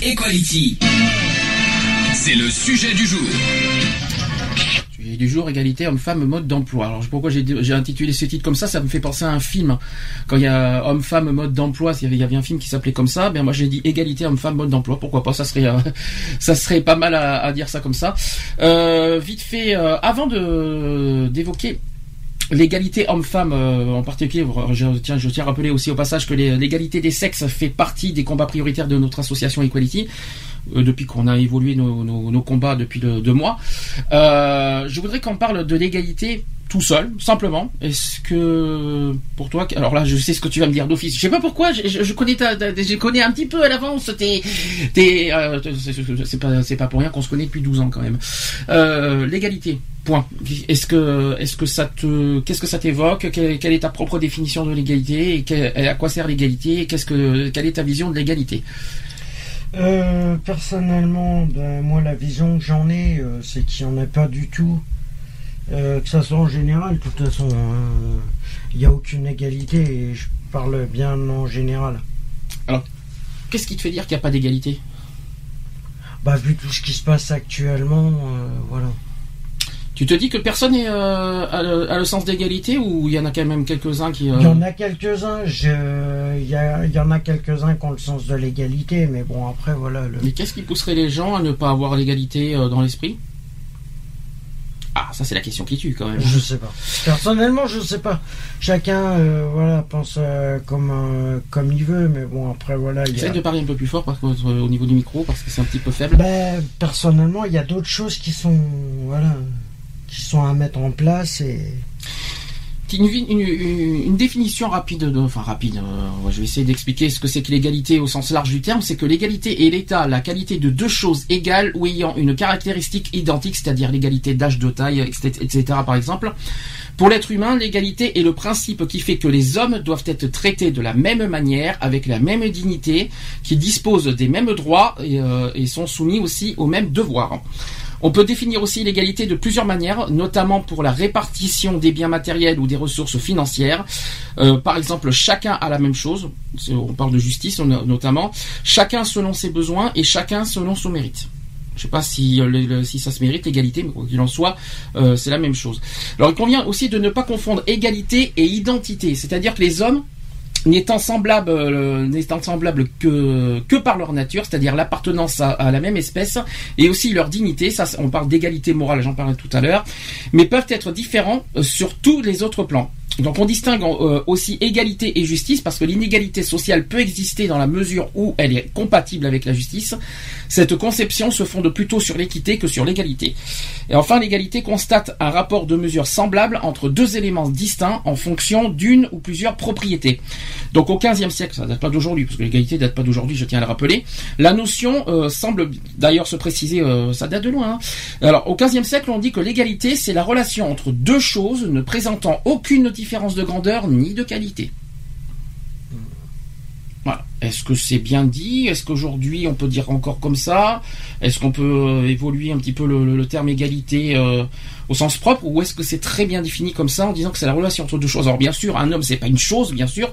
Equality. C'est le sujet du jour. Sujet du jour, égalité homme-femme, mode d'emploi. Alors pourquoi j'ai intitulé ce titre comme ça Ça me fait penser à un film. Quand il y a homme-femme, mode d'emploi, il y avait, un film qui s'appelait comme ça. Ben moi j'ai dit égalité homme-femme, mode d'emploi. Pourquoi pas? Ça serait, euh, ça serait pas mal à, dire ça comme ça. Euh, vite fait, euh, avant de d'évoquer L'égalité homme-femme euh, en particulier, je tiens, à rappeler aussi au passage que l'égalité des sexes fait partie des combats prioritaires de notre association Equality, euh, depuis qu'on a évolué nos, combats depuis deux mois. Euh, je voudrais qu'on parle de l'égalité tout seul, simplement. Est-ce que pour toi, alors là, je sais ce que tu vas me dire d'office. Je sais pas pourquoi, je, connais ta, je connais un petit peu à l'avance. T'es, t'es, c'est- pas, pas pour rien qu'on se connaît depuis 12 ans quand même. L'égalité. Point. Est-ce que, est-ce que ça te, qu'est-ce que ça t'évoque? Quelle, quelle est ta propre définition de l'égalité? Et, que- et à quoi sert l'égalité? Et Qu'est-ce que, quelle est ta vision de l'égalité? Euh, personnellement, ben, moi la vision que j'en ai, euh, c'est qu'il n'y en a pas du tout. Euh, que ça soit en général, de toute façon, hein, il n'y a aucune égalité et je parle bien en général. Qu'est-ce qui te fait dire qu'il n'y a pas d'égalité? Bah, vu tout ce qui se passe actuellement, voilà. Tu te dis que personne n'est, euh, a, le, a le sens d'égalité ou il y en a quand même quelques-uns qui. euh, Il y en a quelques-uns, je- il y, a- il y en a quelques-uns qui ont le sens de l'égalité, mais bon, après, voilà. Le... Mais qu'est-ce qui pousserait les gens à ne pas avoir l'égalité euh, dans l'esprit? Ah, ça c'est la question qui tue quand même. Je sais pas. Personnellement, je sais pas. Chacun, voilà, pense comme comme il veut, mais bon, après, voilà. a- Essaye de parler un peu plus fort parce que, au niveau du micro parce que c'est un petit peu faible. Ben, personnellement, il y a d'autres choses qui sont, voilà, qui sont à mettre en place et Une, définition rapide, de, enfin rapide, euh, je vais essayer d'expliquer ce que c'est que l'égalité au sens large du terme, c'est que l'égalité est l'état, la qualité de deux choses égales ou ayant une caractéristique identique, c'est-à-dire l'égalité d'âge, de taille, etc., par exemple. Pour l'être humain, l'égalité est le principe qui fait que les hommes doivent être traités de la même manière, avec la même dignité, qu'ils disposent des mêmes droits et, euh, et sont soumis aussi aux mêmes devoirs. On peut définir aussi l'égalité de plusieurs manières, notamment pour la répartition des biens matériels ou des ressources financières. Euh, par exemple, chacun a la même chose. On parle de justice no- notamment. Chacun selon ses besoins et chacun selon son mérite. Je sais pas si, euh, si ça se mérite l'égalité, mais quoi qu'il en soit, euh, c'est la même chose. Alors il convient aussi de ne pas confondre égalité et identité, c'est-à-dire que les hommes n'étant semblables, euh, n'étant semblables que, que par leur nature, c'est-à-dire l'appartenance à, à la même espèce, et aussi leur dignité, ça on parle d'égalité morale, j'en parlais tout à l'heure, mais peuvent être différents euh, sur tous les autres plans. Donc on distingue euh, aussi égalité et justice parce que l'inégalité sociale peut exister dans la mesure où elle est compatible avec la justice. Cette conception se fonde plutôt sur l'équité que sur l'égalité. Et enfin, l'égalité constate un rapport de mesure semblable entre deux éléments distincts en fonction d'une ou plusieurs propriétés. Donc au XVe siècle, ça date pas d'aujourd'hui, parce que l'égalité date pas d'aujourd'hui, je tiens à le rappeler. La notion euh, semble d'ailleurs se préciser, euh, ça date de loin. hein. Alors au XVe siècle, on dit que l'égalité, c'est la relation entre deux choses ne présentant aucune différence de grandeur ni de qualité. Voilà. Est-ce que c'est bien dit? Est-ce qu'aujourd'hui on peut dire encore comme ça? Est-ce qu'on peut euh, évoluer un petit peu le terme égalité euh, au sens propre ou est-ce que c'est très bien défini comme ça en disant que c'est la relation entre deux choses? Alors bien sûr, un homme c'est pas une chose, bien sûr,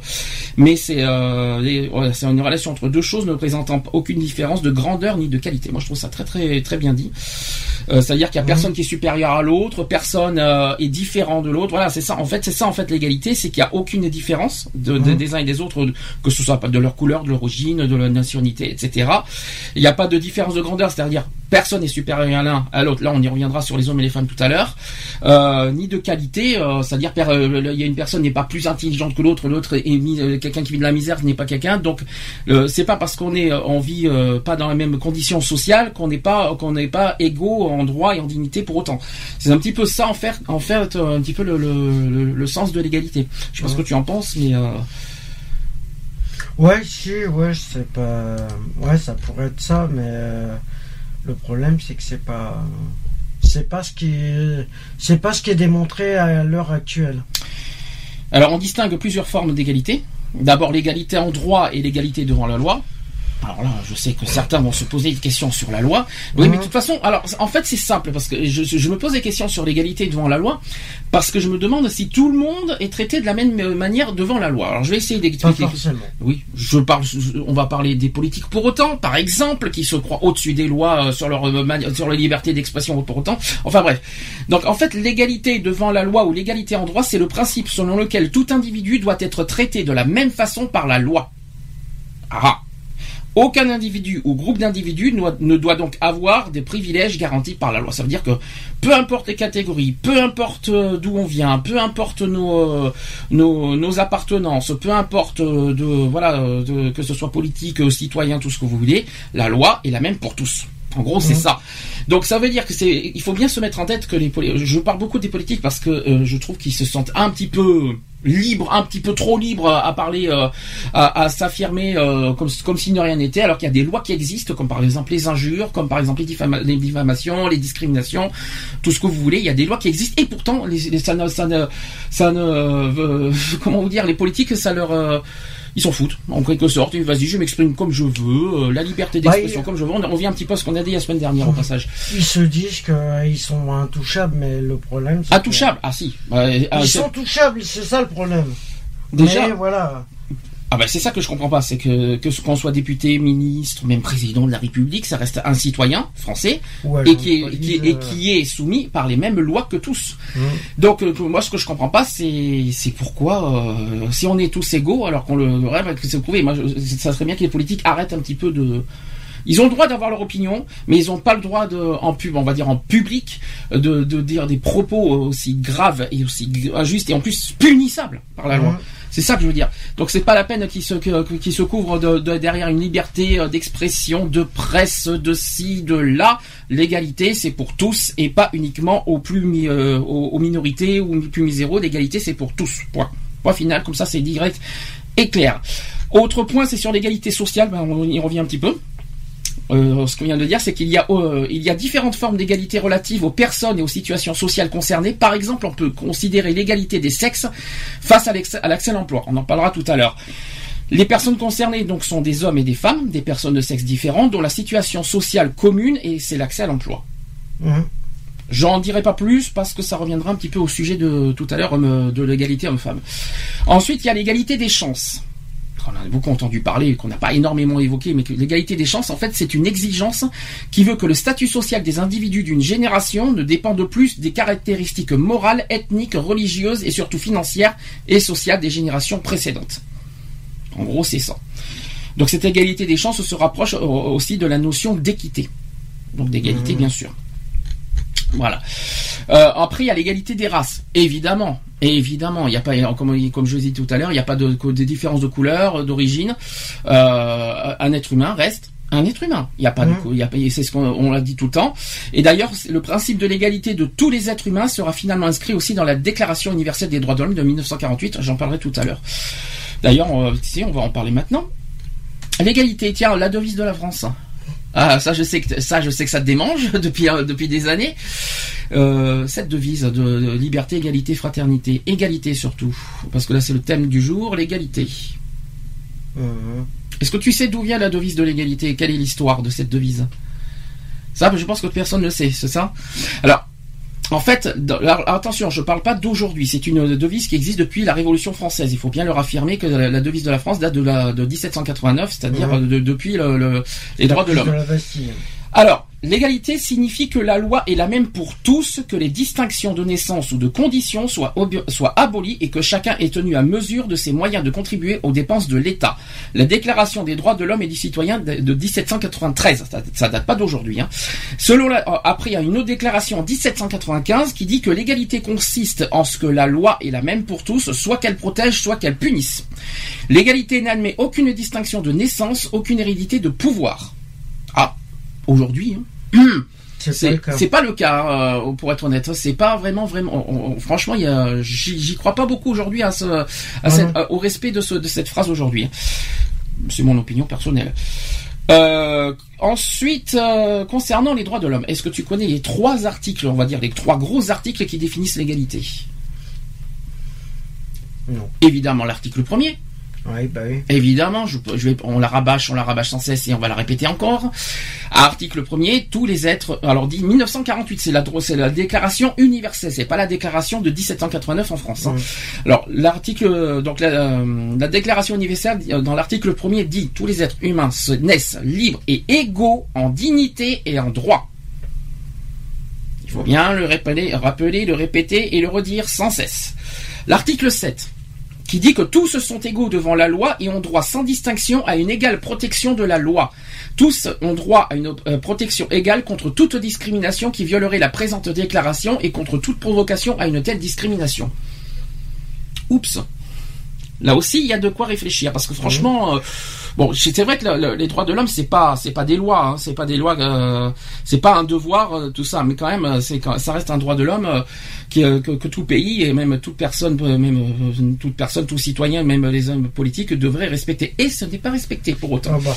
mais c'est euh, c'est une relation entre deux choses ne présentant aucune différence de grandeur ni de qualité. Moi je trouve ça très très très bien dit. Euh, C'est-à-dire qu'il y a personne qui est supérieur à l'autre, personne euh, est différent de l'autre. Voilà, c'est ça. En fait, c'est ça en fait l'égalité, c'est qu'il n'y a aucune différence de, de- Mhm. des uns et des autres, que ce soit de leur couleur, de leur origine, de leur nationalité, etc. Il n'y a pas de différence de grandeur, c'est-à-dire personne n'est supérieur à l'un à l'autre. Là, on y reviendra sur les hommes et les femmes tout à l'heure. Euh, ni de qualité, euh, c'est-à-dire euh, il y a une personne n'est pas plus intelligente que l'autre, l'autre est quelqu'un qui vit de la misère n'est pas quelqu'un. Donc, c'est pas parce qu'on est, on vit pas dans les mêmes conditions sociales qu'on n'est pas, qu'on n'est pas égaux en droit et en dignité pour autant. C'est un petit peu ça en fait, en fait un petit peu le, le, le- le sens de l'égalité. Je sais pas ce que tu en penses, mais Ouais, si, ouais, c'est pas. Ouais, ça pourrait être ça, mais le problème, c'est que c'est pas. Ce qui pas ce qui est démontré à l'heure actuelle. Alors, on distingue plusieurs formes d'égalité. D'abord, l'égalité en droit et l'égalité devant la loi. Alors là, je sais que certains vont se poser des questions sur la loi. Oui, mais de toute façon, alors en fait c'est simple parce que je, je me pose des questions sur l'égalité devant la loi parce que je me demande si tout le monde est traité de la même manière devant la loi. Alors je vais essayer d'expliquer. Oui, je parle. On va parler des politiques pour autant, par exemple, qui se croient au-dessus des lois euh, sur leur euh, sur la liberté d'expression pour autant. Enfin bref. Donc en fait, l'égalité devant la loi ou l'égalité en droit, c'est le principe selon lequel tout individu doit être traité de la même façon par la loi. Ah. Aucun individu ou groupe d'individus ne doit donc avoir des privilèges garantis par la loi. Ça veut dire que peu importe les catégories, peu importe euh, d'où on vient, peu importe nos, euh, nos, nos appartenances, peu importe euh, de voilà que ce soit politique, citoyen, tout ce que vous voulez, la loi est la même pour tous. En gros, c'est ça. Donc ça veut dire que c'est, il faut bien se mettre en tête que les, je parle beaucoup des politiques parce que je trouve qu'ils se sentent un petit peu libre, un petit peu trop libre à parler, euh, à, s'affirmer euh, comme, comme si ne rien n'était, alors qu'il y a des lois qui existent, comme par exemple les injures, comme par exemple les, diffamations, les discriminations, tout ce que vous voulez. Il y a des lois qui existent et pourtant, les, ça ne, ça ne, ça ne, euh, comment vous dire, les politiques, ça leur ils s'en foutent, en quelque sorte. Vas-y, je m'exprime comme je veux, euh, la liberté d'expression bah, comme je veux. On revient un petit peu à ce qu'on a dit la semaine dernière au passage. Ils se disent qu'ils sont intouchables, mais le problème. Intouchables Ah si. Bah, ils ah, sont touchables, c'est ça le problème. Déjà. Mais voilà. Ah ben c'est ça que je comprends pas, c'est que que qu'on soit député, ministre, même président de la République, ça reste un citoyen français et qui est, qui, et qui est soumis par les mêmes lois que tous. Mmh. Donc euh, moi ce que je comprends pas c'est c'est pourquoi euh, si on est tous égaux alors qu'on le rêve que c'est prouvé. Moi ça serait bien que les politiques arrêtent un petit peu de ils ont le droit d'avoir leur opinion, mais ils n'ont pas le droit de, en pub, on va dire en public, de, de dire des propos aussi graves et aussi injustes et en plus punissables par la loi. Mmh. C'est ça que je veux dire. Donc c'est pas la peine qu'ils se, qui se couvrent de, derrière une liberté euh, d'expression, de presse, de ci, de là. L'égalité, c'est pour tous et pas uniquement aux plus euh, aux, minorités ou aux plus miséraux. L'égalité, c'est pour tous. Point. Point final. Comme ça, c'est direct et clair. Autre point, c'est sur l'égalité sociale. Ben, on y revient un petit peu. Euh, ce qu'on vient de dire, c'est qu'il y a euh, il y a différentes formes d'égalité relatives aux personnes et aux situations sociales concernées. Par exemple, on peut considérer l'égalité des sexes face à l'accès à l'emploi. On en parlera tout à l'heure. Les personnes concernées donc sont des hommes et des femmes, des personnes de sexe différents, dont la situation sociale commune et c'est l'accès à l'emploi. Mmh. J'en dirai pas plus parce que ça reviendra un petit peu au sujet de tout à l'heure euh, de l'égalité homme-femme. Ensuite, il y a l'égalité des chances on a beaucoup entendu parler, qu'on n'a pas énormément évoqué, mais que l'égalité des chances, en fait, c'est une exigence qui veut que le statut social des individus d'une génération ne dépende plus des caractéristiques morales, ethniques, religieuses et surtout financières et sociales des générations précédentes. En gros, c'est ça. Donc cette égalité des chances se rapproche aussi de la notion d'équité. Donc d'égalité, mmh. bien sûr. Voilà. Euh, après, il y a l'égalité des races, évidemment. Et évidemment, il n'y a pas, comme, comme je vous ai dit tout à l'heure, il n'y a pas de, de différence de couleur, d'origine. Euh, un être humain reste un être humain. Il n'y a pas de, mmh. c'est ce qu'on l'a dit tout le temps. Et d'ailleurs, le principe de l'égalité de tous les êtres humains sera finalement inscrit aussi dans la Déclaration universelle des droits de l'homme de 1948. J'en parlerai tout à l'heure. D'ailleurs, on va en parler maintenant. L'égalité, tiens, la devise de la France. Ah, ça, je sais que ça, je sais que ça te démange depuis euh, depuis des années. Euh, cette devise de, liberté, égalité, fraternité, égalité surtout, parce que là c'est le thème du jour, l'égalité. Est-ce que tu sais d'où vient la devise de l'égalité Quelle est l'histoire de cette devise? Ça, je pense que personne ne sait, c'est ça? Alors, en fait, attention, je ne parle pas d'aujourd'hui. C'est une devise qui existe depuis la Révolution française. Il faut bien leur affirmer que la, devise de la France date de, la, de 1789, c'est-à-dire depuis les droits de l'homme. Alors, L'égalité signifie que la loi est la même pour tous, que les distinctions de naissance ou de conditions soient, abolies et que chacun est tenu à mesure de ses moyens de contribuer aux dépenses de l'État. La Déclaration des droits de l'homme et du citoyen de 1793, ça, date pas d'aujourd'hui. Hein. Selon euh, après, il y a une autre déclaration en 1795 qui dit que l'égalité consiste en ce que la loi est la même pour tous, soit qu'elle protège, soit qu'elle punisse. L'égalité n'admet aucune distinction de naissance, aucune hérédité de pouvoir. Ah, aujourd'hui. Hein. C'est pas, le cas, euh, pour être honnête. C'est pas vraiment, vraiment. franchement, j'y crois pas beaucoup aujourd'hui à ce, au respect de, ce, de cette phrase aujourd'hui. C'est mon opinion personnelle. Euh, ensuite, euh, concernant les droits de l'homme, est-ce que tu connais les trois articles, on va dire les trois gros articles qui définissent l'égalité? Non. Évidemment, l'article premier, Oui, bah oui. Évidemment, je, vais, on la rabâche, on la rabâche sans cesse et on va la répéter encore. Article premier, tous les êtres. Alors dit 1948, c'est la dro- c'est la déclaration universelle, c'est pas la déclaration de 1789 en France. hein. Alors l'article, donc la, euh, la déclaration universelle euh, dans l'article premier dit tous les êtres humains se naissent libres et égaux en dignité et en droit. Il faut bien le rappeler, rappeler, le répéter et le redire sans cesse. L'article 7 qui dit que tous sont égaux devant la loi et ont droit sans distinction à une égale protection de la loi. Tous ont droit à une euh, protection égale contre toute discrimination qui violerait la présente déclaration et contre toute provocation à une telle discrimination. Oups. Là aussi, il y a de quoi réfléchir parce que franchement, euh, bon, c'est vrai que le- le- les droits de l'homme, c'est pas, c'est pas des lois, hein, c'est pas des lois, euh, c'est pas un devoir, euh, tout ça, mais quand même, euh, c'est ça reste un droit de l'homme euh, que, tout pays et même toute personne, même toute personne, tout citoyen, même les hommes politiques devraient respecter. Et ce n'est pas respecté pour autant. Ah bah.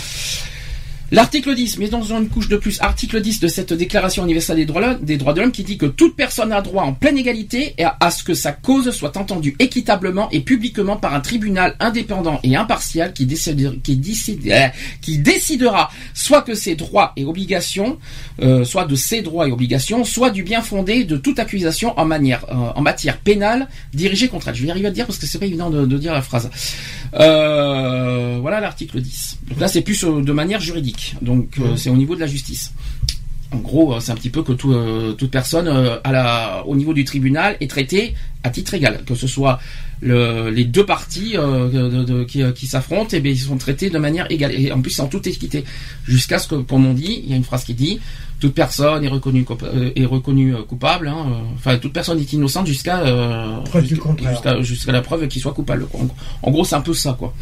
L'article 10, mais dans une couche de plus, article 10 de cette Déclaration universelle des droits, de l'homme- des droits de l'homme qui dit que toute personne a droit en pleine égalité à, ce que sa cause soit entendue équitablement et publiquement par un tribunal indépendant et impartial euh, qui décidera soit que ses droits et obligations, euh, soit de ses droits et obligations, soit du bien fondé de toute accusation en, euh, matière pénale dirigée contre elle. Je vais y arriver à le dire parce que c'est pas évident de, de dire la phrase. Euh, voilà l'article 10. Donc là, c'est plus euh, de manière juridique. Donc euh, c'est au niveau de la justice. En gros, c'est un petit peu que tout, euh, toute personne à la, au niveau du tribunal est traitée à titre égal, que ce soit le- les deux parties euh, de- de- qui, qui s'affrontent, et bien ils sont traités de manière égale et en plus en toute équité, jusqu'à ce que, comme on dit, il y a une phrase qui dit toute personne est reconnue euh, est reconnue euh, coupable, hein, euh, enfin toute personne est innocente jusqu'à euh, jusqu'à- la preuve qu'il soit coupable. quoi. En, gros, c'est un peu ça, quoi.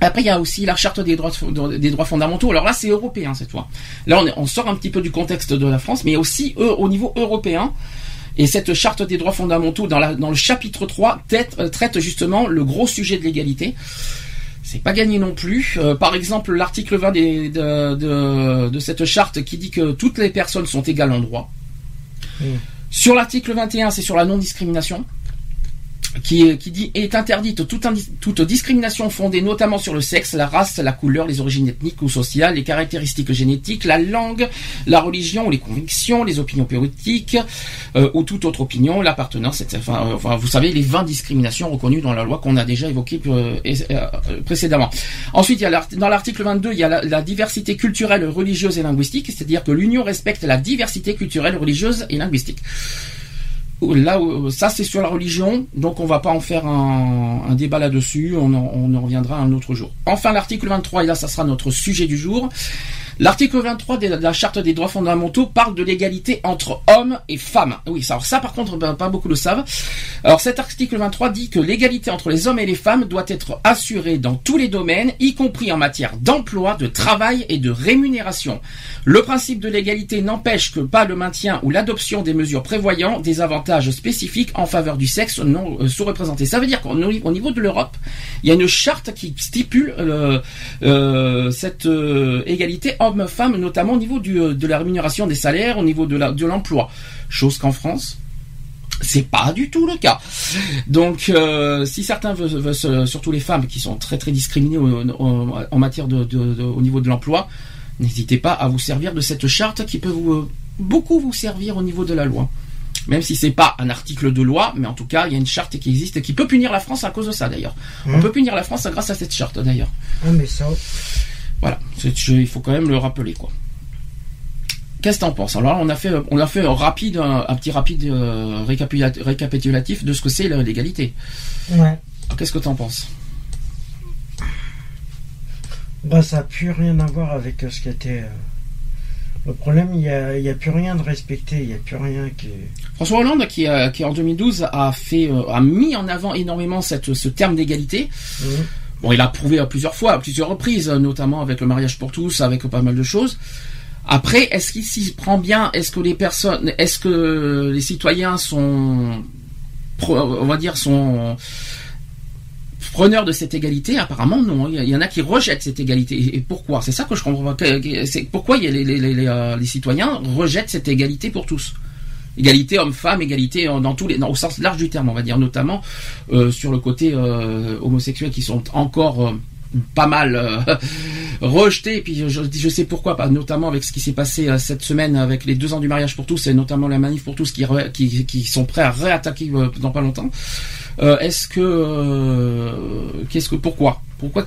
Après, il y a aussi la charte des droits, des droits fondamentaux. Alors là, c'est européen cette fois. Là, on, est- on sort un petit peu du contexte de la France, mais aussi eux, au niveau européen. Et cette charte des droits fondamentaux, dans, la, dans le chapitre 3, traite, euh, traite justement le gros sujet de l'égalité. C'est pas gagné non plus. Euh, par exemple, l'article 20 des- de, de, de cette charte qui dit que toutes les personnes sont égales en droit. Sur l'article 21, c'est sur la non-discrimination qui, qui dit est interdite toute, toute discrimination fondée notamment sur le sexe, la race, la couleur, les origines ethniques ou sociales, les caractéristiques génétiques, la langue, la religion les convictions, les opinions politiques euh, ou toute autre opinion, l'appartenance. Enfin, euh, enfin, vous savez, les 20 discriminations reconnues dans la loi qu'on a déjà évoquées euh, euh, précédemment. Ensuite, il y a dans l'article 22, il y a la diversité culturelle, religieuse et linguistique, c'est-à-dire que l'Union respecte la diversité culturelle, religieuse et linguistique. Là, ça c'est sur la religion, donc on va pas en faire un, débat là-dessus, on en reviendra un autre jour. Enfin, l'article 23, et là ça sera notre sujet du jour. L'article 23 de la Charte des droits fondamentaux parle de l'égalité entre hommes et femmes. Oui, alors ça par contre, ben, pas beaucoup le savent. Alors cet article 23 dit que l'égalité entre les hommes et les femmes doit être assurée dans tous les domaines, y compris en matière d'emploi, de travail et de rémunération. Le principe de l'égalité n'empêche que pas le maintien ou l'adoption des mesures prévoyant des avantages spécifiques en faveur du sexe non euh, sous-représenté. Ça veut dire qu'au au niveau de l'Europe, il y a une charte qui stipule euh, euh, cette euh, égalité homme-femme, notamment au niveau du, euh, de la rémunération des salaires, au niveau de la- de l'emploi. Chose qu'en France, c'est pas du tout le cas. Donc, euh, si certains veulent, surtout les femmes qui sont très très discriminées au- au- en matière de, de- de- au niveau de l'emploi, n'hésitez pas à vous servir de cette charte qui peut vous, euh, beaucoup vous servir au niveau de la loi. Même si c'est pas un article de loi, mais en tout cas, il y a une charte qui existe et qui peut punir la France à cause de ça d'ailleurs. On Mmh. peut punir la France grâce à cette charte d'ailleurs. Ah, mais ça. Voilà, il faut quand même le rappeler quoi. Qu'est-ce que t'en penses? Alors là, on a fait, on a fait un rapide, un, un petit rapide euh, récapitula- récapitulatif de ce que c'est l'égalité. Ouais. Qu'est-ce que t'en penses? Bah, ça n'a plus rien à voir avec euh, ce qui était. euh, Le problème, il n'y a, il y a plus rien de respecté, il n'y a plus rien qui. François Hollande, qui, qui en 2012 a fait, a mis en avant énormément cette, ce terme d'égalité. Mhm. Bon, il a prouvé à plusieurs fois, à plusieurs reprises, euh, notamment avec le mariage pour tous, avec pas mal de choses. Après, est-ce qu'il s'y prend bien? Est-ce que les personnes, est-ce que les citoyens sont, on va dire, sont preneurs de cette égalité? Apparemment, non. Il y en a qui rejettent cette égalité. Et pourquoi? C'est ça que je comprends. C'est pourquoi euh, les, citoyens rejettent cette égalité pour tous? Égalité homme-femme, égalité dans tous les, au sens large du terme, on va dire, notamment euh, sur le côté euh, homosexuel qui sont encore euh, pas mal euh, rejeté. Et puis je, sais pourquoi, notamment avec ce qui s'est passé euh, cette semaine avec les deux ans du mariage pour tous et notamment la manif pour tous qui, qui, sont prêts à réattaquer euh, dans pas longtemps. Euh, est-ce que euh, qu'est-ce que pourquoi? Pourquoi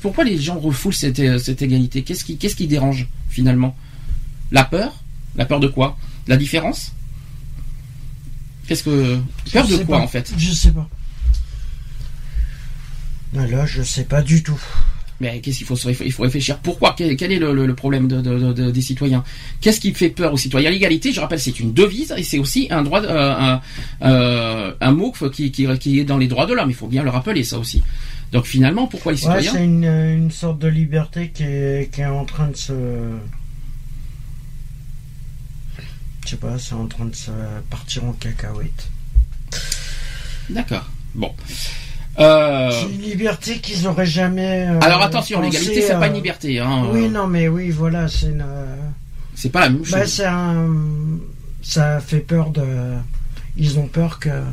pourquoi les gens refoulent cette, cette égalité? Qu'est-ce qui qu'est-ce qui dérange finalement? La peur? La peur de quoi? La différence? Qu'est-ce que peur de quoi pas. en fait? Je sais pas. Là, je sais pas du tout. Mais qu'est-ce qu'il faut, il faut réfléchir. Pourquoi? Quel, quel est le, le, le problème de, de, de, des citoyens? Qu'est-ce qui fait peur aux citoyens? L'égalité, je rappelle, c'est une devise et c'est aussi un droit, euh, un, euh, un mot qui, qui, qui, est dans les droits de l'homme. Il faut bien le rappeler, ça aussi. Donc finalement, pourquoi les citoyens ouais, C'est une, une, sorte de liberté qui est, qui est en train de se. Je sais pas, c'est en train de se partir en cacahuète. D'accord. Bon. Euh... C'est une liberté qu'ils n'auraient jamais. Euh, Alors attention, l'égalité, c'est pas une liberté. Hein, oui, non, mais oui, voilà, c'est une. C'est pas la même chose. Bah, c'est un. Ça fait peur de. Ils ont peur que.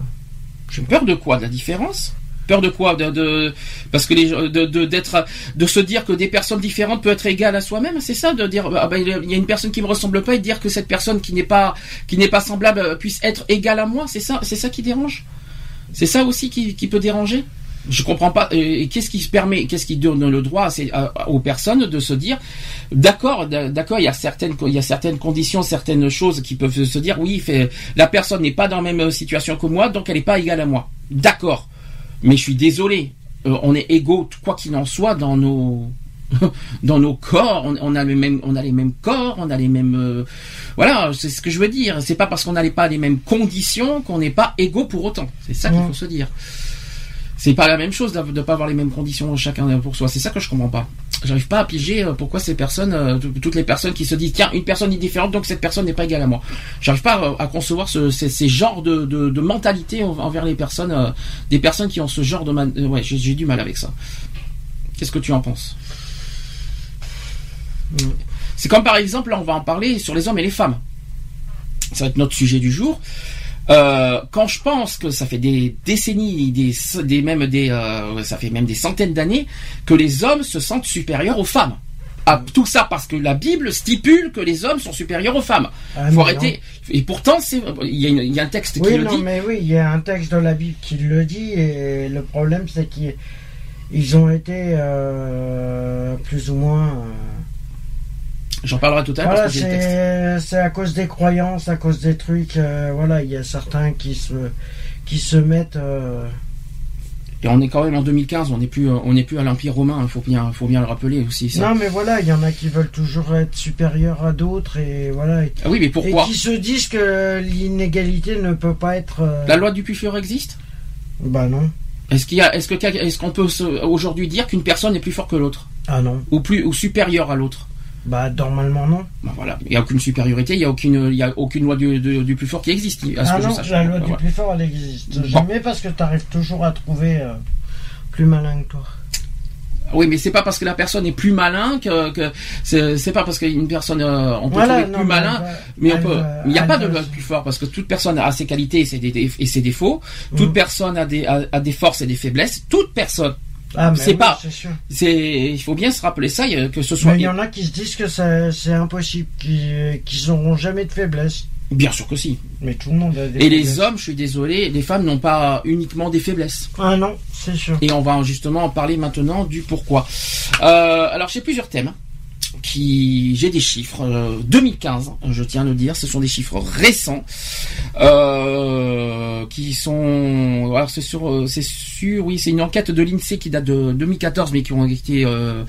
J'ai peur de quoi? De la différence? Peur de quoi de, de, parce que les de de, d'être de se dire que des personnes différentes peuvent être égales à soi-même, c'est ça de dire ah ben, il y a une personne qui me ressemble pas et dire que cette personne qui n'est pas qui n'est pas semblable puisse être égale à moi, c'est ça c'est ça qui dérange? C'est ça aussi qui, qui peut déranger? Je comprends pas. Et qu'est-ce qui se permet, qu'est-ce qui donne le droit aux personnes de se dire, d'accord, d'accord, il y a certaines, il y a certaines conditions, certaines choses qui peuvent se dire, oui, la personne n'est pas dans la même situation que moi, donc elle n'est pas égale à moi. D'accord, mais je suis désolé, euh, on est égaux, quoi qu'il en soit, dans nos dans nos corps, on, on, a les mêmes, on a les mêmes corps, on a les mêmes, euh, voilà, c'est ce que je veux dire. C'est pas parce qu'on n'a pas les mêmes conditions qu'on n'est pas égaux pour autant. C'est ça qu'il faut se dire c'est pas la même chose de ne pas avoir les mêmes conditions chacun pour soi. C'est ça que je comprends pas. J'arrive pas à piger pourquoi ces personnes, toutes les personnes qui se disent tiens une personne est différente donc cette personne n'est pas égale à moi. J'arrive pas à, concevoir ce, ces, ces, genres de, de, de, mentalité envers les personnes, des personnes qui ont ce genre de man... ouais j'ai du mal avec ça. Qu'est-ce que tu en penses? C'est comme par exemple là on va en parler sur les hommes et les femmes. Ça va être notre sujet du jour. Euh, quand je pense que ça fait des décennies, des, des même des, euh, ça fait même des centaines d'années que les hommes se sentent supérieurs aux femmes. Ah, tout ça parce que la Bible stipule que les hommes sont supérieurs aux femmes. Ah, Faut arrêter. Et pourtant, c'est il y, a un texte oui, qui non, le dit. mais oui, il y a un texte dans la Bible qui le dit et le problème c'est qu'ils ont été euh, plus ou moins. Euh, J'en parlerai tout à l'heure voilà, c'est à cause des croyances, à cause des trucs. euh, voilà, il y a certains qui se qui se mettent. euh, Et on est quand même en 2015, on n'est plus, on n'est plus à l'Empire romain. Il faut bien, faut bien le rappeler aussi. Ça. Non, mais voilà, il y en a qui veulent toujours être supérieurs à d'autres et voilà. Et, Ah oui, mais pourquoi et qui se disent que l'inégalité ne peut pas être. euh, La loi du plus fort existe? Bah non. Est-ce qu'il est-ce que, est-ce qu'on peut aujourd'hui dire qu'une personne est plus forte que l'autre? Ah non. ou plus ou supérieure à l'autre? Bah normalement non. Ben voilà, il n'y a aucune supériorité, il n'y a aucune, il y a aucune loi du, du, du plus fort qui existe. à ce Ah que je non, sache. la loi Ben du voilà. plus fort elle existe. Bon. Jamais parce que tu arrives toujours à trouver euh, plus malin que toi. Oui, mais c'est pas parce que la personne est plus malin que, que c'est, pas parce qu'une personne, euh, on peut Voilà, trouver non, plus mais malin, va- mais on peut. Il n'y a pas de loi plus fort parce que toute personne a ses qualités et ses, et ses défauts. Toute Mhm. personne a des, a, a des forces et des faiblesses. Toute personne. Ah, mais c'est oui, pas- C'est il faut bien se rappeler ça, que ce soit. Mais il y en a qui se disent que ça- c'est impossible, qu'ils n'auront jamais de faiblesse. Bien sûr que si. Mais tout le monde a des Et les hommes, je suis désolé, les femmes n'ont pas uniquement des faiblesses. Ah non, c'est sûr. Et on va justement en parler maintenant du pourquoi. Euh, alors j'ai plusieurs thèmes qui j'ai des chiffres euh, 2015 je tiens à le dire ce sont des chiffres récents euh, qui sont alors c'est sur euh, c'est sûr oui c'est une enquête de l'INSEE qui date de 2014 mais qui ont été euh,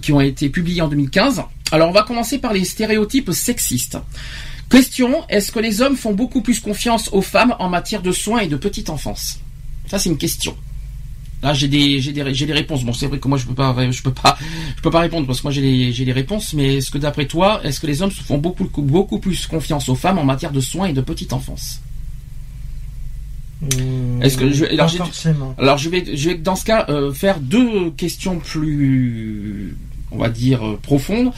qui ont été publiés en 2015 alors on va commencer par les stéréotypes sexistes. Question est-ce que les hommes font beaucoup plus confiance aux femmes en matière de soins et de petite enfance? Ça c'est une question Là, j'ai des, j'ai des, j'ai des réponses. Bon, c'est vrai que moi, je peux pas, je peux pas, je peux pas répondre parce que moi, j'ai les, j'ai les réponses. Mais est-ce que d'après toi, est-ce que les hommes se font beaucoup, beaucoup plus confiance aux femmes en matière de soins et de petite enfance? Hmm, Est-ce que je- alors, forcément. Alors je vais, je vais dans ce cas euh, faire deux questions plus, on va dire, euh, profondes.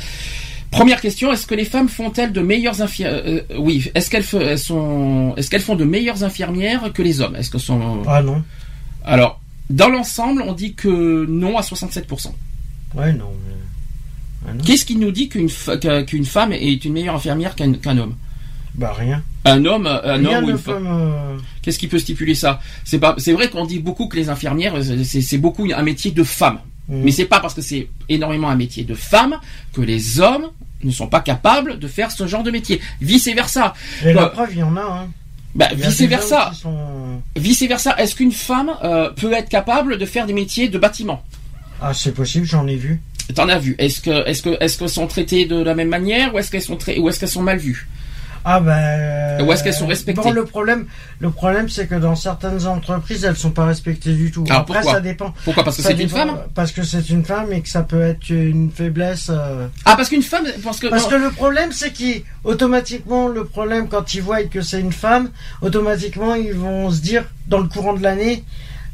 Première question est-ce que les femmes font-elles de meilleures infirmières Oui, est-ce qu'elles sont, est-ce qu'elles font de meilleures infirmières que les hommes? Est-ce que sont Ah non. Alors dans l'ensemble, on dit que non à 67%. Ouais, non. mais- Ah non. Qu'est-ce qui nous dit qu'une fa- qu'un- qu'une femme est une meilleure infirmière qu'un qu'un homme? Bah rien. Un homme, un Rien homme ou ne une femme? me- Qu'est-ce qui peut stipuler ça? C'est pas, c'est vrai qu'on dit beaucoup que les infirmières, c'est c'est beaucoup un métier de femme. Mhm. Mais c'est pas parce que c'est énormément un métier de femme que les hommes ne sont pas capables de faire ce genre de métier. Vice versa. Et la preuve, il y en a. Hein. Bah, vice versa. sont- Vice versa. Est-ce qu'une femme euh, peut être capable de faire des métiers de bâtiment? Ah, c'est possible, j'en ai vu. T'en as vu. Est-ce que, est-ce que, est-ce qu'elles sont traitées de la même manière ou est-ce qu'elles sont tra- ou est-ce qu'elles sont mal vues? Ah ben. Ou est-ce qu'elles sont respectées Bon, le problème, le problème, c'est que dans certaines entreprises, elles sont pas respectées du tout. Alors, Après, pourquoi ça dépend. Pourquoi Parce que c'est une femme Parce que c'est une femme et que ça peut être une faiblesse. euh. Ah, parce qu'une femme, parce que, Parce que le problème, c'est qu'automatiquement, le problème, quand ils voient que c'est une femme, automatiquement, ils vont se dire, dans le courant de l'année,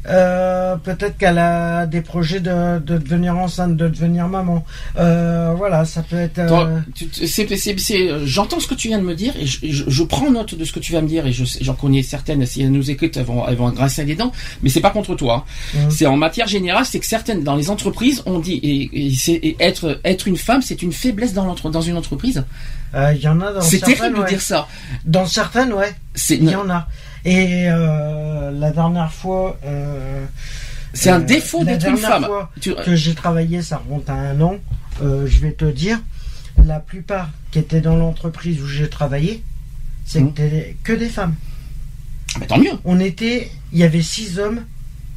euh, peut-être qu'elle a des projets de, de devenir enceinte, de devenir maman. Euh, voilà, ça peut être. euh, c'est- c'est- c'est- euh, J'entends ce que tu viens de me dire et je, je- je prends note de ce que tu vas me dire et je j'en connais certaines. Si elles nous écoutent, elles vont, elles vont grincer des dents. Mais c'est pas contre toi. hein. Mhm. C'est en matière générale, c'est que certaines dans les entreprises on dit et, et c'est et être être une femme, c'est une faiblesse dans l'entre dans une entreprise. euh, Il y en a dans C'est certaines. terrible de dire ça. Dans certaines, ouais. C'est Il y en a. Et euh, la dernière fois. euh, c'est un euh, défaut d'être une dernière femme. fois Tu- que j'ai travaillé, ça remonte à un an. je vais te dire, la plupart qui étaient dans l'entreprise où j'ai travaillé, c'était que des femmes. Ah, bah, tant mieux. On était, il y avait six hommes,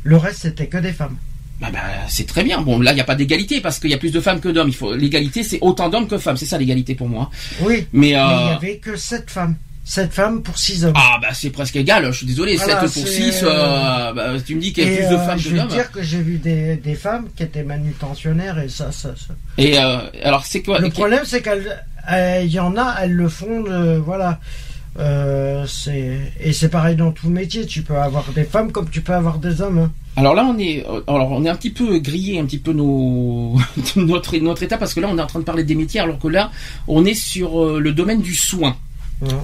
le reste c'était que des femmes. Bah, bah, c'est très bien. Bon, là, il n'y a pas d'égalité parce qu'il y a plus de femmes que d'hommes. Il faut l'égalité, c'est autant d'hommes que femmes. C'est ça l'égalité pour moi. Oui, Mais, euh, il y avait que sept femmes. Sept femmes pour six hommes. Ah bah c'est presque égal, je suis désolé, Voilà, 7 pour c'est, 6, euh, bah, tu me dis qu'il y a Et, plus de euh, femmes je que d'hommes. te dire que j'ai vu des, des femmes qui étaient manutentionnaires et ça, ça, ça. Et euh, alors c'est quoi Le problème, c'est qu'elles, euh, il y en a, elles le font, voilà. Euh, et c'est pareil dans tout métier. Tu peux avoir des femmes comme tu peux avoir des hommes. hein. Alors là on est euh, alors on est un petit peu grillé un petit peu nos notre notre état parce que là on est en train de parler des métiers alors que là on est sur euh, le domaine du soin.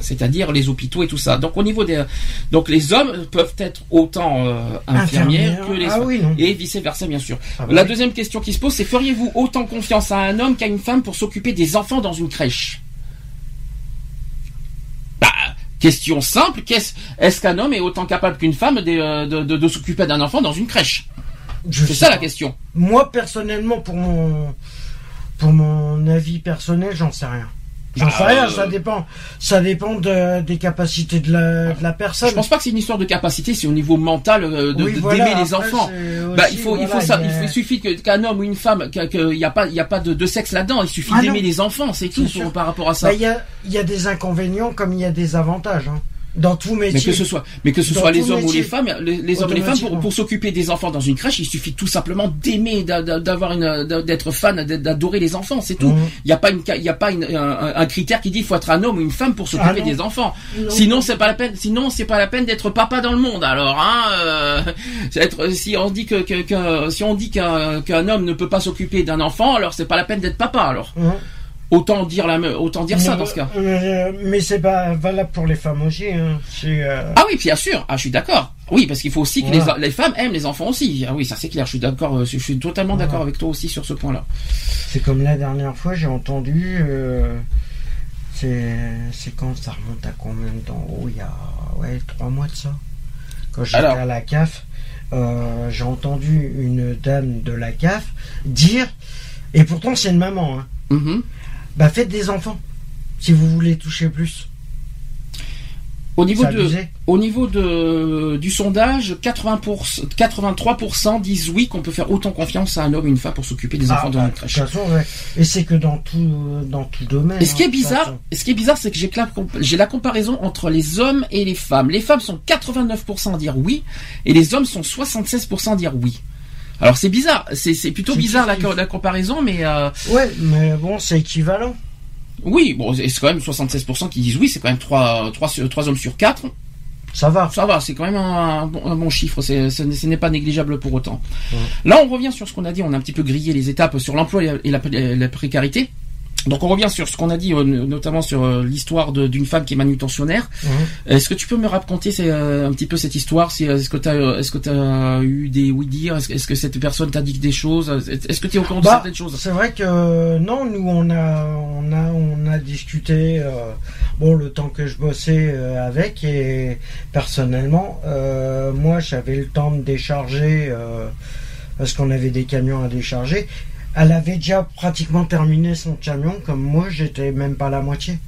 C'est-à-dire les hôpitaux et tout ça. Donc au niveau des donc les hommes peuvent être autant euh, infirmières Infirmière. que les Ah femmes. oui, et vice versa bien sûr. Ah bah La oui. deuxième question qui se pose c'est feriez-vous autant confiance à un homme qu'à une femme pour s'occuper des enfants dans une crèche? Bah, question simple, qu'est-ce, est-ce qu'un homme est autant capable qu'une femme de, euh, de, de- de s'occuper d'un enfant dans une crèche? C'est ça la question. Moi personnellement, pour mon pour mon avis personnel, j'en sais rien. J'en Bah, sais rien. euh, Ça dépend. Ça dépend de- des capacités de la, de la personne. Je pense pas que c'est une histoire de capacité, c'est au niveau mental euh, de, Oui, de- voilà, d'aimer les enfants. Bah, il faut, il voilà, faut ça, il y il, a- faut- il suffit qu'un homme ou une femme, qu'il n'y a pas, il y a pas de, de sexe là-dedans. Il suffit Ah d'aimer les enfants, c'est tout pour- par rapport à ça. Bah, Il y, a, il y a des inconvénients comme il y a des avantages. hein. Dans tout métier. Mais que ce soit, mais que ce Dans soit les hommes ou les femmes, les, les hommes et les femmes pour, s'occuper des enfants dans une crèche, il suffit tout simplement d'aimer, d'a- d'a- d'avoir une, d'être fan, d'a- d'adorer les enfants, c'est tout. Mhm. Il n'y a pas une, il y a pas une- un, un critère qui dit il faut être un homme ou une femme pour s'occuper Ah des enfants. Non. Sinon c'est pas la peine, sinon c'est pas la peine d'être papa dans le monde. Alors hein, euh, être, si on dit que, que, que- si on dit qu'un homme ne peut pas s'occuper d'un enfant, alors c'est pas la peine d'être papa. Alors Hein. Autant dire la, autant dire ça dans ce cas. euh, mais c'est pas valable pour les femmes aussi. hein. Euh, Ah oui, bien sûr. Ah, je suis d'accord. Oui, parce qu'il faut aussi que Voilà. les, les femmes aiment les enfants aussi. Ah oui, ça c'est clair. Je suis d'accord. euh, Je suis totalement Voilà. d'accord avec toi aussi sur ce point-là. C'est comme la dernière fois, j'ai entendu. euh, c'est, quand ça remonte à combien de temps? Oh, il y a ouais, trois mois de ça. Quand j'étais à la CAF, j'ai entendu une dame de la CAF dire, et pourtant c'est une maman, hein, Mhm. Bah faites des enfants si vous voulez toucher plus. Au niveau de, au niveau de du sondage, 80%, 83% disent oui qu'on peut faire autant confiance à un homme et une femme pour s'occuper des enfants Ah, dans bah, une de toute crèche. façon, ouais. Et c'est que dans tout, dans tout domaine. Et ce qui hein, est de toute bizarre, ce qui est bizarre, c'est que j'ai la, la comparaison entre les hommes et les femmes. Les femmes sont 89% à dire oui, et les hommes sont 76% à dire oui. Alors c'est bizarre, c'est, plutôt bizarre la, comparaison, mais euh, Ouais, mais bon, c'est équivalent. oui, bon, c'est quand même 76% qui disent oui, c'est quand même 3, trois, sur- trois hommes sur 4. Ça va. Ça va, c'est quand même un, bon, un bon chiffre, ce n'est- pas négligeable pour autant. Là, on revient sur ce qu'on a dit, on a un petit peu grillé les étapes sur l'emploi et la, et la précarité. Donc on revient sur ce qu'on a dit, euh, notamment sur euh, l'histoire d'une femme qui est manutentionnaire. Mhm. Est-ce que tu peux me raconter euh, un petit peu cette histoire Est-ce que tu as, est-ce que as eu des oui-dire Est-ce que- cette personne t'a dit des choses Est-ce que tu es au courant de Bah, certaines choses? C'est vrai que non, nous on a on a on a discuté euh, bon le temps que je bossais euh, avec et personnellement euh, moi j'avais le temps de décharger parce qu'on avait des camions à décharger. Elle avait déjà pratiquement terminé son camion comme moi j'étais même pas la moitié.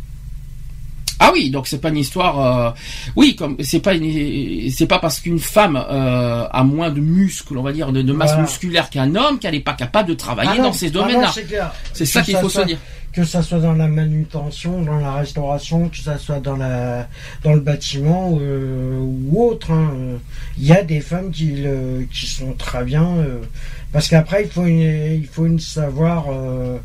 Ah oui, donc c'est pas une histoire. euh, Oui, comme c'est pas une- c'est pas parce qu'une femme euh, a moins de muscles, on va dire, de, de masse Voilà. musculaire qu'un homme qu'elle n'est pas capable de travailler Ah non, dans ces ah domaines-là. c'est ça qu'il faut se dire. que ça soit dans la manutention, dans la restauration, que ça soit dans la dans le bâtiment euh, ou autre. hein. Il y a des femmes qui le- qui sont très bien euh, parce qu'après il faut une, il faut une savoir. euh,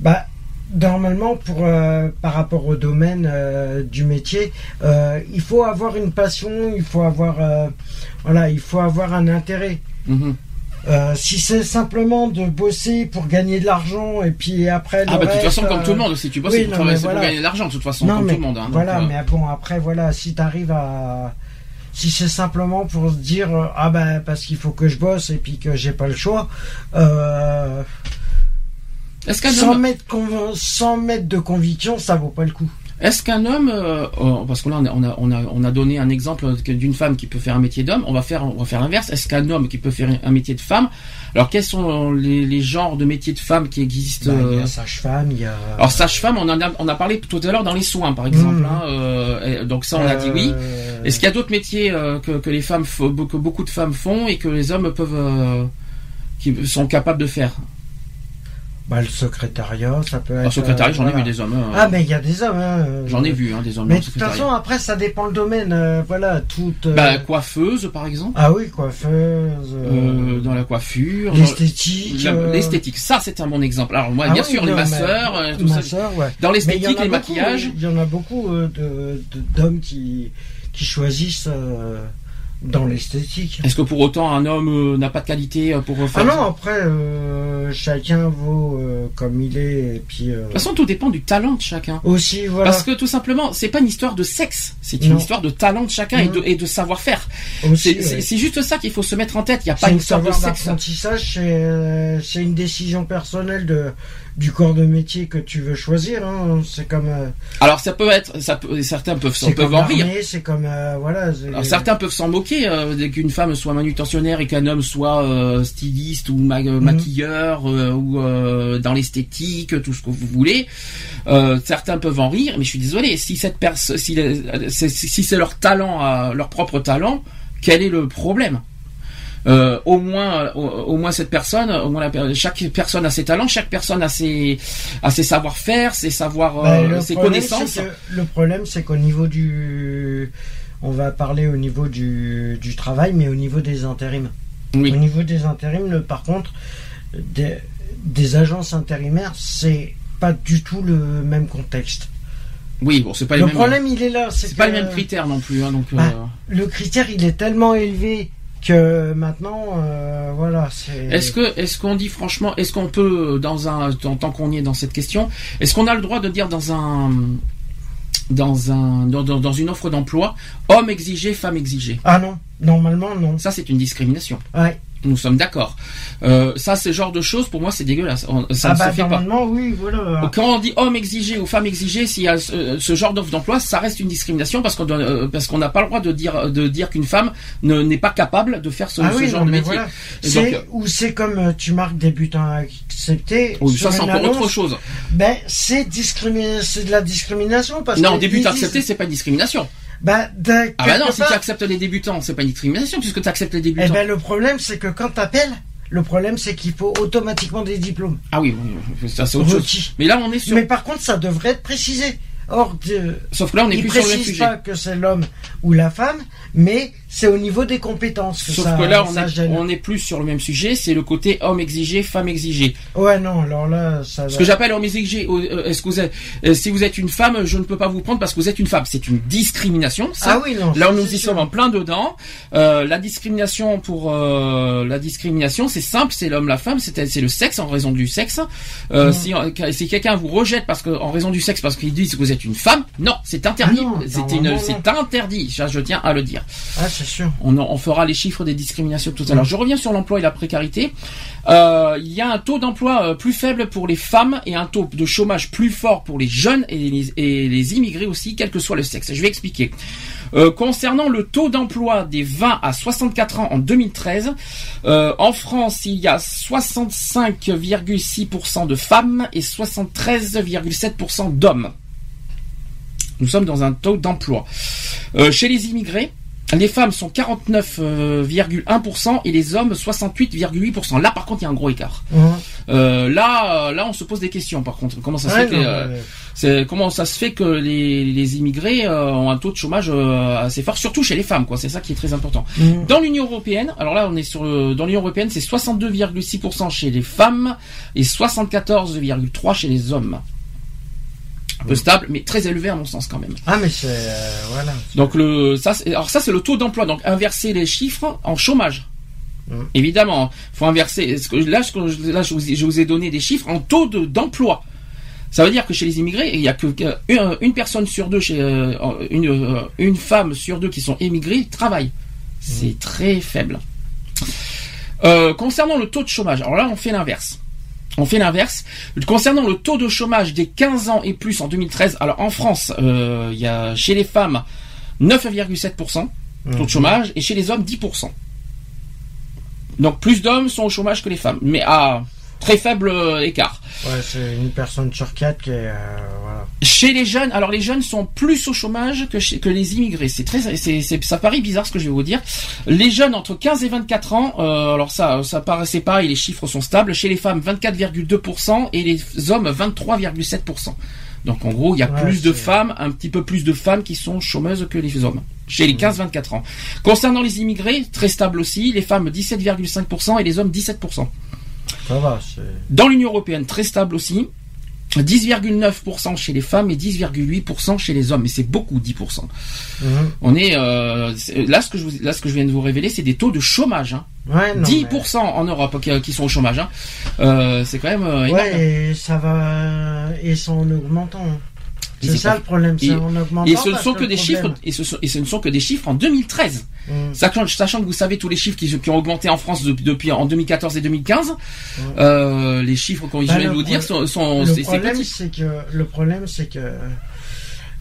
bah normalement pour euh, par rapport au domaine euh, du métier, euh, il faut avoir une passion, il faut avoir voilà, il faut avoir un intérêt. Mhm. Si c'est simplement de bosser pour gagner de l'argent et puis après le Ah bah de toute façon, comme tout le monde, si tu bosses, oui, c'est pour, non, c'est pour voilà. gagner de l'argent, de toute façon, non comme mais tout le monde. hein. voilà, Donc, mais bon après voilà, si t'arrives à si c'est simplement pour se dire ah ben parce qu'il faut que je bosse et puis que j'ai pas le choix, euh, Est-ce qu'un sans homme, mettre conv- sans mettre de conviction, ça vaut pas le coup. est-ce qu'un homme, euh, euh, parce que là on a, on a, on a, on a donné un exemple que d'une femme qui peut faire un métier d'homme, on va faire, on va faire l'inverse. Est-ce qu'un homme qui peut faire un métier de femme Alors quels sont les, les genres de métiers de femmes qui existent Bah, il y euh, a sage-femme, il y a Alors sage-femme, on en a, on a parlé tout à l'heure dans les soins, par exemple. Mhm. hein, euh, donc ça, on a dit oui. euh, Est-ce qu'il y a d'autres métiers euh, que, que les femmes, que beaucoup de femmes font et que les hommes peuvent, euh, qui sont capables de faire? Bah, le secrétariat, ça peut être. Alors secrétariat, j'en ai voilà. vu des hommes. hein. Ah mais il y a des hommes. hein, euh, J'en ai vu hein, des hommes. Mais de toute façon, après, ça dépend le domaine. euh, voilà, tout. euh, Bah, coiffeuse, par exemple. Ah oui, coiffeuse. Euh, euh, dans la coiffure. L'esthétique. euh, L'esthétique, ça c'est un bon exemple. Alors moi, ah bien oui, sûr, les non, mais- masseurs, euh, tout ça. masseurs, ouais. Dans Mais en l'esthétique, les beaucoup, maquillages. Il y en a beaucoup euh, d'hommes qui qui choisissent euh, dans l'esthétique. Est-ce que pour autant un homme euh, n'a pas de qualité euh, pour faire Ah non, après, euh, chacun vaut euh, comme il est, et puis euh, De toute façon, tout dépend du talent de chacun. aussi, voilà. Parce que tout simplement, c'est pas une histoire de sexe, c'est une Non. histoire de talent de chacun et de, savoir-faire. C'est ouais. juste ça qu'il faut se mettre en tête. Il n'y a pas une histoire de sexe. euh, c'est une décision personnelle de du corps de métier que tu veux choisir. hein. C'est comme euh, Alors ça peut être, ça peut, certains peuvent, s'en- peuvent en rire. c'est comme euh, voilà. Alors certains peuvent s'en moquer euh, dès qu'une femme soit manutentionnaire et qu'un homme soit euh, styliste ou ma- euh, maquilleur ou dans l'esthétique, tout ce que vous voulez. Certains peuvent en rire, mais je suis désolé. Si cette personne, si, c'est- si si c'est leur talent, leur propre talent, quel est le problème? Euh, au moins, au, au moins cette personne, au moins la- chaque personne a ses talents, chaque personne a ses, a ses savoir-faire, ses savoirs, Bah, euh, ses problème, connaissances. que- le problème, c'est qu'au niveau du, on va parler au niveau du, du travail, mais au niveau des intérims. Oui. Au niveau des intérims, le- par contre, des, des agences intérimaires, c'est pas du tout le même contexte. Oui, bon, c'est pas les Le mêmes. problème, il est là. C'est pas les mêmes critères non plus, hein, donc. Bah, euh, Le critère, il est tellement élevé que maintenant, euh, voilà, c'est. Est-ce que, est-ce qu'on dit franchement, est-ce qu'on peut, dans un, en tant qu'on y est dans cette question, est-ce qu'on a le droit de dire dans un, dans un, dans, dans- dans une offre d'emploi, homme exigé, femme exigée? Ah non, normalement non. Ça, c'est une discrimination. Ouais. Nous sommes d'accord. Euh, ça, ce genre de choses, pour moi, c'est dégueulasse. Ça ah ne bah se fait pas. normalement, oui, voilà. Quand on dit homme exigé ou femme exigée, s'il y a ce, ce genre d'offre d'emploi, ça reste une discrimination parce qu'on doit- euh, parce qu'on n'a pas le droit de dire de dire qu'une femme ne- n'est pas capable de faire ce, Ah ce oui, genre non, de métier. voilà. Donc, ou c'est comme euh, tu marques débutant accepté. sur ça, c'est encore autre chose. Ben, c'est de la discrimination parce Non, que début ils disent- accepté, c'est pas une discrimination. D'un- Ah bah non, si tu acceptes les débutants, c'est pas une discrimination puisque tu acceptes les eh débutants. ben, le problème, c'est que quand t'appelles, le problème, c'est qu'il faut automatiquement des diplômes. Ah oui, ça c'est autre chose. Mais là, on est sur. Mais par contre, ça devrait être précisé. Or, de- Sauf que là, on est il plus sur le précise pas que c'est l'homme ou la femme, mais c'est au niveau des compétences que Sauf ça, que là, on ça est, gêne. on est plus sur le même sujet, c'est le côté homme exigé, femme exigée. Ouais, non, alors là, ça Ce que j'appelle homme exigé, euh, est-ce que vous êtes, euh, si vous êtes une femme, je ne peux pas vous prendre parce que vous êtes une femme. C'est une discrimination. Ça. Ah oui, non. Là, nous y sommes en plein dedans. Euh, la discrimination pour euh, la discrimination, c'est simple, c'est l'homme, la femme, c'est le sexe en raison du sexe. Euh, Mhm. Si, si quelqu'un vous rejette parce que en raison du sexe, parce qu'il dit que vous êtes une femme, non, c'est interdit. Ah c'est interdit. Ça, je tiens à le dire. Ah, sûr. On, fera les chiffres des discriminations tout à l'heure. Je reviens sur l'emploi et la précarité. Euh, il y a un taux d'emploi euh, plus faible pour les femmes et un taux de chômage plus fort pour les jeunes et les, et les immigrés aussi, quel que soit le sexe. Je vais expliquer. Euh, concernant le taux d'emploi des 20 à 64 ans en 2013, euh, en France, il y a 65,6% de femmes et 73,7% d'hommes. Nous sommes dans un taux d'emploi. Euh, chez les immigrés, les femmes sont 49,1% et les hommes 68,8%. Là, par contre, il y a un gros écart. Ouais. Euh, là, là, on se pose des questions. Par contre, comment ça se Ouais, fait que, non, euh, mais- c'est comment ça se fait que les, les immigrés euh, ont un taux de chômage euh, assez fort, surtout chez les femmes, quoi. C'est ça qui est très important. Mm. Dans l'Union européenne, alors là, on est sur le- dans l'Union européenne, c'est 62,6% chez les femmes et 74,3% chez les hommes. Un peu stable, mais très élevé à mon sens quand même. Ah, mais c'est. euh, voilà. Donc le ça c'est- alors ça c'est le taux d'emploi donc inverser les chiffres en chômage. Mm. Évidemment, faut inverser là ce que je- là je vous, ai- je vous ai donné des chiffres en taux de d'emploi. Ça veut dire que chez les immigrés, il y a que que une, une personne sur deux chez euh, une euh, une femme sur deux qui sont émigrés travaillent. C'est très faible. Euh, concernant le taux de chômage, alors là on fait l'inverse. On fait l'inverse. Concernant le taux de chômage des 15 ans et plus en 2013, alors en France, euh, il y a chez les femmes 9,7% taux de chômage et chez les hommes 10%. Donc plus d'hommes sont au chômage que les femmes, mais à très faible euh, écart. Ouais, c'est une personne sur quatre qui est. euh, voilà. Chez les jeunes, alors les jeunes sont plus au chômage que, chez, que les immigrés. C'est très, c'est, c'est- ça paraît bizarre ce que je vais vous dire. Les jeunes entre 15 et 24 ans, euh, alors ça, ça paraissait pareil, les chiffres sont stables. Chez les femmes, 24,2% et les hommes, 23,7%. Donc en gros, il y a Ouais, plus de femmes, un petit peu plus de femmes qui sont chômeuses que les hommes. Chez les 15-24 ans. Concernant les immigrés, très stable aussi. Les femmes 17,5% et les hommes 17%. Ça va, c'est. Dans l'Union européenne, très stable aussi. 10,9% chez les femmes et 10,8% chez les hommes. Et c'est beaucoup, 10%. Mhm. On est euh, là ce que je vous, là ce que je viens de vous révéler, c'est des taux de chômage. Hein. Ouais, non. 10% en Europe qui, qui sont au chômage. Hein. Euh, c'est quand même euh, énorme. Ouais, et ça va. Et c'est en augmentant. C'est ça le problème, c'est et- en augmentant. Et ce ne sont que des problème- chiffres et ce, sont- et ce ne sont que des chiffres en 2013. Mhm. Sachant, sachant que vous savez tous les chiffres qui, qui ont augmenté en France de- depuis en 2014 et 2015, euh, les chiffres qu'on je vais le vous dire sont, sont Le problème, c'est que le problème, c'est que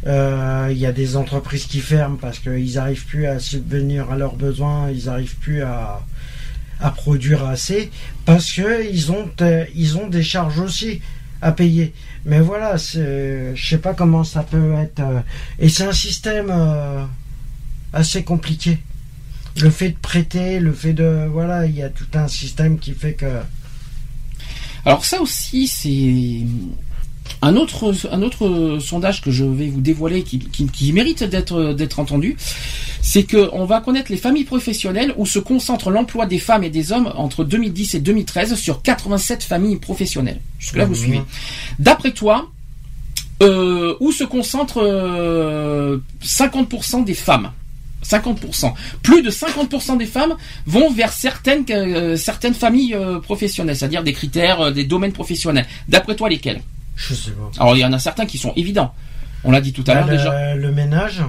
euh, il y a des entreprises qui ferment parce qu'ils n'arrivent plus à subvenir à leurs besoins, ils n'arrivent plus à, à produire assez parce que ils ont euh, ils ont des charges aussi à payer. Mais voilà, je sais pas comment ça peut être euh, et c'est un système euh, assez compliqué. Le fait de prêter, le fait de voilà, il y a tout un système qui fait que Alors ça aussi, c'est un autre, un autre sondage que je vais vous dévoiler qui, qui, qui mérite d'être d'être entendu. C'est que on va connaître les familles professionnelles où se concentre l'emploi des femmes et des hommes entre 2010 et 2013 sur 87 familles professionnelles. Jusque là, vous suivez. D'après toi, euh, où se concentre euh, 50% des femmes? 50%. Plus de 50% des femmes vont vers certaines, euh, certaines familles euh, professionnelles, c'est-à-dire des critères, euh, des domaines professionnels. D'après toi, lesquels? Je sais pas. Alors, il y en a certains qui sont évidents. On l'a dit tout à Bah, l'heure déjà. le ménage,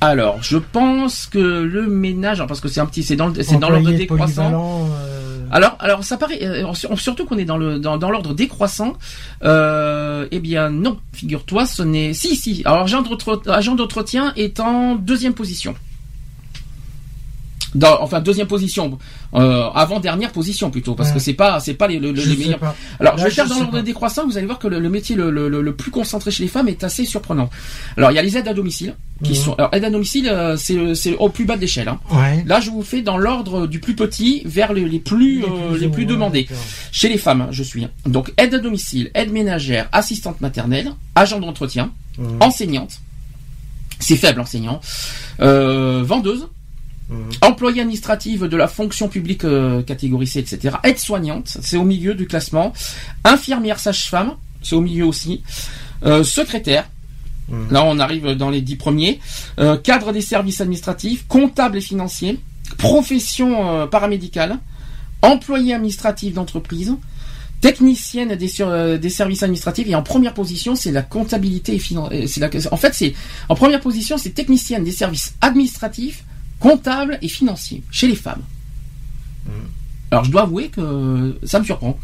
Alors, je pense que le ménage, parce que c'est un petit, c'est dans, c'est dans l'ordre décroissant. euh, Alors, alors ça paraît, euh, sur- surtout qu'on est dans le dans, dans l'ordre décroissant. Euh, eh bien non, figure-toi, ce n'est. Si si. Alors agent d'entretien est en deuxième position. Dans, enfin deuxième position, euh, avant dernière position plutôt, parce Ouais. que c'est pas c'est pas les, les sais meilleurs. pas. Alors, Là, je vais faire dans l'ordre décroissant, vous allez voir que le, le métier le, le- le- plus concentré chez les femmes est assez surprenant. Alors, il y a les aides à domicile, qui Mhm. sont... Alors, aides à domicile, euh, c'est c'est au plus bas de l'échelle. Hein. Ouais. Là, je vous fais dans l'ordre du plus petit vers les, les plus, euh, les plus ouais, demandés. Chez les femmes, je suis. Donc, aide à domicile, aide ménagère, assistante maternelle, agent d'entretien, Mhm. enseignante. C'est faible, enseignant. Euh, vendeuse. Mhm. Employée administrative de la fonction publique euh, catégorie C, etc. Aide-soignante, c'est au milieu du classement. Infirmière sage-femme, c'est au milieu aussi. Euh, secrétaire, Mhm. là on arrive dans les dix premiers. Euh, cadre des services administratifs, comptable et financier. Profession euh, paramédicale. Employée administrative d'entreprise. Technicienne des, sur- euh, des services administratifs et en première position c'est la comptabilité et En fait c'est en première position c'est technicienne des services administratifs, comptables et financiers chez les femmes. Alors je dois avouer que ça me surprend.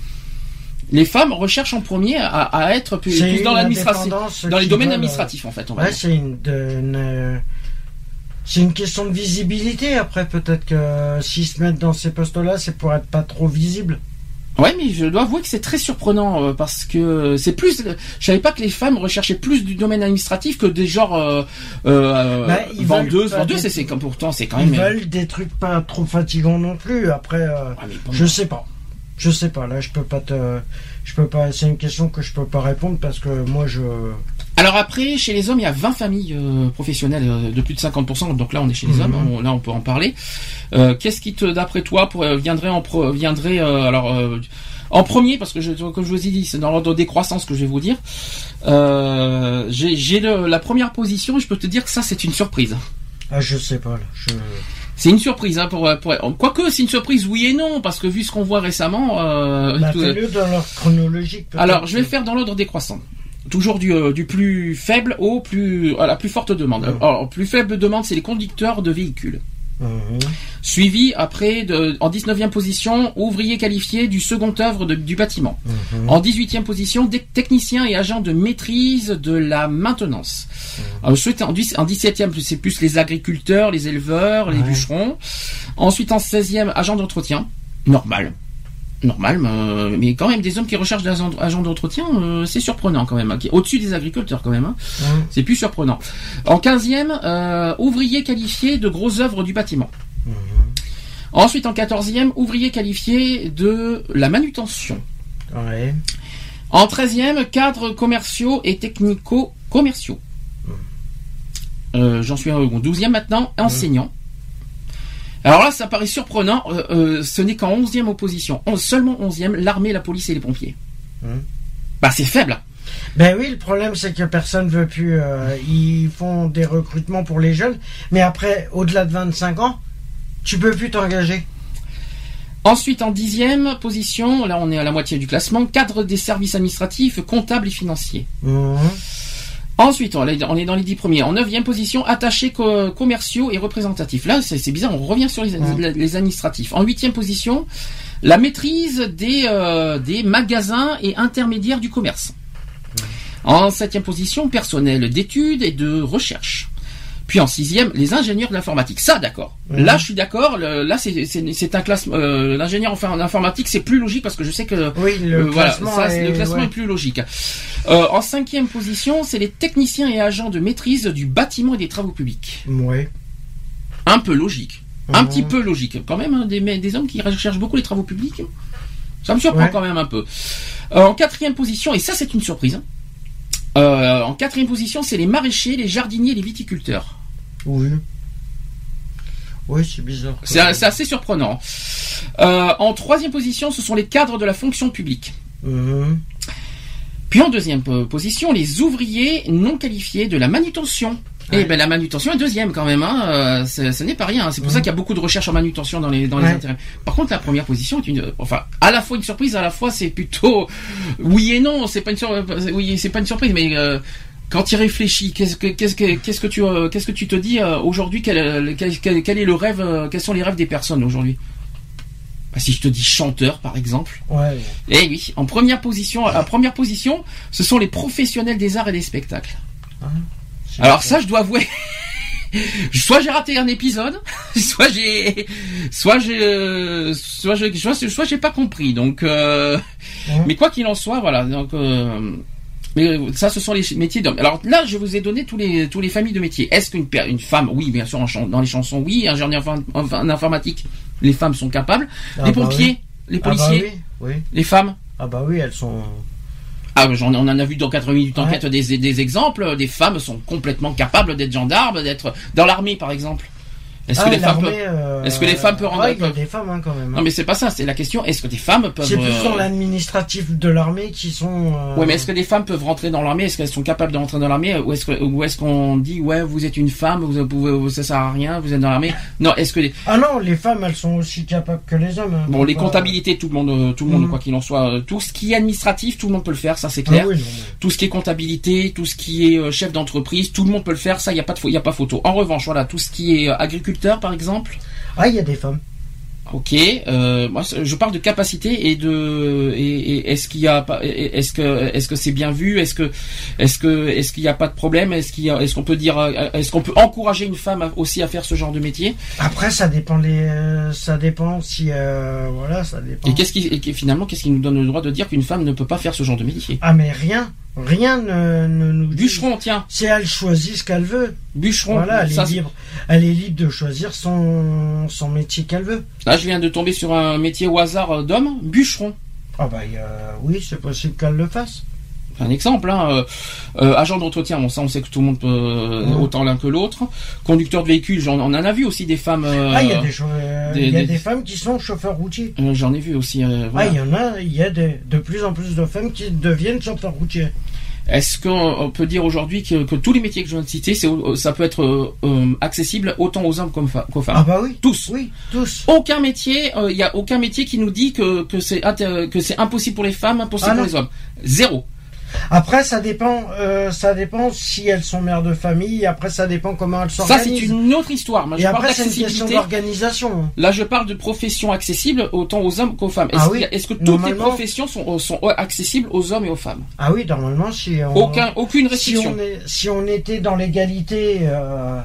Les femmes recherchent en premier à, à être plus, C'est plus dans l'administration, dans les domaines administratifs en fait. On va Ouais, c'est une, euh, c'est une question de visibilité. Après, peut-être que s'ils se mettent dans ces postes-là, c'est pour être pas trop visible. Ouais, mais je dois avouer que c'est très surprenant euh, parce que c'est plus. Je savais pas que les femmes recherchaient plus du domaine administratif que des genres euh, euh, Bah, ils vendeuses. Vendeuses, c'est comme pourtant c'est quand Ils même. veulent des trucs pas trop fatigants non plus. Après, euh, bon. je sais pas. Je sais pas. Là, je peux pas te, je peux pas. C'est une question que je peux pas répondre parce que moi, je. Alors après, chez les hommes, il y a 20 familles euh, professionnelles euh, de plus de 50%. Donc là, on est chez les Mhm. hommes. on- là, on peut en parler. Euh, Qu'est-ce qui te, d'après toi, pour, viendrait en pro- viendrait alors en premier parce que je, comme je vous ai dit, c'est dans l'ordre de décroissance que je vais vous dire. J'ai la première position. et Je peux te dire que ça, c'est une surprise. Ah, je sais pas. Là. Je... C'est une surprise, hein, pour, pour quoique c'est une surprise, oui et non, parce que vu ce qu'on voit récemment. Euh, Bah, tout- dans l'ordre chronologique. alors, je vais faire dans l'ordre décroissant. Toujours du, euh, du plus faible au plus à la plus forte demande. Mhm. Alors, plus faible demande, c'est les conducteurs de véhicules. Mhm. Suivi après de, en 19e position, ouvrier qualifié du second œuvre de- du bâtiment. Mhm. En 18e position, technicien et agent de maîtrise de la maintenance. Alors, en, dix- en 17e, c'est plus les agriculteurs, les éleveurs, les bûcherons. Ensuite, en 16e, agent d'entretien. Normal. Normal, mais, euh, mais quand même des hommes qui recherchent des agents d'entretien, euh, c'est surprenant quand même. hein, Au-dessus des agriculteurs quand même. hein. Mhm. C'est plus surprenant. En 15e, euh, ouvrier qualifié de grosses œuvres du bâtiment. Mhm. Ensuite, en 14e, ouvrier qualifié de la manutention. Ouais. En 13e, cadres commerciaux et technico-commerciaux. Euh, J'en suis au 12e maintenant, enseignant. Alors là, ça paraît surprenant, euh, euh, ce n'est qu'en 11e opposition. On- seulement 11e, l'armée, la police et les pompiers. Mhm. Bah c'est faible. Ben oui, le problème c'est que personne veut plus. euh, ils font des recrutements pour les jeunes, mais après, au-delà de 25 ans, tu peux plus t'engager. Ensuite, en 10e position, là on est à la moitié du classement, cadre des services administratifs, comptables et financiers. Mhm. Ensuite, on est dans les 10 premiers. En 9e position, attachés co- commerciaux et représentatifs. Là, c'est bizarre, on revient sur les, Ouais. les administratifs. En 8e position, la maîtrise des, euh, des magasins et intermédiaires du commerce. En 7e position, personnel d'études et de recherche. Puis en sixième, les ingénieurs de l'informatique. Ça, d'accord. Mhm. Là, je suis d'accord. Là, c'est un classement. euh, L'ingénieur en en informatique, c'est plus logique parce que je sais que Oui, le euh, voilà, classement, ça, est, le classement ouais. est plus logique. Euh, en cinquième position, c'est les techniciens et agents de maîtrise du bâtiment et des travaux publics. Ouais. Un peu logique. Un Mhm. petit peu logique. Quand même, hein, des, hommes qui recherchent beaucoup les travaux publics. Ça me surprend Ouais. quand même un peu. En quatrième position, et ça c'est une surprise. hein. Euh, en quatrième position, c'est les maraîchers, les jardiniers les viticulteurs. Oui. Oui, c'est bizarre. C'est assez surprenant. Euh, en troisième position, ce sont les cadres de la fonction publique. Puis en deuxième po- position, les ouvriers non qualifiés de la manutention. Ouais. Et ben la manutention est deuxième quand même, hein. euh, ce n'est pas rien. hein. C'est pour ça qu'il y a beaucoup de recherches en manutention dans les dans les Ouais. intérêts. Par contre, la première position est une, enfin, à la fois une surprise, à la fois c'est plutôt oui et non. C'est pas une sur... oui, c'est pas une surprise, mais euh, quand tu y réfléchis, qu'est-ce que qu'est-ce que qu'est-ce que tu euh, qu'est-ce que tu te dis euh, aujourd'hui quel, euh, quel, quel- quel est le rêve euh, Quels sont les rêves des personnes aujourd'hui? Bah, Si je te dis chanteur, par exemple. Ouais. Eh oui, en première position, en première position, ce sont les professionnels des arts et des spectacles. Alors ça, je dois avouer, soit j'ai raté un épisode, soit j'ai, soit j'ai, euh, soit j'ai, soit, j'ai pas compris. Donc, euh, Ouais. mais quoi qu'il en soit, voilà. Donc, euh, mais ça, ce sont les métiers d'hommes. Alors là, je vous ai donné tous les tous les familles de métiers. Est-ce qu'une une femme, oui, bien sûr, en dans les chansons, oui, ingénieur inform- en informatique, les femmes sont capables. Ah les bah pompiers, les oui. Ah bah policiers, oui. oui. les femmes. Ah bah oui, elles sont. Ah, j'en, on en a vu dans 80 minutes Ouais. enquête des, des exemples. Des femmes sont complètement capables d'être gendarmes, d'être dans l'armée, par exemple. Est-ce Ah, que les femmes peuvent... euh, est-ce que les femmes peuvent rendre- ouais, il y a peuvent- des femmes hein, quand même. hein. Non mais c'est pas ça, c'est la question. Est-ce que des femmes peuvent... C'est plus euh, l'administratif de l'armée qui sont. euh, Ouais, mais est-ce que des femmes peuvent rentrer dans l'armée? Est-ce qu'elles sont capables de rentrer dans l'armée? Ou est-ce est-ce qu'on dit ouais, vous êtes une femme, vous pouvez, ça sert à rien, vous êtes dans l'armée? Non, est-ce que les, Ah non, les femmes, elles sont aussi capables que les hommes. hein. bon, les pas- comptabilités, tout le monde, euh, tout le monde, Mhm. quoi qu'il en soit, euh, tout ce qui est administratif, tout le monde peut le faire, ça c'est Ah clair. oui, non, mais- Tout ce qui est comptabilité, tout ce qui est euh, chef d'entreprise, tout le monde peut le faire, ça il y a pas de, y a pas photo. En revanche, voilà, tout ce qui est euh, par exemple. Ah, il y a des femmes. Ok, euh, moi je parle de capacité et de et, et est-ce qu'il y a est-ce que est-ce que c'est bien vu est-ce que est-ce que est-ce qu'il n'y a pas de problème est-ce qu'il est-ce qu'on peut dire euh, est-ce qu'on peut encourager une femme aussi à faire ce genre de métier? Après, ça dépend les, euh, ça dépend si, euh, voilà, ça dépend. et qu'est-ce qui et finalement qu'est-ce qui nous donne le droit de dire qu'une femme ne peut pas faire ce genre de métier? Ah, mais rien, rien ne, ne nous dit. Bûcheron tiens Si elle choisit ce qu'elle veut, bûcheron voilà, elle ça, est c'est- libre. Elle est libre de choisir son, son métier qu'elle veut. là je viens de tomber sur un métier au hasard euh, d'homme bûcheron Ah bah, oui, c'est possible qu'elle le fasse. Un exemple, hein, euh, euh, agent d'entretien, bon ça on sait que tout le monde peut autant l'un que l'autre. Conducteur de véhicule, j'en- on en a vu aussi des femmes. euh, ah, il y a des, cho- euh, des- il y a des- des femmes qui sont chauffeurs routiers. J'en ai vu aussi. Ah, il y en a, il y a des- de plus en plus de femmes qui deviennent chauffeurs routiers. Est-ce qu'on on peut dire aujourd'hui que, que tous les métiers que je viens de citer, ça peut être euh, accessible autant aux hommes qu'aux femmes Ah bah oui. Tous. Oui, tous. Aucun métier, euh, il y a aucun métier qui nous dit que, que c'est inter- que c'est impossible pour les femmes, impossible Ah pour les hommes. Zéro. Après, ça dépend, euh, ça dépend si elles sont mères de famille. Après, ça dépend comment elles Ça s'organisent. c'est une autre histoire. Moi, Et je parle après, c'est une question d'organisation. Là, je parle de professions accessibles autant aux hommes qu'aux femmes. Est-ce, Ah oui. est-ce que toutes les professions sont, sont accessibles aux hommes et aux femmes? Ah oui, normalement, si on, Aucun, aucune si restriction. on, est- si on était dans l'égalité euh,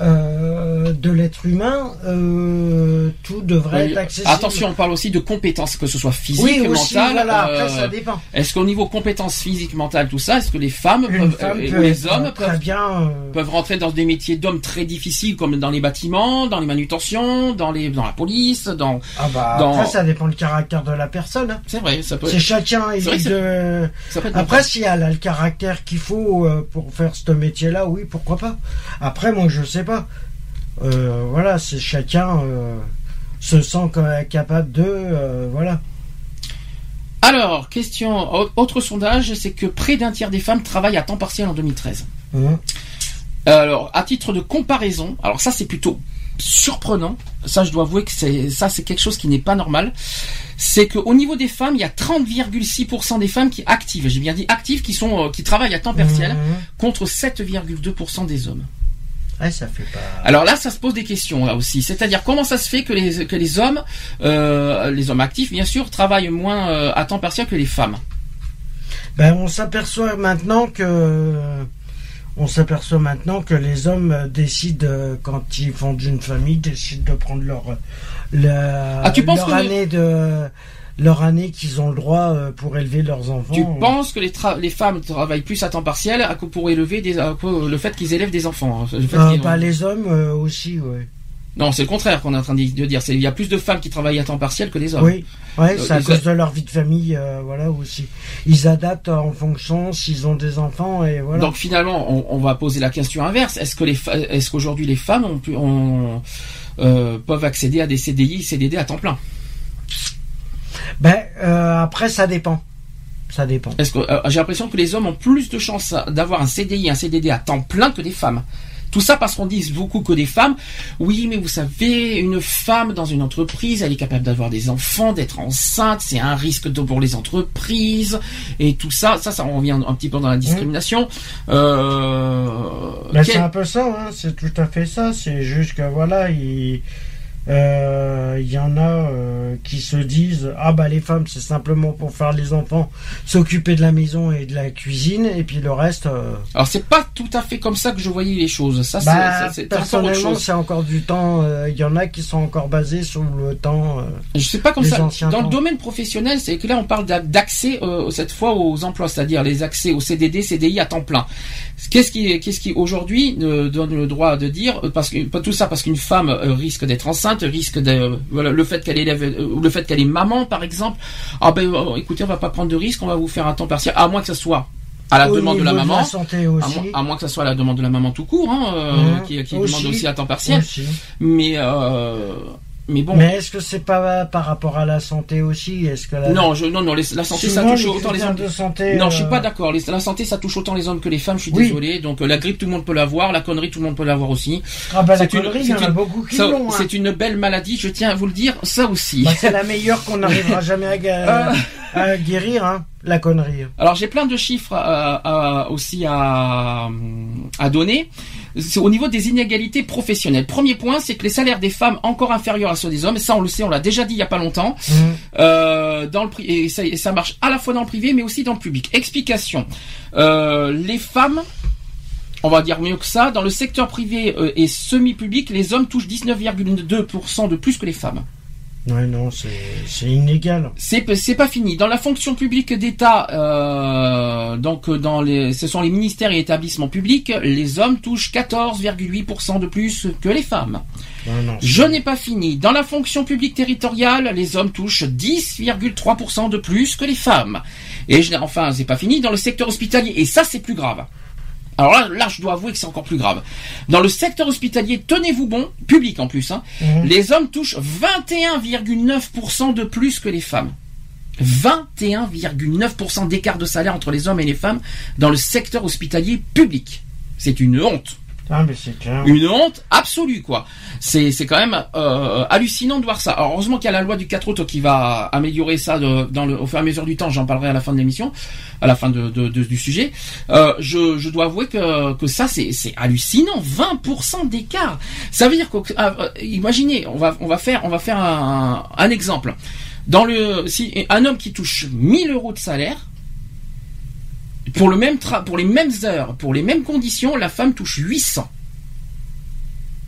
euh, de l'être humain, euh, tout devrait Oui, être accessible. Attention, on parle aussi de compétences, que ce soit physique, oui, aussi, mentale. voilà, après, euh, ça dépend. Est-ce qu'au niveau compétences physiques, mentales, tout ça, est-ce que les femmes Une peuvent, femme peut ou les hommes peuvent, bien. peuvent rentrer dans des métiers d'hommes très difficiles, comme dans les bâtiments, dans les manutentions, dans les, dans la police, dans. Ah bah, dans- après, ça dépend du caractère de la personne. hein. C'est vrai, ça peut. C'est chacun est vrai de. Ça peut être Après, si elle a le caractère qu'il faut pour faire ce métier-là, oui, pourquoi pas. Après, moi, je sais pas. Euh, voilà, c'est chacun euh, se sent ca- capable de. euh, voilà. Alors, question, au- autre sondage, c'est que près d'un tiers des femmes travaillent à temps partiel en 2013. Hein. Alors, à titre de comparaison, alors ça c'est plutôt surprenant. Ça, je dois avouer que c'est ça, c'est quelque chose qui n'est pas normal. C'est qu'au niveau des femmes, il y a 30,6% des femmes qui actives, j'ai bien dit actives, qui sont qui travaillent à temps partiel, Mhm. contre 7,2% des hommes. Ouais, ça fait pas. Alors là, ça se pose des questions là aussi. C'est-à-dire comment ça se fait que les que les hommes, euh, les hommes actifs bien sûr, travaillent moins euh, à temps partiel que les femmes? Ben, on s'aperçoit maintenant que. On s'aperçoit maintenant que les hommes euh, décident, quand ils fondent une famille, décident de prendre leur, Ah, tu penses leur que les- année de leur année qu'ils ont le droit euh, pour élever leurs enfants. Tu penses que les, les femmes travaillent plus à temps partiel à pour élever des, à le fait qu'ils élèvent des enfants hein, le fait Euh, bah, les hommes euh, aussi, ouais. Non, c'est le contraire qu'on est en train de dire. Il y a plus de femmes qui travaillent à temps partiel que des hommes. Oui, ouais, Euh, c'est à cause de leur vie de famille, euh, voilà aussi. Ils adaptent en fonction s'ils ont des enfants et voilà. Donc finalement, on, on va poser la question inverse. Est-ce que les est-ce qu'aujourd'hui les femmes ont pu, ont, euh, peuvent accéder à des CDI, CDD à temps plein? Ben euh, après ça dépend, ça dépend. Est-ce que euh, j'ai l'impression que les hommes ont plus de chances d'avoir un CDI, un CDD à temps plein que des femmes. Tout ça parce qu'on dit beaucoup que des femmes, oui, mais vous savez, une femme dans une entreprise, elle est capable d'avoir des enfants, d'être enceinte, c'est un risque de- pour les entreprises, et tout ça, ça, ça on revient un petit peu dans la discrimination. Euh, Ben, quel- c'est un peu ça, hein, c'est tout à fait ça. C'est juste que voilà, il il y en a euh, qui se disent ah bah les femmes c'est simplement pour faire les enfants, s'occuper de la maison et de la cuisine et puis le reste. euh, Alors c'est pas tout à fait comme ça que je voyais les choses. Ça, c'est- bah, c'est personnellement c'est encore du temps. euh, Il y en a qui sont encore basés sur le temps. euh, Je sais pas comme ça. Dans le domaine professionnel, c'est que là on parle d'a- d'accès euh, cette fois aux emplois, c'est-à-dire les accès au CDD, CDI à temps plein. Qu'est-ce qui, qu'est-ce qui aujourd'hui euh, donne le droit de dire euh, parce que pas tout ça parce qu'une femme euh, risque d'être enceinte, risque de voilà le fait qu'elle ou le fait qu'elle est maman par exemple. Ah ben euh, écoutez, on va pas prendre de risque, on va vous faire un temps partiel, à moins que ce soit à la Au demande de la maman. la santé À aussi. moins, à moins que ça soit à la demande de la maman tout court, hein, euh, Mhm. qui, qui Aussi. demande aussi à temps partiel. Aussi. Mais euh, mais bon. Mais est-ce que c'est pas par rapport à la santé aussi Est-ce que la... non, je, non, non, les- la santé, ça touche autant les hommes. de santé. Non, je suis euh, pas d'accord. La santé, ça touche autant les hommes que les femmes. Je suis Oui. désolé. Donc euh, la grippe, tout le monde peut l'avoir. La connerie, tout le monde peut l'avoir aussi. Ah bah la connerie, il y en a beaucoup qui l'ont. hein. C'est une belle maladie. Je tiens à vous le dire. Ça aussi. Bah, c'est la meilleure qu'on n'arrivera jamais à, Euh. à guérir, hein, la connerie. Alors j'ai plein de chiffres aussi à, à donner. C'est au niveau des inégalités professionnelles. Premier point, c'est que les salaires des femmes encore inférieurs à ceux des hommes. Et ça, on le sait, on l'a déjà dit il y a pas longtemps. Mhm. Euh, dans le et ça, et ça marche à la fois dans le privé, mais aussi dans le public. Explication. Euh, les femmes. On va dire mieux que ça. Dans le secteur privé euh, et semi-public, les hommes touchent 19,2% de plus que les femmes. Ouais, non, c'est c'est inégal. C'est c'est pas fini. Dans la fonction publique d'État, euh, donc euh, dans les, ce sont les ministères et établissements publics, les hommes touchent 14,8% de plus que les femmes. Non, non, Je n'ai pas fini. Dans la fonction publique territoriale, les hommes touchent 10,3% de plus que les femmes. Et je n'ai- enfin, c'est pas fini. Dans le secteur hospitalier, et ça c'est plus grave. Alors là, là, je dois avouer que c'est encore plus grave. Dans le secteur hospitalier, tenez-vous bon, public en plus, hein, Mhm. les hommes touchent 21,9% de plus que les femmes. 21,9% d'écart de salaire entre les hommes et les femmes dans le secteur hospitalier public. C'est une honte. Ah. Une honte absolue, quoi. C'est quand même euh, hallucinant de voir ça. Heureusement qu'il y a la loi du 4 août qui va améliorer ça au fur et à mesure du temps. J'en parlerai à la fin de l'émission, à la fin du sujet. Euh, je, dois avouer que, ça, c'est c'est hallucinant. 20% d'écart. Ça veut dire que, ah, euh, imaginez, on va, on faire, on va faire un, un exemple. Dans le, si un homme qui touche 1000 euros de salaire, pour le même tra pour les mêmes heures, pour les mêmes conditions, la femme touche 800.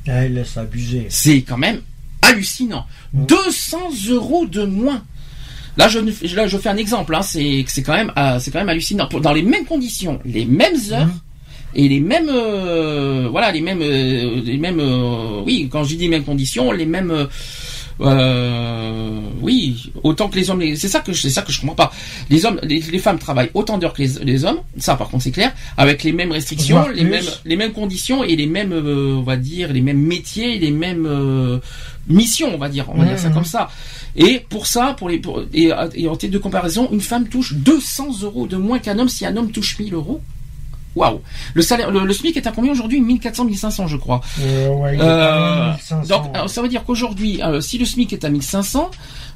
Ah, il laisse abuser. C'est quand même hallucinant. 200 euros de moins. Là, je, là, je fais un exemple. Hein, c'est quand même, euh, c'est quand même hallucinant. Pour- dans les mêmes conditions, les mêmes heures Mhm. et les mêmes, euh, voilà, les mêmes, euh, les mêmes. euh, oui, quand je dis les mêmes conditions, les mêmes. Oui, autant que les hommes. C'est ça que je- c'est ça que je comprends pas. Les hommes, les, les femmes travaillent autant d'heures que les, les hommes. Ça, par contre, c'est clair. Avec les mêmes restrictions, les plus. mêmes, les mêmes conditions et les mêmes, euh, on va dire, les mêmes métiers, les mêmes euh, missions, on va dire. On va dire ça Mhm. comme ça. Et pour ça, pour les, pour, et, et en titre de comparaison, une femme touche 200 euros de moins qu'un homme si un homme touche 1000 euros. Waouh. Le salaire, le, le SMIC est à combien aujourd'hui? 1400, 1500, je crois. Euh, ouais, il est Euh, pas loin de 1500. donc, ça veut dire qu'aujourd'hui, euh, si le SMIC est à 1500,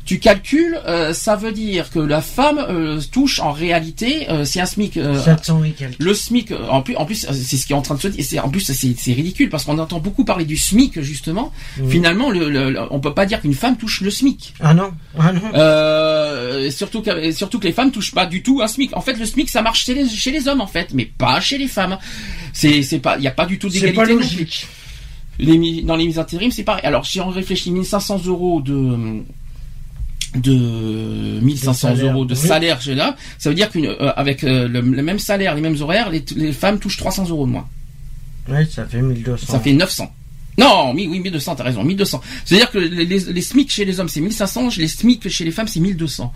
tu calcules, euh, ça veut dire que la femme euh, touche en réalité, euh, si un SMIC, euh, 700 et quelques. le SMIC, en plus, en plus, c'est ce qui est en train de se dire. c'est- En plus, c'est c'est ridicule parce qu'on entend beaucoup parler du SMIC justement. Finalement, le, le- le- on peut pas dire qu'une femme touche le SMIC. Ah non, ah non. Surtout que surtout que les femmes touchent pas du tout un SMIC. En fait, le SMIC ça marche chez les, chez les hommes en fait, mais pas chez les femmes. C'est c'est pas il y a pas du tout c'est d'égalité pas logique. Les dans les mises intérim, c'est pareil. Alors, si on réfléchit 1500 euros de de 1500 salaire, euros de oui. salaire chez là, ça veut dire qu'une euh, avec euh, le, le même salaire, les mêmes horaires, les, les femmes touchent 300 euros de moins. Oui, ça fait 1200. Ça fait 900. Non, oui, 1200, t'as raison, 1200. C'est-à-dire que les, les, les SMIC chez les hommes, c'est 1500, les SMIC chez les femmes, c'est 1200.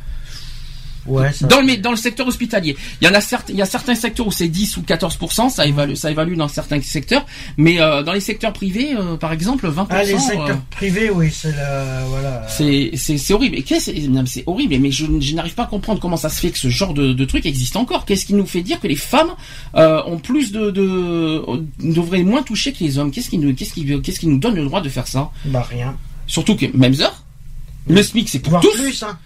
Ouais, ça Dans le, dans le secteur hospitalier, il y en a certes, il y a certains secteurs où c'est 10 ou 14% ça évalue, ça évalue dans certains secteurs, mais euh, dans les secteurs privés, euh, par exemple, 20 Ah, les euh, secteurs privés, oui, c'est la. Voilà. c'est c'est c'est horrible. C'est horrible. Mais je, je n'arrive pas à comprendre comment ça se fait que ce genre de, de truc existe encore. Qu'est-ce qui nous fait dire que les femmes euh, ont plus de, de devraient moins toucher que les hommes? Qu'est-ce qui nous qu'est-ce qui qu'est-ce qui nous donne le droit de faire ça? Bah, rien. Surtout que mêmes heures. Le SMIC c'est pour Voire tous. plus, hein.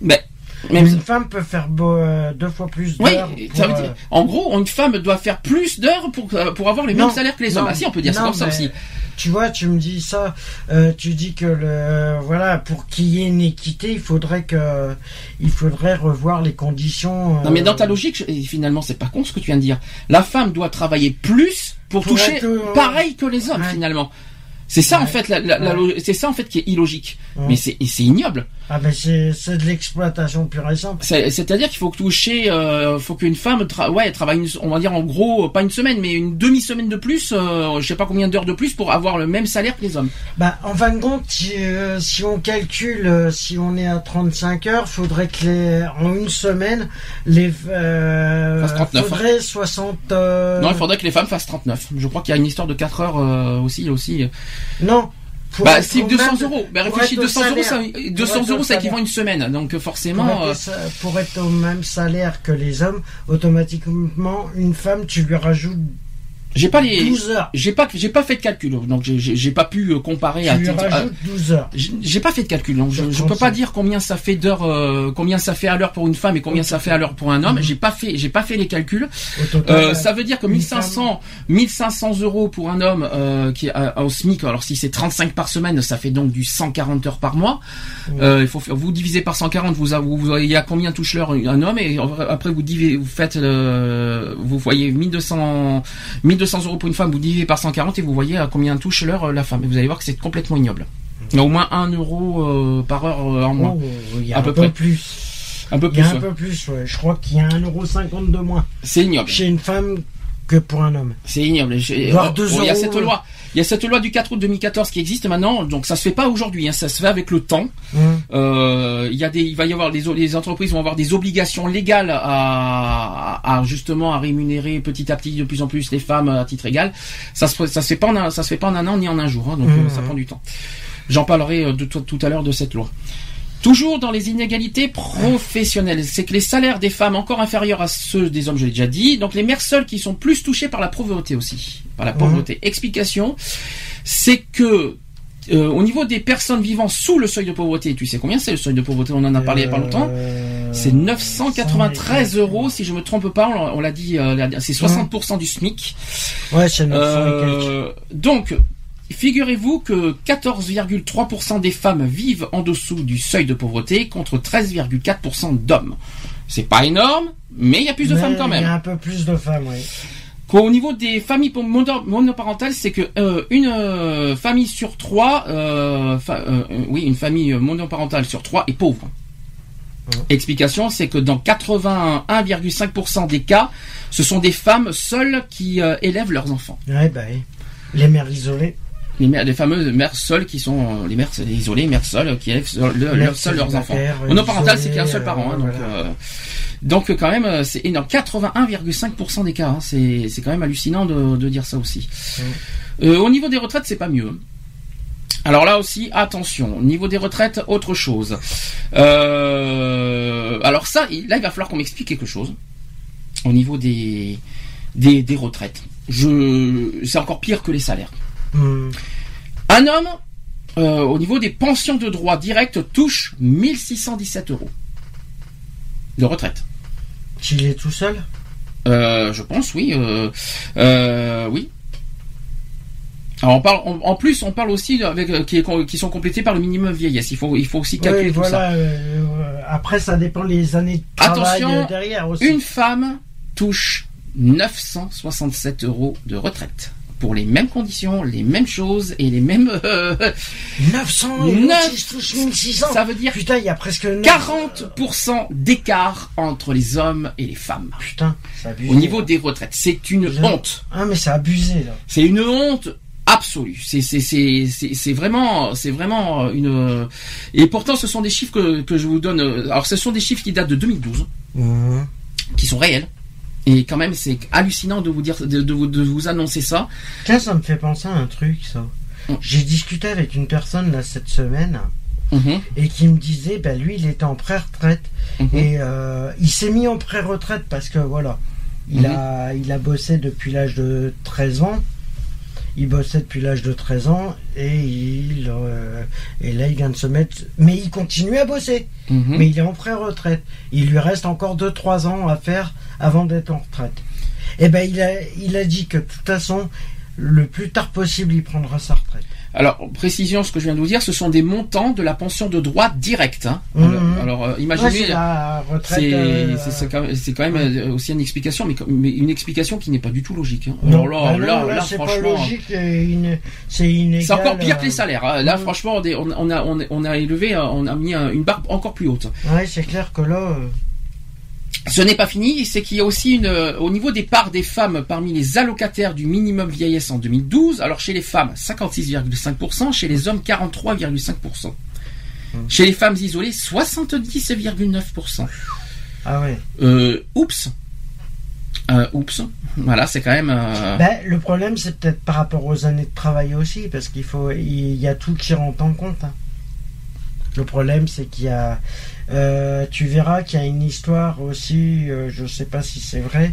Mais même Une femme peut faire beau- euh, deux fois plus oui, d'heures. ça pour, veut euh, dire, en gros, une femme doit faire plus d'heures pour, euh, pour avoir les Non, mêmes salaires que les hommes. non, Ah si, on peut dire ça comme ça aussi. Tu vois, tu me dis ça, euh, tu dis que le voilà, pour qu'il y ait une équité, il faudrait que il faudrait revoir les conditions. Non mais euh, dans ta logique, finalement, c'est pas con ce que tu viens de dire. La femme doit travailler plus pour, Pour toucher être, euh, pareil que les hommes ouais. finalement. C'est ça en fait, la, Ouais. c'est ça en fait qui est illogique. Mais c'est ignoble. Ah ben c'est de l'exploitation pure et simple. C'est- C'est-à-dire qu'il faut toucher, euh, faut qu'une femme, tra- ouais, travaille, une- on va dire en gros, pas une semaine, mais une demi-semaine de plus, euh, je sais pas combien d'heures de plus pour avoir le même salaire que les hommes. Bah en fin de compte, si, euh, si on calcule, euh, si on est à 35 heures, faudrait que les, en une semaine, les euh, Fasse 39, faudrait 60. euh, Non, il faudrait que les femmes fassent 39. Je crois qu'il y a une histoire de 4 heures aussi, aussi. Non. Pour Bah, si au 200 même- euros. Bah, pour réfléchis, être au 200 euros, ça, salaire. 200 Pour être euros, ça équivaut une semaine. Donc, Pour forcément, être, euh, pour être au même salaire que les hommes, automatiquement, une femme, tu lui rajoutes j'ai pas les, 12 heures. j'ai pas, j'ai pas fait de calcul. Donc, j'ai- pas pu euh, comparer à Tu à- rajoutes 12 heures. J'ai pas fait de calcul, donc je, je peux pas 35. dire combien ça fait d'heures, euh, combien ça fait à l'heure pour une femme et combien ça fait à l'heure pour un homme. Mhm. J'ai pas fait, j'ai pas fait les calculs. Total, Euh, ça veut dire que une 1500, 1500 euros pour un homme euh, qui est à- au SMIC. Alors si c'est 35 par semaine, ça fait donc du 140 heures par mois. Ouais. Euh, il faut faire- vous divisez par 140, vous avez, vous voyez à combien touche l'heure un homme et après vous divisez, vous faites, vous voyez 1200, 1200 euros pour une femme, vous divisez par 140 et vous voyez à combien touche l'heure euh, la femme. Et vous allez voir que c'est complètement ignoble. Il y a au moins 1 euro euh, par heure euh, en moins. Oh, il y a à un peu peu près. plus. Un peu Il y plus. a un ouais. peu plus, ouais. Je crois qu'il y a 1,50€ de moins C'est ignoble. chez une femme que pour un homme. C'est ignoble. Euh, Il y a cette loi. Il y a cette loi du 4 août 2014 qui existe maintenant, donc ça se fait pas aujourd'hui, hein, ça se fait avec le temps. Hein. Euh, il y a des, il va y avoir les, les entreprises vont avoir des obligations légales à, à justement à rémunérer petit à petit de plus en plus les femmes à titre égal. Ça se, ça se fait pas en un, ça se fait pas en un an ni en un jour, hein, donc Mhm. euh, ça prend du temps. J'en parlerai de, tout- tout à l'heure de cette loi. Toujours dans les inégalités professionnelles, c'est que les salaires des femmes encore inférieurs à ceux des hommes, je l'ai déjà dit. Donc les mères seules qui sont plus touchées par la pauvreté aussi, par la pauvreté. Explication, c'est que euh, au niveau des personnes vivant sous le seuil de pauvreté, tu sais combien c'est le seuil de pauvreté? On en a parlé il y a pas longtemps. Euh, C'est 993 euros, si je me trompe pas. On l'a- dit, euh, c'est 60% du SMIC. Ouais, c'est 900 et quelques. Euh, donc, figurez-vous que 14,3% des femmes vivent en dessous du seuil de pauvreté contre 13,4% d'hommes. C'est pas énorme, mais il y a plus de Mais femmes quand Il y a même. un peu plus de femmes, oui. Qu'au- Au niveau des familles monoparentales, c'est que euh, une euh, famille sur trois, euh, fa- oui, une famille monoparentale sur trois est pauvre. Explication, c'est que dans 81,5% des cas, ce sont des femmes seules qui élèvent leurs enfants. Ouais, bah oui. Les mères isolées. Les, mères, les fameuses mères seules qui sont euh, les mères isolées, mères seules qui élèvent seul- le- Mères leurs- enfants. Monoparental, c'est qu'il y a un seul parent. hein, euh, donc, voilà. euh, donc euh, quand même, euh, c'est énorme. 81,5% des cas. hein, c'est c'est quand même hallucinant de, de dire ça aussi. Euh, au niveau des retraites, c'est pas mieux. Alors là aussi, attention. Au niveau des retraites, autre chose. Euh, alors ça, là, il va falloir qu'on m'explique quelque chose. Au niveau des des, des retraites, je c'est encore pire que les salaires. Hum. Un homme, euh, au niveau des pensions de droit direct, touche 1617 euros de retraite. Qu'il est tout seul? Euh, je pense, oui. Euh, oui. Alors on parle, on- en plus, on parle aussi avec qui, sont complétés par le minimum vieillesse. Il faut, il faut aussi calculer Oui, tout ça. voilà. après, ça dépend les années de travail Attention, derrière aussi. Une femme touche 967 euros de retraite pour les mêmes conditions, les mêmes choses et les mêmes. euh, 900 et Neuf- l'autre, il se touche 1600. ça veut dire Putain, il y a presque 900. 40% d'écart entre les hommes et les femmes. Putain, c'est abusé. Au niveau des retraites, c'est une Je- honte. Ah, mais c'est abusé, là. C'est une honte absolue. C'est c'est c'est c'est vraiment c'est vraiment une et pourtant ce sont des chiffres que que je vous donne. Alors ce sont des chiffres qui datent de 2012, Hum. qui sont réels. Et quand même, c'est hallucinant de vous dire de, de vous de vous annoncer ça. Tiens, ça me fait penser à un truc, ça. Hum. J'ai discuté avec une personne, là, cette semaine, Mhm, et qui me disait, bah, lui, il était en pré-retraite. mhm. Et euh, il s'est mis en pré-retraite parce que, voilà, il, Mhm. a, il a bossé depuis l'âge de 13 ans. Il bossait depuis l'âge de 13 ans et il euh, et là il vient de se mettre mais il continue à bosser. Mhm. mais il est en pré-retraite. Il lui reste encore 2-3 ans à faire avant d'être en retraite. Et ben il a il a dit que de toute façon le plus tard possible il prendra sa retraite Alors, précision, ce que je viens de vous dire, ce sont des montants de la pension de droit direct. hein. Mhm. Alors, alors, euh, Ouais, imaginez, c'est retraite. c'est euh, quand même, euh, aussi une explication, mais, mais une explication qui n'est pas du tout logique. hein. Alors là, bah non, là, là, là, c'est pas franchement, logique. C'est encore pire que les salaires. hein. Là, Mhm. franchement, on, est- on- on a, on, a- élevé, on a mis une barre encore plus haute. Ouais, c'est clair que là. euh, Ce n'est pas fini, c'est qu'il y a aussi une, euh, au niveau des parts des femmes parmi les allocataires du minimum vieillesse en 2012. Alors chez les femmes, 56,5%, chez les hommes, 43,5%. Chez les femmes isolées, 70,9%. Ah ouais. Euh, oups. Euh, oups. Voilà, c'est quand même. euh, Ben, le problème, c'est peut-être par rapport aux années de travail aussi, parce qu'il faut, il y a tout qui rentre en compte. hein. Le problème, c'est qu'il y a, euh, tu verras qu'il y a une histoire aussi, euh, je sais pas si c'est vrai,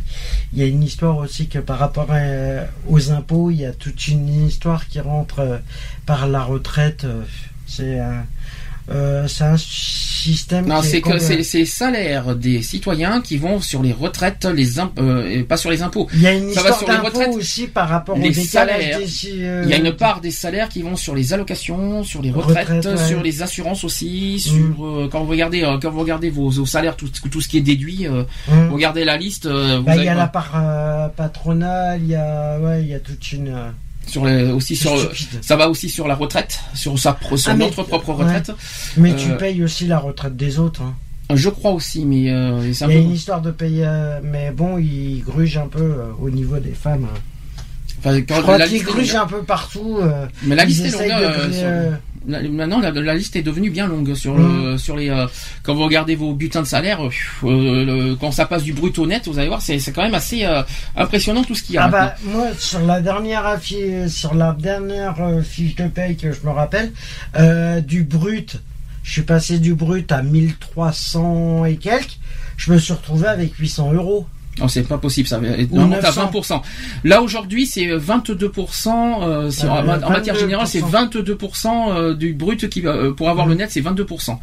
il y a une histoire aussi que par rapport à- aux impôts, il y a toute une histoire qui rentre euh, par la retraite. euh, euh, c'est un système. Non, c'est que c'est c'est les salaires des citoyens qui vont sur les retraites, les imp- euh, pas sur les impôts. Il y a une ça va histoire sur les d'impôts retraites. aussi par rapport au Les décalage salaires. des. euh, Il y a une part des salaires qui vont sur les allocations, sur les retraites, Retraite, ouais. sur les assurances aussi, sur Mm. euh, quand vous regardez euh, quand vous regardez vos, vos salaires, tout, tout ce qui est déduit, euh, Hum. vous regardez la liste. euh, vous Bah, il y a la part euh, patronale, il y a, ouais, il y a toute une. Sur les, aussi sur stupide. ça va aussi sur la retraite, sur sa sur Ah, mais- notre propre ouais. retraite. Mais tu Euh, payes aussi la retraite des autres. hein. Je crois aussi, mais euh, Il y a peu. une histoire de payer, euh, mais bon, ils grugent un peu euh, au niveau des femmes. hein. enfin, quand Je crois grugent longue. un peu partout. euh, Mais la liste est longue. Maintenant, la, la liste est devenue bien longue sur Mm. le, sur les. euh, quand vous regardez vos bulletins de salaire, euh, euh, le- quand ça passe du brut au net, vous allez voir, c'est quand même assez euh, impressionnant tout ce qu'il y a. Ah bah moi sur la dernière sur la dernière fiche de paye que je me rappelle du brut, je suis passé du brut à 1300 et quelques. Je me suis retrouvé avec 800 euros. Non, c'est pas possible, ça. Ou Normalement, t'as 900. 20%. Là, aujourd'hui, c'est 22%, euh, si- en, Euh, en matière 22%. générale, c'est 22% euh, du brut qui va, euh, pour avoir le net, c'est 22%.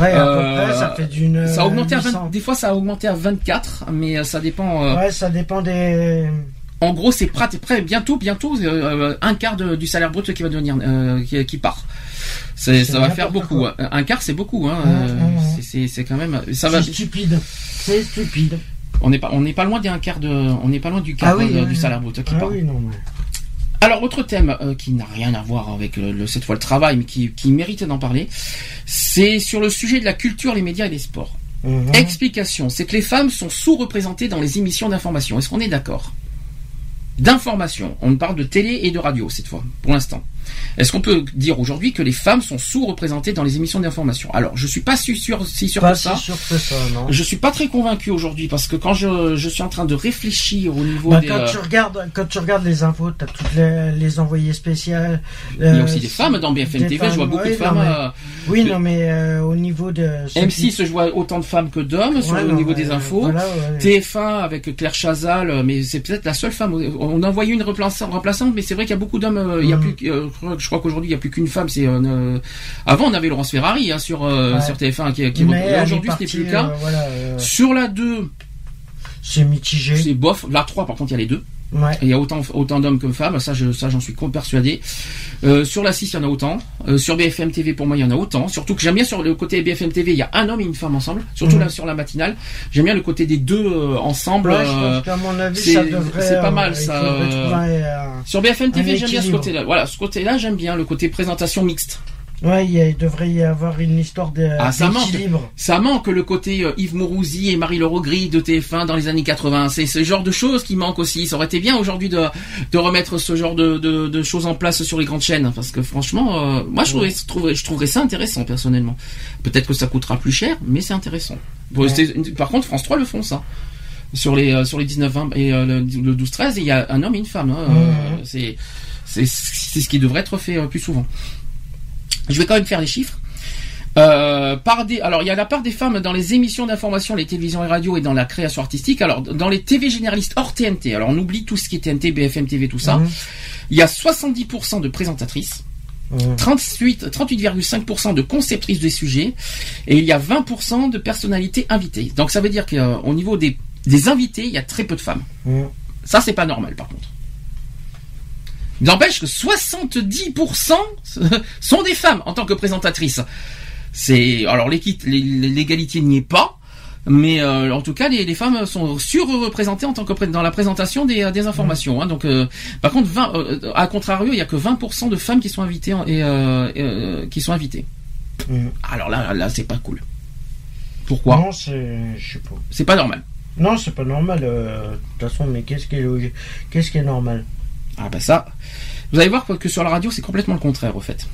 Ouais, à Euh, peu près, ça fait d'une. ça a augmenté à 20 800. des fois, ça a augmenté à 24, mais ça dépend, euh, Ouais, ça dépend des. en gros, c'est prêt, prêt, bientôt, bientôt, un quart de- du salaire brut qui va devenir, qui, qui part. Ça va faire beaucoup. quoi. hein. Un quart, c'est beaucoup, hein. C'est- quand même, ça va, C'est stupide. C'est stupide. On n'est pas, on n'est pas loin d'un quart de, on n'est pas loin du quart Ah oui, du salaire brut qui Ah part. oui, non, mais. Alors, autre thème euh, qui n'a rien à voir avec le, le- cette fois le travail, mais qui, qui mérite d'en parler, c'est sur le sujet de la culture, les médias et les sports. Mhm. Explication, c'est que les femmes sont sous-représentées dans les émissions d'information. Est-ce qu'on est d'accord? D'information, on parle de télé et de radio cette fois, pour l'instant. Est-ce qu'on peut dire aujourd'hui que les femmes sont sous-représentées dans les émissions d'information? Alors, je suis pas si sûr, si sûr Pas que ça. sûr que ça, non. Je suis pas très convaincu aujourd'hui parce que quand je, je suis en train de réfléchir au niveau Bah, des, quand, euh, tu regardes, quand tu regardes les infos, tu as toutes les, les envoyées spéciales. il y a euh, aussi des femmes dans BFM TV. Je vois beaucoup oui, de femmes. non, mais- euh, Oui, de- non, mais euh, au niveau de. ceux M6, qui- je vois autant de femmes que d'hommes Ouais, non, niveau des infos. voilà, ouais. TF1 avec Claire Chazal, mais c'est peut-être la seule femme. On envoyait une remplaçante, mais c'est vrai qu'il y a beaucoup d'hommes. Il y a Mhm. plus, je crois- qu'aujourd'hui il y a plus qu'une femme. C'est euh, euh, avant on avait Laurence Ferrari hein, sur euh, Ouais. sur TF1 qui, qui aujourd'hui ce n'est plus le cas. voilà, Sur la 2, c'est mitigé. c'est bof. La 3 par contre il y a les deux. Ouais. Il y a autant autant d'hommes que de femmes. Ça je ça j'en suis persuadé. Euh, sur la 6 il y en a autant. Euh, sur BFM TV pour moi il y en a autant. Surtout que j'aime bien sur le côté BFM TV il y a un homme et une femme ensemble. Surtout Mhm. là sur la matinale. J'aime bien le côté des deux euh, ensemble. Ouais, je pense qu'à mon avis, c'est- ça devrait. c'est pas euh, mal, ça, euh, un- Sur BFM TV, j'aime bien ce côté-là. Voilà, ce côté-là, j'aime bien le côté présentation mixte. Ouais, il, y a- il devrait y avoir une histoire de, Ah, ça manque. d'équilibre. Ça manque le côté euh, Yves Mourouzi et Marie-Laure Gris de TF1 dans les années 80. C'est ce genre de choses qui manquent aussi. Ça aurait été bien aujourd'hui de, de remettre ce genre de, de, de choses en place sur les grandes chaînes. Parce que franchement, euh, moi je trouverais, je trouverais, je trouverais ça intéressant personnellement. Peut-être que ça coûtera plus cher, mais c'est intéressant. Ouais. Par contre, France 3 le font ça. Sur les, euh, sur les 19-20 et euh, le, le 12-13, il y a un homme et une femme. hein. Euh, c'est c'est c'est ce qui devrait être fait plus souvent. Je vais quand même faire les chiffres. Euh, par des, alors il y a la part des femmes dans les émissions d'information, les télévisions et radios et dans la création artistique. Alors dans les TV généralistes hors TNT, alors on oublie tout ce qui est TNT, BFM TV, tout ça. Mhm. Il y a 70% de présentatrices, Mhm. 38, 38,5% de conceptrices des sujets, et il y a 20% de personnalités invitées. Donc ça veut dire qu'au niveau des, des invités, il y a très peu de femmes. Mhm. Ça c'est pas normal par contre. N'empêche que 70% sont des femmes en tant que présentatrices. C'est alors l'égalité n'y est pas, mais euh, en tout cas les, femmes sont surreprésentées en tant que dans la présentation des, des informations. Hein. donc, euh, par contre, 20, euh, à contrario, il y a que 20% de femmes qui sont invitées et qui sont invitées. Mm. Alors là, là, c'est pas cool. Pourquoi? Non, c'est, je sais pas. C'est pas normal. Non, c'est pas normal. De toute façon, mais qu'est-ce qui est qu'est-ce qui est normal? Ah bah ça, vous allez voir que sur la radio, c'est complètement le contraire, au fait.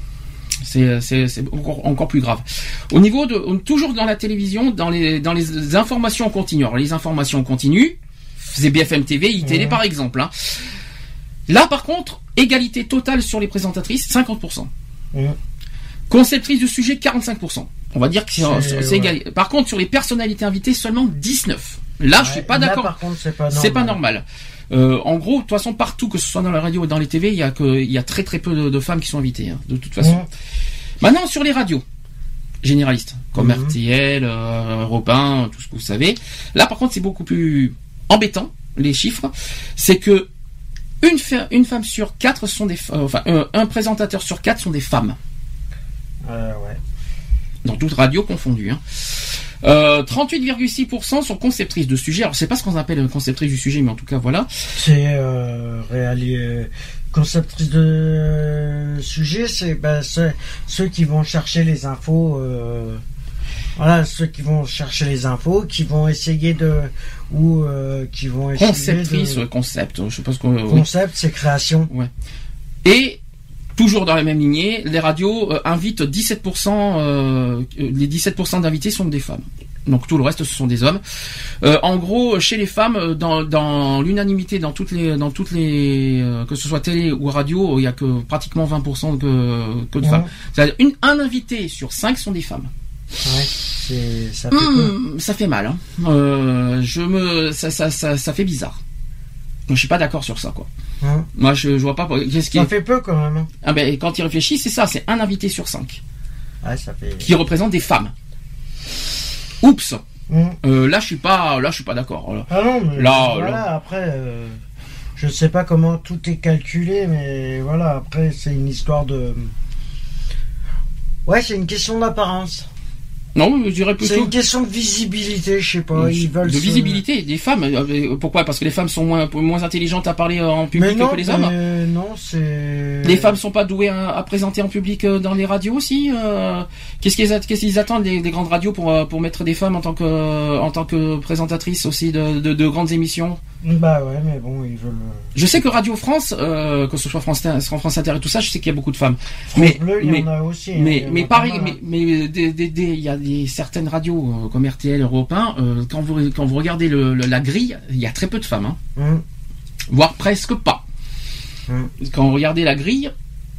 C'est encore, encore, plus grave. Au niveau de toujours dans la télévision, dans les dans les informations continues. Alors les informations continues, c'est BFM TV, ITélé par exemple. Hein. Là par contre, égalité totale sur les présentatrices, 50%. Conceptrice du sujet, 45%. On va dire que c'est égal. Par contre, sur les personnalités invitées, seulement 19. Là, je suis pas d'accord. Par contre, c'est pas normal. Euh, en gros, de toute façon, partout, que ce soit dans la radio ou dans les TV, il y a que, il y a très très peu de, femmes qui sont invitées, hein, de toute façon. Maintenant, sur les radios généralistes, comme mmh. RTL, euh, 1, tout ce que vous savez. Là, par contre, c'est beaucoup plus embêtant, les chiffres. C'est que une, une femme sur quatre sont des, euh, enfin, un présentateur sur quatre sont des femmes. Ouais. Dans toute radio confondue. Hein. 38,6% euh, sont conceptrices de sujets. Alors, c'est pas ce qu'on appelle conceptrice du sujet, mais en tout cas, voilà. C'est euh, conceptrice de sujet, c'est ben, ceux qui vont chercher les infos. Euh, voilà, ceux qui vont chercher les infos, qui vont essayer de ou euh, qui vont essayer conceptrice, concept. Je sais pas ce qu'on. Concept, c'est création. Ouais. Et Toujours dans la même lignée, les radios euh, invitent 17%, euh, les 17% d'invités sont des femmes. Donc tout le reste ce sont des hommes. Euh, en gros, chez les femmes, dans, l'unanimité, dans toutes les, dans toutes les, que ce soit télé ou radio, il y a que pratiquement 20% que, que de femmes. Une, un invité sur cinq sont des femmes. Ouais, ça, fait mmh, ça fait mal. Hein. je me, ça, ça, ça, ça fait bizarre. Je suis pas d'accord sur ça, quoi. Hein Moi, je, vois pas. Qu'est-ce qui... Ça fait peu quand même. Hein. Ah ben, quand il réfléchit, c'est ça, c'est un invité sur cinq. Ouais, ça fait... Qui représente des femmes. Oups. Hum. Euh, là, je suis pas, là, je suis pas d'accord. Ah non, mais là, voilà, après, euh, je sais pas comment tout est calculé, mais voilà, après, c'est une histoire de. Ouais, c'est une question d'apparence. Non, je dirais plutôt. C'est une question de visibilité, je sais pas. Ils veulent de visibilité des femmes. Euh, pourquoi? Parce que les femmes sont moins, moins intelligentes à parler en public que les hommes. non, c'est. Les femmes sont pas douées à, présenter en public euh, dans les radios aussi. Euh, qu'est-ce qu'ils qu'est-ce qu'ils attendent des, grandes radios pour pour mettre des femmes en tant que en tant que présentatrices aussi de, de, de grandes émissions? Bah ouais, mais bon, ils veulent. Euh, je sais que Radio France, euh, que ce soit France, France Inter et tout ça, je sais qu'il y a beaucoup de femmes. France mais Bleu, il y en a aussi. Hein, mais, mais pareil, mais, mais il y a des certaines radios euh, comme RTL, Europe 1, quand vous quand vous regardez le, la grille, il y a très peu de femmes, hein. Hum. voire presque pas. Hum. Quand vous regardez la grille,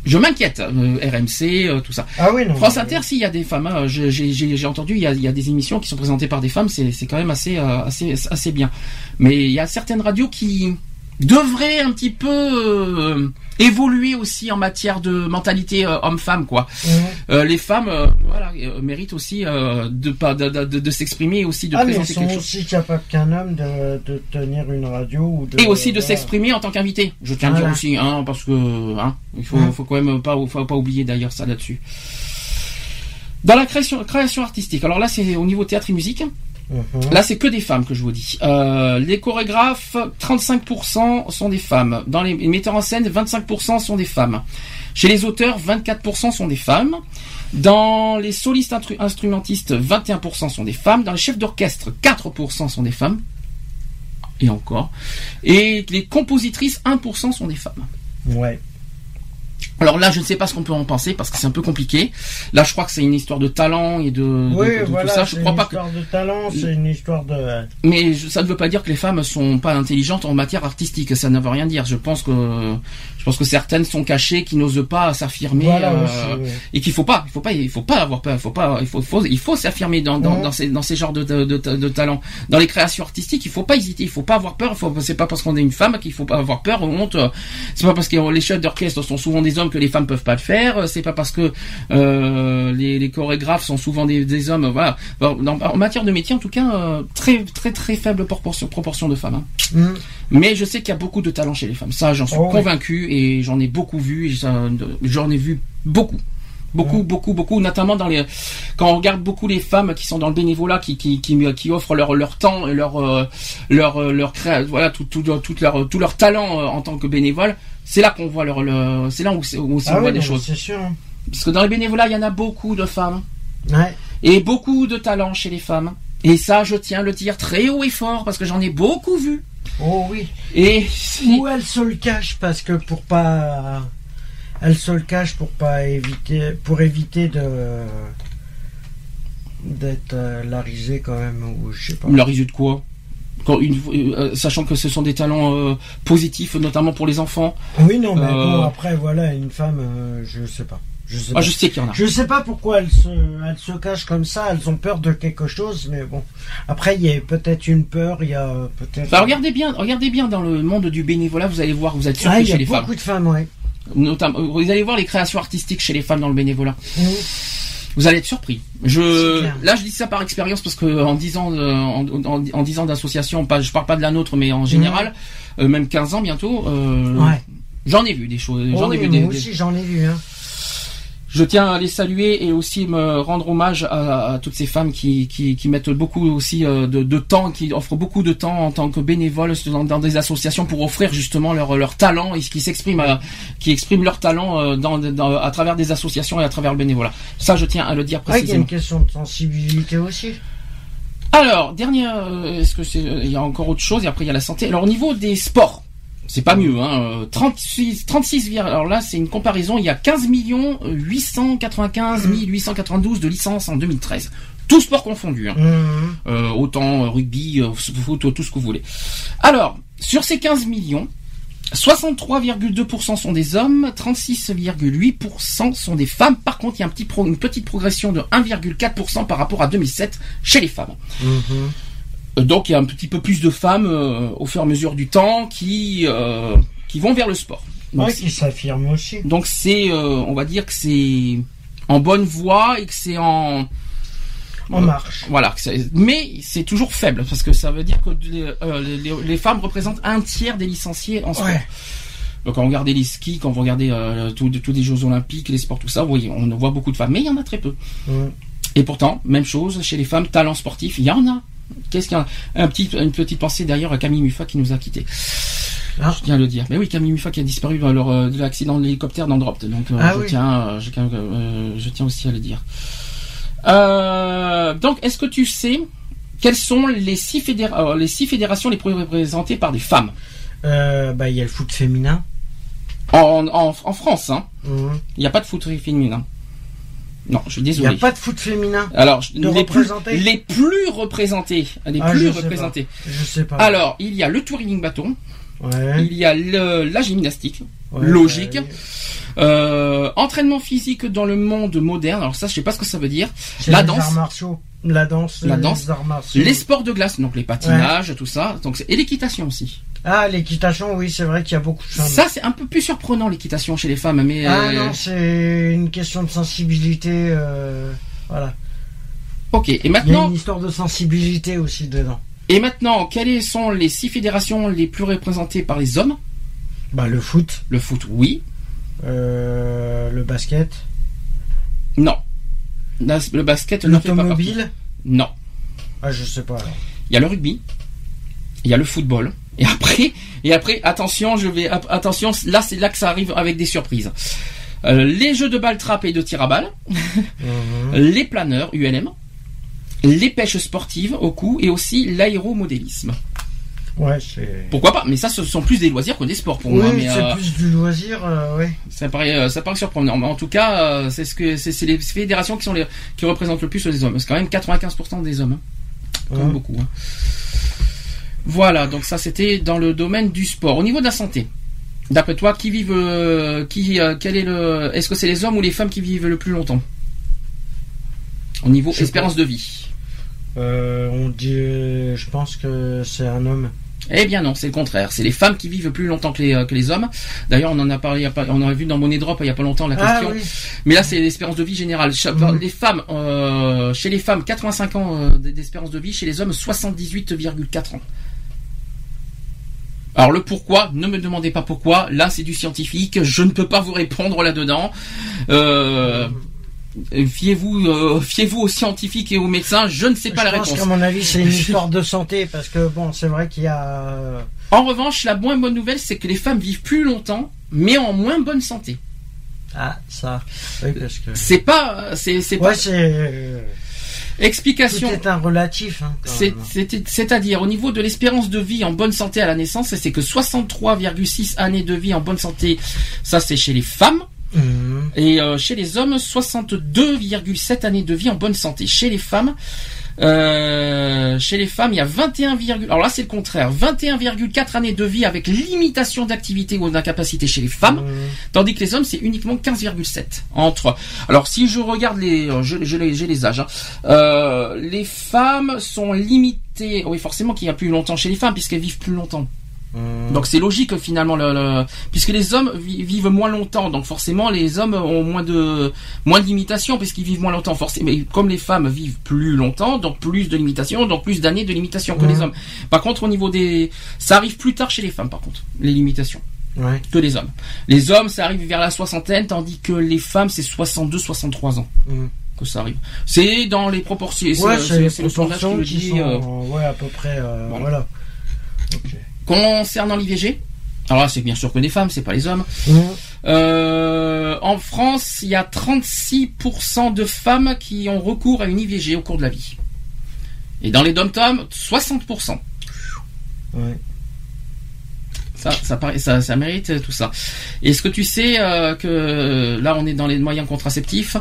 je m'inquiète, euh, RMC, euh, tout ça. Ah oui, non, France Inter, s'il y a des femmes, hein, j'ai entendu, il y, a, il y, a, des émissions qui sont présentées par des femmes, c'est quand même assez, euh, assez, assez bien. Mais il y a certaines radios qui devraient un petit peu évoluer aussi en matière de mentalité euh, homme-femme quoi. Mhm. Euh, les femmes euh, voilà méritent aussi de, de, de, de s'exprimer aussi de ah, présenter mais sont aussi capables qu'un homme de, de, tenir une radio ou et aussi de s'exprimer en tant qu'invité. Je tiens à dire aussi hein parce que hein il faut mhm. faut quand même pas faut pas oublier d'ailleurs ça là-dessus. Dans la création création artistique. Alors là c'est au niveau théâtre et musique. Mhm. Là, c'est que des femmes que je vous dis. Euh, les chorégraphes, 35% sont des femmes. Dans les metteurs en scène, 25% sont des femmes. Chez les auteurs, 24% sont des femmes. Dans les solistes instrumentistes, 21% sont des femmes. Dans les chefs d'orchestre, 4% sont des femmes. Et encore. Et les compositrices, 1% sont des femmes. Ouais. Alors là, je ne sais pas ce qu'on peut en penser parce que c'est un peu compliqué. Là, je crois que c'est une histoire de talent et de, oui, voilà, tout ça. Je crois pas que. C'est une histoire de talent, c'est une histoire de. Mais ça ne veut pas dire que les femmes sont pas intelligentes en matière artistique. Ça ne veut rien dire. Je pense que je pense que certaines sont cachées, qui n'osent pas s'affirmer euh, et qu'il faut pas, il faut pas, il faut pas avoir peur. Il faut pas, il faut, faut il faut s'affirmer dans, dans, dans, ces dans ces genres de, de, de, de talents. Dans les créations artistiques, il faut pas hésiter. Il faut pas avoir peur. C'est pas parce qu'on est une femme qu'il faut pas avoir peur ou honte. C'est pas parce que les chefs d'orchestre sont souvent des hommes que les femmes peuvent pas le faire. C'est pas parce que euh, les, les chorégraphes sont souvent des, des hommes. Voilà. Bon, dans- en matière de métier, en tout cas, euh, très très très faible proportion, proportion de femmes. hein. Mm. Mais je sais qu'il y a beaucoup de talent chez les femmes. Ça, j'en suis Oh oui. convaincu et j'en ai beaucoup vu. J'en ai vu beaucoup. Beaucoup, beaucoup, beaucoup, notamment dans les quand on regarde beaucoup les femmes qui sont dans le bénévolat, qui qui qui, qui offrent leur leur temps, et leur euh, leur euh, leur voilà tout tout tout leur tout leur talent euh, en tant que bénévole. C'est là qu'on voit leur, c'est là où, où aussi Ah on voit des choses. c'est sûr. hein. Parce que dans les bénévolats, il y en a beaucoup de femmes Ouais. et beaucoup de talent chez les femmes. Et ça, je tiens à le dire très haut et fort parce que j'en ai beaucoup vu. Oh oui. Et Ou elle se le cache parce que pour pas. Elle se le cache pour pas éviter. Pour éviter de. D'être euh, la risée quand même, ou je sais pas. La risée de quoi? Quand une, euh, Sachant que ce sont des talents euh, positifs, notamment pour les enfants. Oui, non, mais Euh, bon, après, voilà, une femme, euh, je sais pas. Je sais Ah, pas. je sais qu'il y en a. Je sais pas pourquoi elles se, elles se cachent comme ça, elles ont peur de quelque chose, mais bon. Après, il y a peut-être une peur, il y a euh, peut-être. Enfin, regardez bien, regardez bien dans le monde du bénévolat, vous allez voir, vous êtes surpris Ah, il y chez a femmes. beaucoup de femmes, ouais. Notamment, vous allez voir les créations artistiques chez les femmes dans le bénévolat. Vous allez être surpris. Je, là, je dis ça par expérience parce que en 10 ans, euh, en, en, en 10 ans d'association, pas, je parle pas de la nôtre, mais en général, euh, même 15 ans bientôt, euh, Ouais. j'en ai vu des choses. J'en Oh ai oui, vu des, moi des- aussi, j'en ai vu, hein. Je tiens à les saluer et aussi me rendre hommage à, à toutes ces femmes qui, qui, qui mettent beaucoup aussi euh, de, de temps, qui offrent beaucoup de temps en tant que bénévoles dans, dans des associations pour offrir justement leur, leur talent et ce qui s'exprime, euh, qui expriment leur talent euh, dans, dans- à travers des associations et à travers le bénévolat. Ça, je tiens à le dire Ouais, il y a précisément. une question de sensibilité aussi. Alors, dernière, est-ce que c'est, il y a encore autre chose et après il y a la santé. Alors au niveau des sports, c'est pas mieux, hein. euh, 36, 36, vir- alors là c'est une comparaison, il y a 15 millions 895 892 de licences en 2013. Tout sport confondu, hein. Mhm. Euh, autant euh, rugby, euh, foot, tout ce que vous voulez. Alors, sur ces 15 millions, 63,2% sont des hommes, 36,8% sont des femmes. Par contre, il y a un petit pro- une petite progression de 1,4% par rapport à 2007 chez les femmes. Mhm. Euh, Donc il y a un petit peu plus de femmes euh, au fur et à mesure du temps qui euh, qui vont vers le sport. Donc Ouais, qui s'affirme aussi. donc c'est, euh, on va dire que c'est en bonne voie et que c'est en En marche. voilà. Mais c'est toujours faible parce que ça veut dire que les, les, les femmes représentent un tiers des licenciés en sport. Ouais. Donc, quand vous regardez les skis, quand vous regardez tous les Jeux Olympiques, les sports, tout ça, vous voyez, on voit beaucoup de femmes, mais il y en a très peu. Et pourtant, même chose chez les femmes, talent sportif, il y en a. Qu'est-ce qu'il y a un petit, Une petite pensée d'ailleurs à Camille Muffat qui nous a quittés. Ah. Je tiens à le dire. Mais oui, Camille Muffat qui a disparu lors euh, de l'accident de l'hélicoptère d'Andropt. Donc euh, Ah je, oui. tiens, euh, je, tiens, je tiens aussi à le dire. Euh, donc, est-ce que tu sais quelles sont les six, fédéra- les six fédérations les plus représentées par des femmes? Euh, bah, il y a le foot féminin. en, en, en France hein Mhm. Il n'y a pas de foot féminin. Non, je suis Il n'y désolé. a pas de foot féminin. Alors, de les, plus, représentés les plus représentés, les Ah, plus je sais représentés. Je sais pas. Alors, il y a le touring bâton, Ouais. il y a le- la gymnastique, Ouais, logique. ouais. euh, entraînement physique dans le monde moderne. Alors ça, je sais pas ce que ça veut dire. La les danse. arts martiaux. La danse. La les danse. arts martiaux. Les sports de glace, donc les patinages, tout ça. Donc c'est- et l'équitation aussi. Ah, l'équitation, oui, c'est vrai qu'il y a beaucoup de femmes. Ça, c'est un peu plus surprenant l'équitation chez les femmes, mais Ah euh, non, c'est une question de sensibilité. euh, Voilà. ok. Et Il y a maintenant, une histoire de sensibilité aussi dedans. et maintenant, quelles sont les six fédérations les plus représentées par les hommes? Bah, le foot, Le foot, oui. euh, le basket, Non. Le basket l'automobile. Non. Ah, je sais pas. alors. Il y a le rugby, il y a le football, et après, et après, attention, je vais, attention, là c'est là que ça arrive avec des surprises. Euh, les jeux de balle trappe et de tir à balle, Mhm. les planeurs ULM, les pêches sportives au cou et aussi l'aéromodélisme. Ouais. Pourquoi pas Mais ça, ce sont plus des loisirs que des sports pour Oui, moi. C'est euh, plus du loisir, euh, ouais. ça paraît, euh, ça paraît surprenant. Mais en tout cas, c'est ce que c'est les fédérations qui sont les qui représentent le plus les hommes. C'est quand même 95% des hommes. hein. Quand même beaucoup. hein. Voilà, donc ça c'était dans le domaine du sport. Au niveau de la santé, d'après toi, qui vivent, euh, qui, euh, quel est le, est-ce que c'est les hommes ou les femmes qui vivent le plus longtemps Au niveau Je espérance de vie. Euh, on dit, je pense que c'est un homme. Eh bien non, c'est le contraire. C'est les femmes qui vivent plus longtemps que les, que les hommes. D'ailleurs, on en a parlé, on en a vu dans Money Drop il y a pas longtemps la Ah question. oui. Mais là, c'est l'espérance de vie générale. Mhm. Les femmes, euh, chez les femmes, 85 ans d'espérance de vie. Chez les hommes, 78,4 ans. Alors le pourquoi, ne me demandez pas pourquoi. Là, c'est du scientifique. Je ne peux pas vous répondre là-dedans. Euh, fiez-vous, euh, fiez-vous aux scientifiques et aux médecins. Je ne sais pas je la pense réponse. qu'à mon avis, c'est une histoire de santé parce que bon, c'est vrai qu'il y a. euh, En revanche, la moins bonne nouvelle, c'est que les femmes vivent plus longtemps, mais en moins bonne santé. Ah, ça. Oui, parce que. C'est pas, c'est, c'est pas C'est. explication. est un relatif. Hein, C'est- c'est- C'est-à-dire au niveau de l'espérance de vie en bonne santé à la naissance, c'est que 63,6 années de vie en bonne santé, ça c'est chez les femmes, Mhm. et euh, chez les hommes 62,7 années de vie en bonne santé. Chez les femmes, euh, chez les femmes il y a 21, alors là c'est le contraire, 21,4 années de vie avec limitation d'activité ou d'incapacité chez les femmes. Mhm. Tandis que les hommes, c'est uniquement 15,7 entre. Alors si je regarde les, euh, je, je les- j'ai les âges. hein. Euh, les femmes sont limitées. Oui, forcément qu'il y a plus longtemps chez les femmes puisqu'elles vivent plus longtemps. Mhm. Donc c'est logique finalement, le, le- puisque les hommes vi- vivent moins longtemps. Donc forcément les hommes ont moins de moins de limitations puisqu'ils vivent moins longtemps. Forcément, mais comme les femmes vivent plus longtemps, donc plus de limitations, donc plus d'années de limitations que les hommes. Par contre, au niveau des, ça arrive plus tard chez les femmes. Par contre, les limitations Ouais. que les hommes. Les hommes, ça arrive vers la soixantaine, tandis que les femmes, c'est 62-63 ans Mhm. que ça arrive. C'est dans les proportions. Ouais, c'est les qui proportions le qui dit. sont. euh, Ouais, à peu près. euh, Voilà. Concernant l'IVG, alors là, c'est bien sûr que des femmes, c'est pas les hommes. Mhm. Euh, en France, il y a 36% de femmes qui ont recours à une IVG au cours de la vie. Et dans les dom-toms, 60%. Ouais. Ça, ça, paraît- ça, ça mérite euh, tout ça. Est-ce que tu sais euh, que là, on est dans les moyens contraceptifs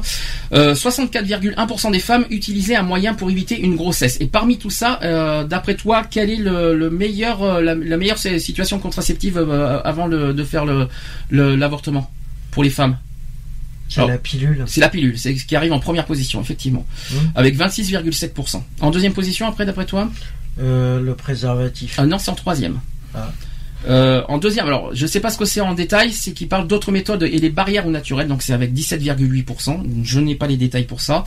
euh, 64,1% des femmes utilisaient un moyen pour éviter une grossesse. Et parmi tout ça, euh, d'après toi, quelle est le, le meilleur, euh, la, la meilleure situation contraceptive euh, avant le- de faire le- l'avortement pour les femmes? C'est la pilule. C'est la pilule, c'est ce qui arrive en première position, effectivement, Mhm. avec 26,7%. En deuxième position, après, d'après toi? Euh, le préservatif. Ah non, c'est en troisième. Ah. Euh, en deuxième, alors je sais pas ce que c'est en détail, c'est qu'il parle d'autres méthodes et les barrières ou naturelles, donc c'est avec 17,8%. Je n'ai pas les détails pour ça.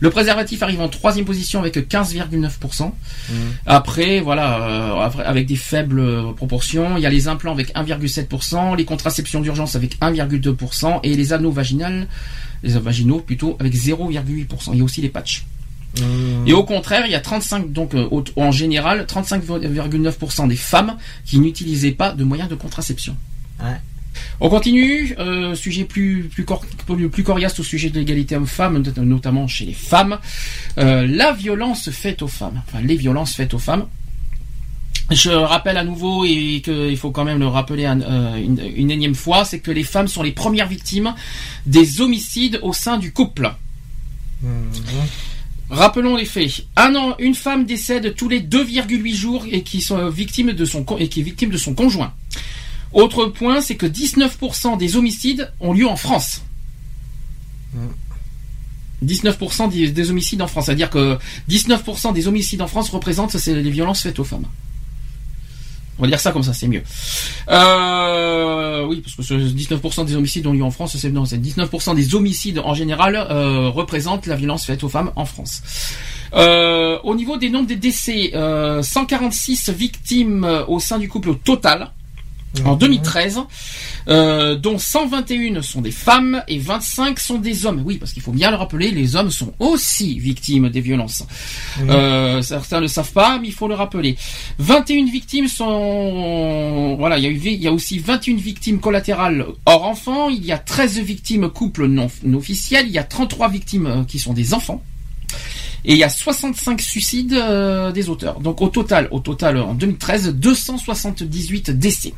Le préservatif arrive en troisième position avec 15,9%. Mhm. Après, voilà, euh, avec des faibles euh, proportions, il y a les implants avec 1,7%, les contraceptions d'urgence avec 1,2% et les anneaux vaginales, les vaginaux plutôt avec 0,8%. Il y a aussi les patchs. Et au contraire, il y a 35, donc euh, en général, 35,9% des femmes qui n'utilisaient pas de moyens de contraception. Ouais. On continue, euh, sujet plus plus, cor- plus plus coriace au sujet de l'égalité homme-femme, not- notamment chez les femmes. Euh, la violence faite aux femmes, enfin les violences faites aux femmes. Je rappelle à nouveau et qu'il faut quand même le rappeler un- euh, une, une énième fois, c'est que les femmes sont les premières victimes des homicides au sein du couple. Mhm. Rappelons les faits. Un an, une femme décède tous les 2,8 jours et qui sont victimes de son con- et qui est victime de son conjoint. Autre point, c'est que 19% des homicides ont lieu en France. 19% des, des homicides en France, c'est-à-dire que 19% des homicides en France représentent les violences faites aux femmes. On va dire ça comme ça, c'est mieux. Euh, oui, parce que ce 19% des homicides ont lieu en France, c'est non, c'est 19% des homicides en général euh, représentent la violence faite aux femmes en France. Euh, au niveau des nombres des décès, euh, 146 victimes euh, au sein du couple au total en 2013, euh, dont 121 sont des femmes et 25 sont des hommes. Oui, parce qu'il faut bien le rappeler, les hommes sont aussi victimes des violences. Euh, certains ne le savent pas, mais il faut le rappeler. 21 victimes sont... Voilà, il y a, eu, il y a aussi 21 victimes collatérales hors enfants, il y a 13 victimes couples non, non officiels, il y a 33 victimes euh, qui sont des enfants. Et il y a 65 suicides euh, des auteurs. Donc au total, au total en 2013, 278 décès.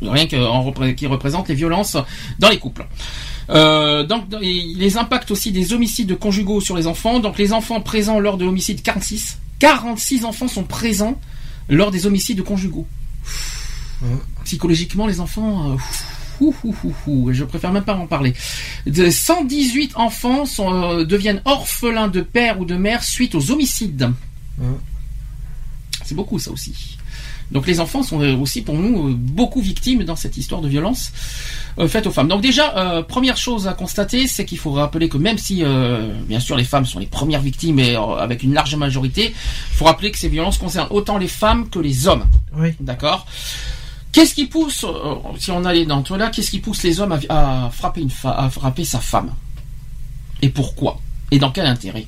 Rien que en qui représente les violences dans les couples. Euh, donc les impacts aussi des homicides conjugaux sur les enfants. Donc les enfants présents lors de l'homicide 46, 46 enfants sont présents lors des homicides conjugaux. Psychologiquement, les enfants. euh, ouh, ouh, ouh, ouh, je préfère même pas en parler. De 118 enfants sont, euh, deviennent orphelins de père ou de mère suite aux homicides. Mhm. C'est beaucoup ça aussi. Donc les enfants sont euh, aussi pour nous euh, beaucoup victimes dans cette histoire de violence euh, faite aux femmes. Donc déjà, euh, première chose à constater, c'est qu'il faut rappeler que même si, euh, bien sûr, les femmes sont les premières victimes et avec une large majorité, il faut rappeler que ces violences concernent autant les femmes que les hommes. Oui. D'accord? Qu'est-ce qui pousse, si on allait dans toi là, qu'est-ce qui pousse les hommes à, à frapper une à frapper sa femme? Et pourquoi? Et dans quel intérêt?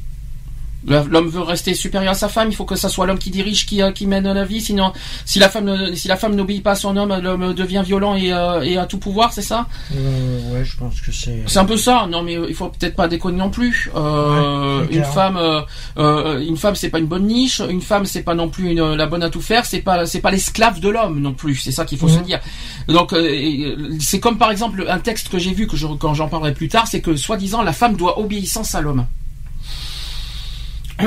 L'homme veut rester supérieur à sa femme, il faut que ça soit l'homme qui dirige, qui, euh, qui mène la vie. Sinon, si la femme, si la femme n'obéit pas à son homme, l'homme devient violent et, euh, et a tout pouvoir, c'est ça? Euh, ouais, je pense que c'est. C'est un peu ça. Non, mais euh, il faut peut-être pas déconner non plus. Euh, Ouais, une femme, une femme, c'est pas une bonne niche. Une femme, c'est pas non plus une- la bonne à tout faire. C'est pas, c'est pas l'esclave de l'homme non plus. C'est ça qu'il faut Mhm. se dire. Donc, c'est comme par exemple un texte que j'ai vu que je, quand j'en parlerai plus tard, c'est que soi-disant la femme doit obéissance à l'homme.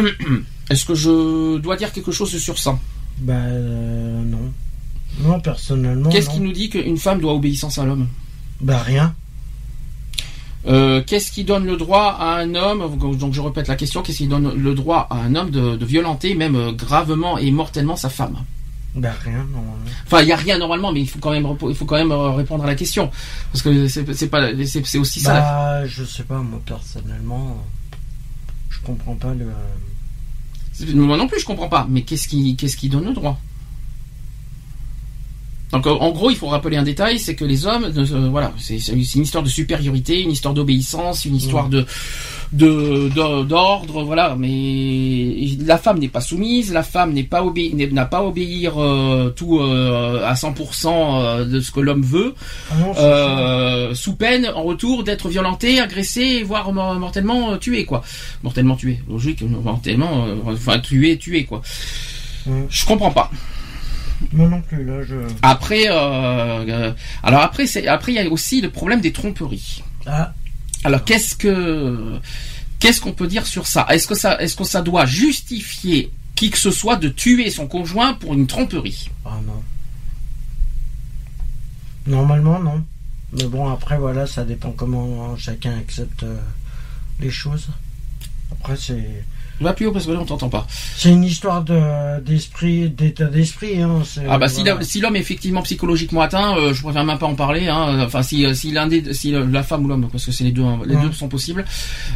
Est-ce que je dois dire quelque chose sur ça? Bah, euh, non. Non, personnellement. Qu'est-ce qui nous dit qu'une femme doit obéissance à l'homme? Bah, rien. Euh, qu'est-ce qui donne le droit à un homme, donc je répète la question, qu'est-ce qui donne le droit à un homme de, de violenter même euh, gravement et mortellement sa femme? Bah, rien, normalement. Enfin, il y a rien normalement, mais il faut quand même il faut quand même euh, répondre à la question parce que c'est pas c'est c'est aussi ça. la- Bah, je sais pas, moi, personnellement. Je comprends pas le. Moi non plus, je comprends pas. Mais qu'est-ce qui qu'est-ce qui donne le droit? Donc euh, en gros, il faut rappeler un détail, c'est que les hommes, euh, voilà, c'est une histoire de supériorité, une histoire d'obéissance, une histoire de d'ordre, voilà. Mais la femme n'est pas soumise, la femme n'est pas obé- n'a pas à obéir euh, tout euh, à 100% euh, de ce que l'homme veut, Ah non, euh, sous peine en retour d'être violenté, agressé, voire mor- mortellement euh, tué, quoi. Mortellement tué, logique, mortellement, enfin tué, tué, quoi. Je comprends pas. Moi non plus, là, je. Après, euh, euh, alors après, c'est après il y a aussi le problème des tromperies. Ah, Alors qu'est-ce que qu'est-ce qu'on peut dire sur ça? Est-ce que ça est-ce que ça doit justifier qui que ce soit de tuer son conjoint pour une tromperie? Ah non. Normalement, non. Mais bon, après, voilà, ça dépend comment chacun accepte euh, les choses. Après, c'est. Va plus haut parce que là on t'entend pas. C'est une histoire de, d'esprit, d'état d'esprit. Hein, Ah bah si l'homme- si est effectivement psychologiquement atteint, euh, je préfère même pas en parler. Hein. Enfin si euh, si l'un des si euh, la femme ou l'homme parce que c'est les deux hein, les Ouais. deux sont possibles.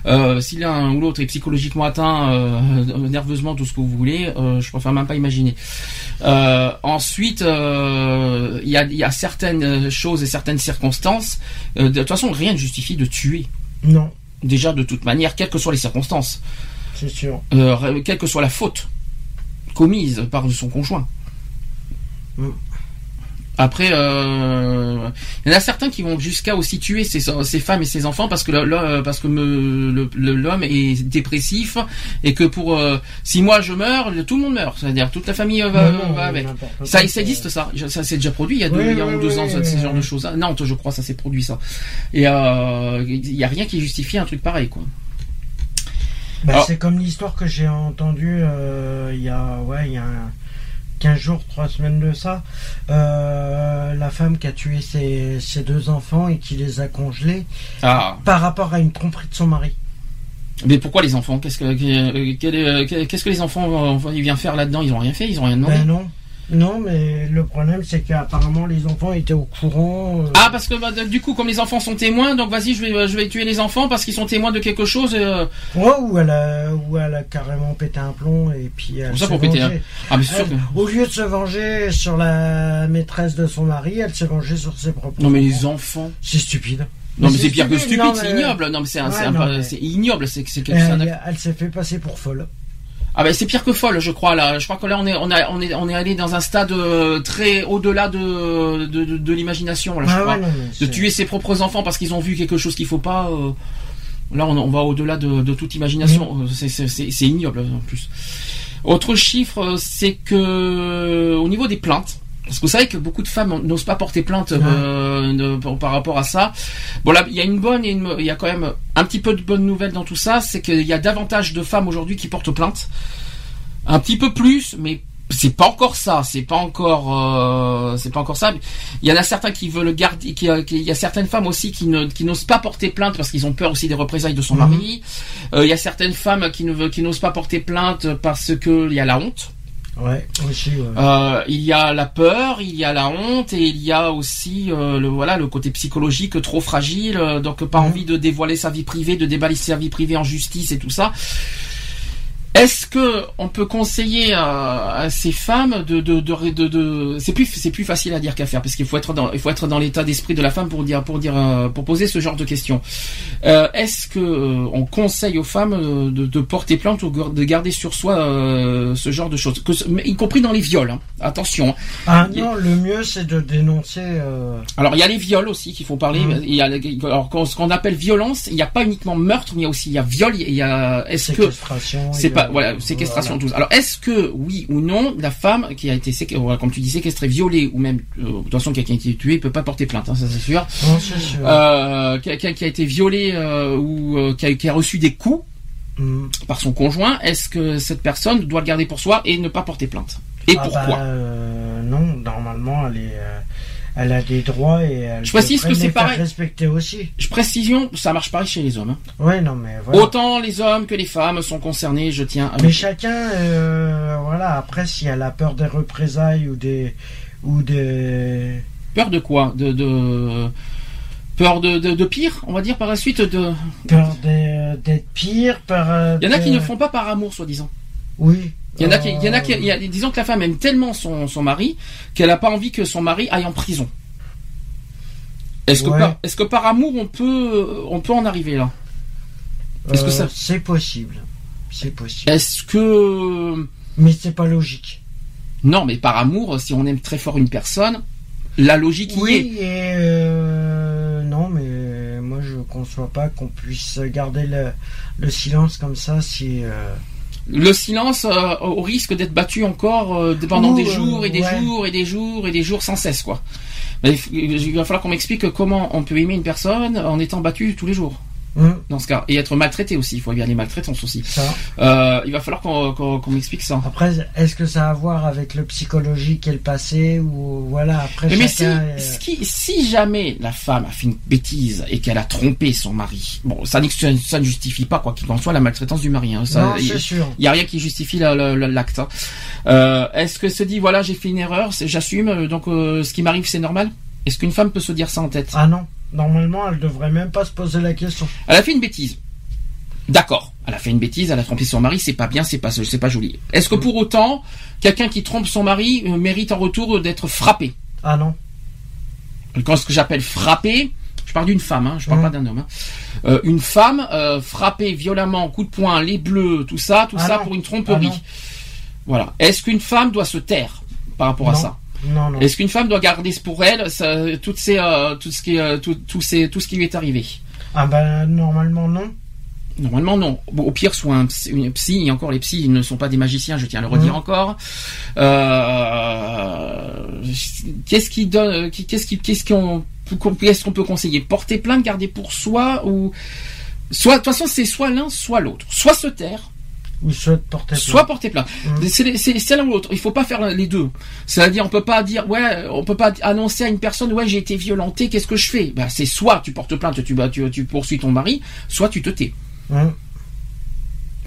Euh, si l'un ou l'autre est psychologiquement atteint, euh, nerveusement tout ce que vous voulez, je préfère même pas imaginer. Ensuite, il y a y a certaines choses et certaines circonstances. de toute façon, rien ne justifie de tuer. Non, Déjà de toute manière, quelles que soient les circonstances, c'est sûr. euh, quelle que soit la faute commise par son conjoint. Mm. Après, euh, il y en a certains qui vont jusqu'à aussi tuer ces, ces femmes et ces enfants parce que parce l'homme est dépressif et que pour euh, si moi je meurs, tout le monde meurt, c'est-à-dire toute la famille euh, va, Non, non, va avec. Ça, existe ça, ça s'est déjà produit il y a deux, Oui, il y a oui, deux oui, ans ce, genre de choses. Non, je crois ça s'est produit ça. Et euh, il y a rien qui justifie un truc pareil quoi. Bah, Alors- C'est comme l'histoire que j'ai entendue euh, il y a, ouais, il y a un- 15 jours, 3 semaines de ça. Euh, la femme qui a tué ses, ses deux enfants et qui les a congelés Ah. par rapport à une tromperie de son mari. Mais pourquoi les enfants? Qu'est-ce que euh, qu'est-ce que les enfants ils viennent faire là-dedans? Ils ont rien fait, ils ont rien demandé. Ben non. Non, mais le problème c'est qu'apparemment les enfants étaient au courant. euh, Ah parce que bah, du coup comme les enfants sont témoins, donc vas-y je vais euh, je vais tuer les enfants parce qu'ils sont témoins de quelque chose. euh, ouais, ou elle a, ou elle a carrément pété un plomb et puis elle Pour ça, pour péter vengée. Ah mais sûr. Elle, que- Au lieu de se venger sur la maîtresse de son mari, elle s'est vengée sur ses propres. Non mais les enfants. C'est stupide. Non mais Mais c'est pire que stupide, c'est ignoble. Non mais c'est un- Ouais, un- mais- ignoble, c'est quelque- un- Elle, elle s'est fait passer pour folle. Ah ben c'est pire que folle, je crois là. Je crois que là on est on a on est on est allé dans un stade euh, très au-delà de de, de, de l'imagination là, je Ah crois. ouais, non, mais de tuer ses propres enfants parce qu'ils ont vu quelque chose qu'il faut pas. euh, là, on, on va au-delà de, de toute imagination. Euh, C'est- C'est c'est- c'est ignoble en plus. Autre chiffre, euh, c'est que au niveau des plaintes. Parce que vous savez que beaucoup de femmes n'osent pas porter plainte euh, de- par, par rapport à ça. Bon là, il y a une bonne et une, il y a quand même un petit peu de bonnes nouvelles dans tout ça, c'est qu'il y a davantage de femmes aujourd'hui qui portent plainte. Un petit peu plus, mais c'est pas encore ça, c'est pas encore, euh, c'est pas encore ça. Il y en a certains qui veulent garder, qui, euh, qui- il y a certaines femmes aussi qui ne, qui n'osent pas porter plainte parce qu'ils ont peur aussi des représailles de son Mhm. mari. Euh, il y a certaines femmes qui ne veulent, qui n'osent pas porter plainte parce que il y a la honte. Ouais, aussi. Ouais. Euh, il y a la peur, il y a la honte et il y a aussi euh, le voilà le côté psychologique trop fragile, euh, donc pas envie de dévoiler sa vie privée, de déballer sa vie privée en justice et tout ça. Est-ce que on peut conseiller à, à ces femmes de de de, de, de- c'est plus c'est plus facile à dire qu'à faire parce qu'il faut être dans il faut être dans l'état d'esprit de la femme pour dire pour dire euh, pour poser ce genre de questions. Euh, Est-ce que euh, on conseille aux femmes de, de porter plainte ou de garder sur soi euh, ce genre de choses, que, y compris dans les viols. hein. Attention. Ah il- non, le mieux c'est de dénoncer. Alors il y a les viols aussi qu'il faut parler. Mhm. Il y a alors ce qu'on appelle violence, il n'y a pas uniquement meurtre, mais il y a aussi il y a viol. Il y a est-ce que c'est pas voilà séquestration voilà. tous. Alors est-ce que oui ou non la femme qui a été comme tu dis séquestrée, violée ou même euh, de toute façon quelqu'un qui a été tué peut pas porter plainte, hein, ça c'est sûr. Sûr. Euh, quelqu'un qui a été violé euh, ou euh, qui, a, qui a reçu des coups Mm. par son conjoint, est-ce que cette personne doit le garder pour soi et ne pas porter plainte? Et Ah pourquoi? bah, euh, Non, normalement elle est. elle a des droits et elle Je précise que c'est pareil. respecter aussi. Je précision, ça marche pareil chez les hommes. hein. Ouais, non, mais voilà. Autant les hommes que les femmes sont concernés, je tiens à Mais chacun, euh, voilà, après, si elle a peur des représailles ou des. ou des. Peur de quoi? De, de peur de, de, de pire, on va dire par la suite. De peur d'être pire, peur. euh, il y en a qui ne font pas par amour, soi-disant. Oui. Il y en a qui, il y en a qui, Euh, il y a- disons que la femme aime tellement son, son mari qu'elle n'a pas envie que son mari aille en prison. Est-ce que, par, est-ce que par amour on peut, on peut en arriver là? Est-ce que euh, ça- C'est possible. C'est possible. Est-ce que Mais c'est pas logique. non, mais par amour, si on aime très fort une personne, la logique y est. Oui, euh, non, mais moi je conçois pas qu'on puisse garder le, le silence comme ça si. euh, Le silence euh, au risque d'être battu encore euh, pendant Ouh, des jours et des ouais. jours et des jours et des jours sans cesse quoi. Mais il va falloir qu'on m'explique comment on peut aimer une personne en étant battu tous les jours dans ce cas et être maltraité aussi. Il faut bien les maltraitances aussi. Euh, il va falloir qu'on qu'on m'explique ça. Après, est-ce que ça a à voir avec le psychologique et le passé ou voilà après Mais, mais si, est- si, si jamais la femme a fait une bêtise et qu'elle a trompé son mari, bon, ça, ça, ne justifie pas quoi qu'il en soit la maltraitance du mari. Hein, ça, non, il- c'est sûr. Il n'y a rien qui justifie la- la- la- l'acte. hein. Euh, Est-ce que se dit voilà j'ai fait une erreur, j'assume, euh, donc euh, ce qui m'arrive c'est normal? Est-ce qu'une femme peut se dire ça en tête? Ah non, normalement, elle devrait même pas se poser la question. Elle a fait une bêtise. D'accord, elle a fait une bêtise, elle a trompé son mari, c'est pas bien, c'est pas c'est pas joli. Est-ce que pour autant quelqu'un qui trompe son mari euh, mérite en retour d'être frappé? Ah non. Quand ce que j'appelle frappé, je parle d'une femme, hein, je parle Mhm. pas d'un homme. hein. Euh, une femme euh, frappée violemment, coup de poing, les bleus, tout ça, tout Ah ça non. pour une Ah tromperie. voilà. Est-ce qu'une femme doit se taire par rapport à ça? Non, non. Est-ce qu'une femme doit garder pour elle ça, toutes ces, euh, tout ce qui, euh, tout, tout ces- tout ce qui lui est arrivé? Ah ben normalement non. Normalement non. Bon, au pire, soit un psy, une psy, et encore les psys ne sont pas des magiciens, je tiens à le redire Mhm. encore. Euh, qu'est-ce qui donne, qu'est-ce qui, qu'est-ce qu'on, qu'est-ce qu'on peut conseiller? Porter plainte, garder pour soi ou soit, de toute façon, c'est soit l'un, soit l'autre. Soit se taire, Ou souhaite porter plainte. soit porter plainte. Mhm. C'est l'un ou l'autre. Il faut pas faire les deux. C'est-à-dire, on peut pas dire, ouais, on peut pas annoncer à une personne, ouais, j'ai été violenté, qu'est-ce que je fais? Ben, c'est soit tu portes plainte, tu, bah, tu, tu poursuis ton mari, soit tu te tais. Hum.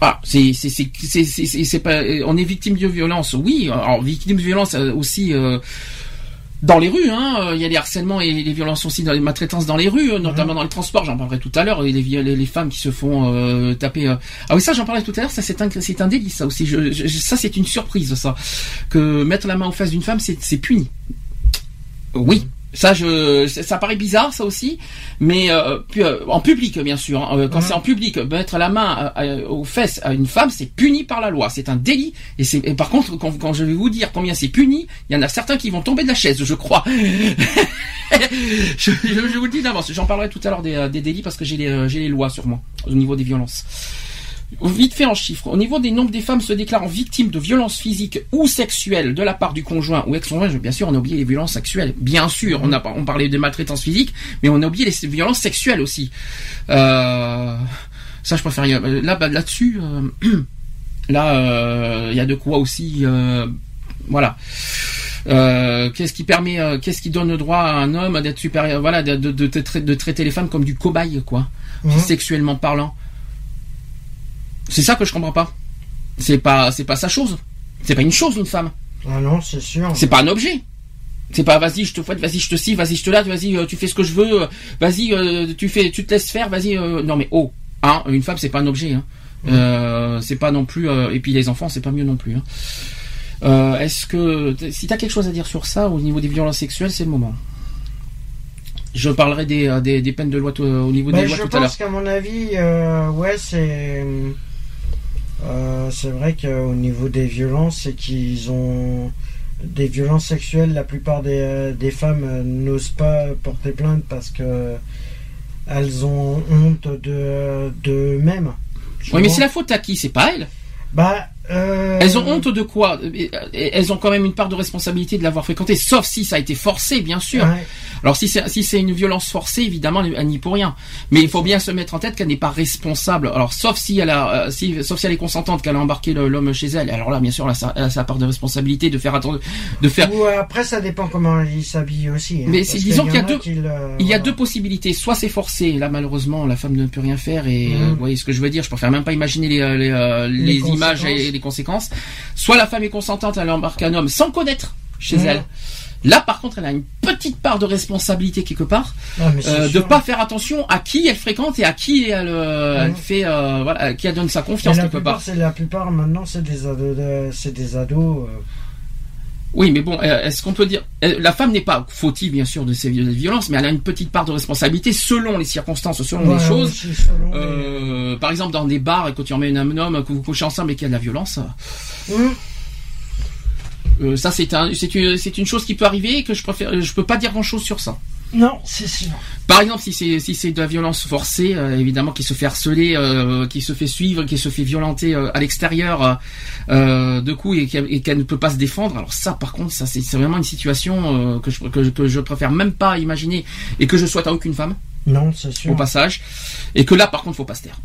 Ah, c'est c'est c'est c'est c'est c'est- c'est pas on est victime de violence, oui. Alors victime de violence euh, aussi euh, dans les rues, hein. euh, Il y a les harcèlements et les violences aussi dans les maltraitances dans les rues, euh, notamment dans les transports. J'en parlerai tout à l'heure. et Les, les les femmes qui se font euh, taper. euh. Ah oui, ça j'en parlais tout à l'heure. Ça c'est un c'est un délit ça aussi. Je, je- ça c'est une surprise ça. Que mettre la main aux fesses d'une femme c'est c'est puni. Oui. Ça, je, ça paraît bizarre, ça aussi, mais euh, euh, en public, bien sûr. hein, euh, quand Mhm. c'est en public, mettre la main euh, aux fesses à une femme, c'est puni par la loi. C'est un délit. Et, c'est, par contre, quand, quand je vais vous dire combien c'est puni, il y en a certains qui vont tomber de la chaise, je crois. je, je- je vous le dis d'avance. J'en parlerai tout à l'heure des, des délits parce que j'ai les, j'ai les lois sur moi au niveau des violences. Vite fait en chiffres. Au niveau des nombres des femmes se déclarant victimes de violences physiques ou sexuelles de la part du conjoint ou ex-conjoint, bien sûr, on a oublié les violences sexuelles. Bien sûr, on a on parlait de maltraitance physique, mais on a oublié les violences sexuelles aussi. Euh, ça, je préfère. Là, bah, là-dessus, euh, là, euh, il y a de quoi aussi. euh, voilà. Euh, qu'est-ce qui permet, euh, qu'est-ce qui donne le droit à un homme d'être supérieur, voilà, de, de, de, de, de traiter les femmes comme du cobaye, quoi, Hum. sexuellement parlant. C'est ça que je comprends pas. C'est pas, c'est pas sa chose. C'est pas une chose une femme. Ah non, c'est sûr. C'est pas un objet. C'est pas vas-y je te fouette, vas-y je te scie, vas-y je te lave, vas-y euh, tu fais ce que je veux, euh, vas-y euh, tu fais, tu te laisses faire, vas-y euh, non mais oh, hein, une femme c'est pas un objet, hein. Euh, c'est pas non plus et puis les enfants c'est pas mieux non plus. Hein. Est-ce que si t'as quelque chose à dire sur ça au niveau des violences sexuelles c'est le moment. Je parlerai des, des, des peines de loi au niveau Mais des lois je tout à l'heure. pense qu'à mon avis, ouais, c'est. Euh, c'est vrai qu'au niveau des violences, c'est qu'ils ont. Des violences sexuelles, la plupart des, des femmes euh, n'osent pas porter plainte parce que. Elles ont honte de d'eux-mêmes. Oui mais c'est la faute à qui? C'est pas elles. Bah. Euh, Elles ont honte de quoi Elles ont quand même une part de responsabilité de l'avoir fréquenté, sauf si ça a été forcé, bien sûr. ouais. Alors si c'est si c'est une violence forcée, évidemment, elle, n'y pour rien. Mais il faut bien se mettre en tête qu'elle n'est pas responsable. Alors sauf si elle a, euh, si, sauf si elle est consentante, qu'elle a embarqué l'homme chez elle. Alors là, bien sûr, elle a, sa, elle a sa part de responsabilité de faire attendre, de faire. Ou euh, après, ça dépend comment ils s'habillent aussi. hein, Mais disons y qu'il y a deux- Il y a voilà. deux possibilités. Soit c'est forcé, là malheureusement la femme ne peut rien faire et Mhm. euh, vous voyez ce que je veux dire. Je préfère même pas imaginer les, les, les Les images et les conséquences. Soit la femme est consentante, elle embarque un homme sans connaître chez Mhm. elle. Là par contre, elle a une petite part de responsabilité quelque part. Ah, Euh, de pas faire attention à qui elle fréquente et à qui elle, euh, elle Mhm. fait euh, voilà à qui elle donne sa confiance quelque plupart, part. c'est la plupart maintenant, c'est des ados, de- c'est des ados. euh, Oui, mais bon, euh, est-ce qu'on peut dire euh, la femme n'est pas fautive bien sûr de ces vi- violences, mais elle a une petite part de responsabilité selon les circonstances, selon les choses. les- Euh, par exemple, dans des bars et quand tu emmènes un homme, que vous couchez ensemble et qu'il y a de la violence, euh, ça c'est un, c'est une, c'est une chose qui peut arriver et que je préfère, je peux pas dire grand chose sur ça. Non, c'est sûr. Par exemple, si c'est si c'est de la violence forcée, euh, évidemment, qui se fait harceler, euh, qui se fait suivre, qui se fait violenter euh, à l'extérieur de coups et qu'elle et qu'elle ne peut pas se défendre. Alors ça, par contre, ça c'est vraiment une situation que je que, je- que je préfère même pas imaginer et que je souhaite à aucune femme Non, c'est sûr. au passage. Et que là, par contre, faut pas se taire.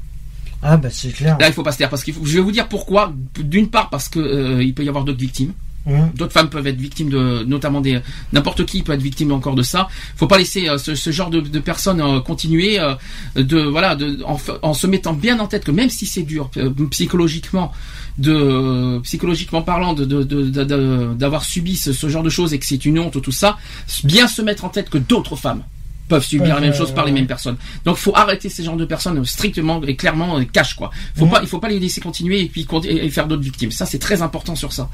Ah, bah c'est clair. Là, il faut pas se taire parce qu'il faut. Je vais vous dire pourquoi. D'une part, parce que il peut y avoir d'autres victimes. Hum, D'autres femmes peuvent être victimes de, notamment des, n'importe qui peut être victime encore de ça. Faut pas laisser euh, ce, ce genre de, de personnes euh, continuer euh, de, voilà, de, en, se mettant bien en tête que même si c'est dur psychologiquement, de, psychologiquement parlant, de, d'avoir subi ce, ce genre de choses et que c'est une honte tout ça, bien se mettre en tête que d'autres femmes peuvent subir la même chose par les mêmes personnes. Donc faut arrêter ces genres de personnes strictement et clairement cash quoi. Faut Mhm. pas il faut pas les laisser continuer et puis et faire d'autres victimes. Ça c'est très important sur ça.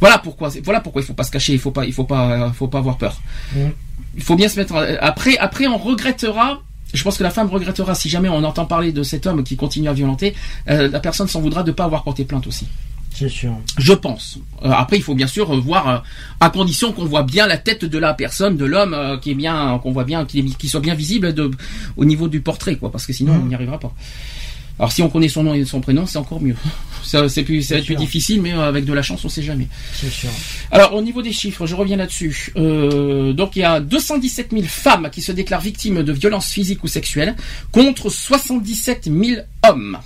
Voilà pourquoi voilà pourquoi il faut pas se cacher, il faut pas il faut pas euh, faut pas avoir peur. Mhm. Il faut bien se mettre en- après après on regrettera je pense que la femme regrettera si jamais on entend parler de cet homme qui continue à violenter, euh, la personne s'en voudra de pas avoir porté plainte aussi. c'est sûr. Je pense. Euh, après, il faut bien sûr euh, voir, euh, à condition qu'on voit bien la tête de la personne, de l'homme, euh, qui est bien, qu'on voit bien, est- qu'il soit bien visible de, au niveau du portrait, quoi, parce que sinon Mhm. on n'y arrivera pas. Alors si on connaît son nom et son prénom, c'est encore mieux. Ça, c'est plus, ça va être plus difficile, mais euh, avec de la chance, on sait jamais. C'est sûr. Alors au niveau des chiffres, je reviens là-dessus. Euh, donc il y a 217 000 femmes qui se déclarent victimes de violences physiques ou sexuelles, contre 77 000 hommes.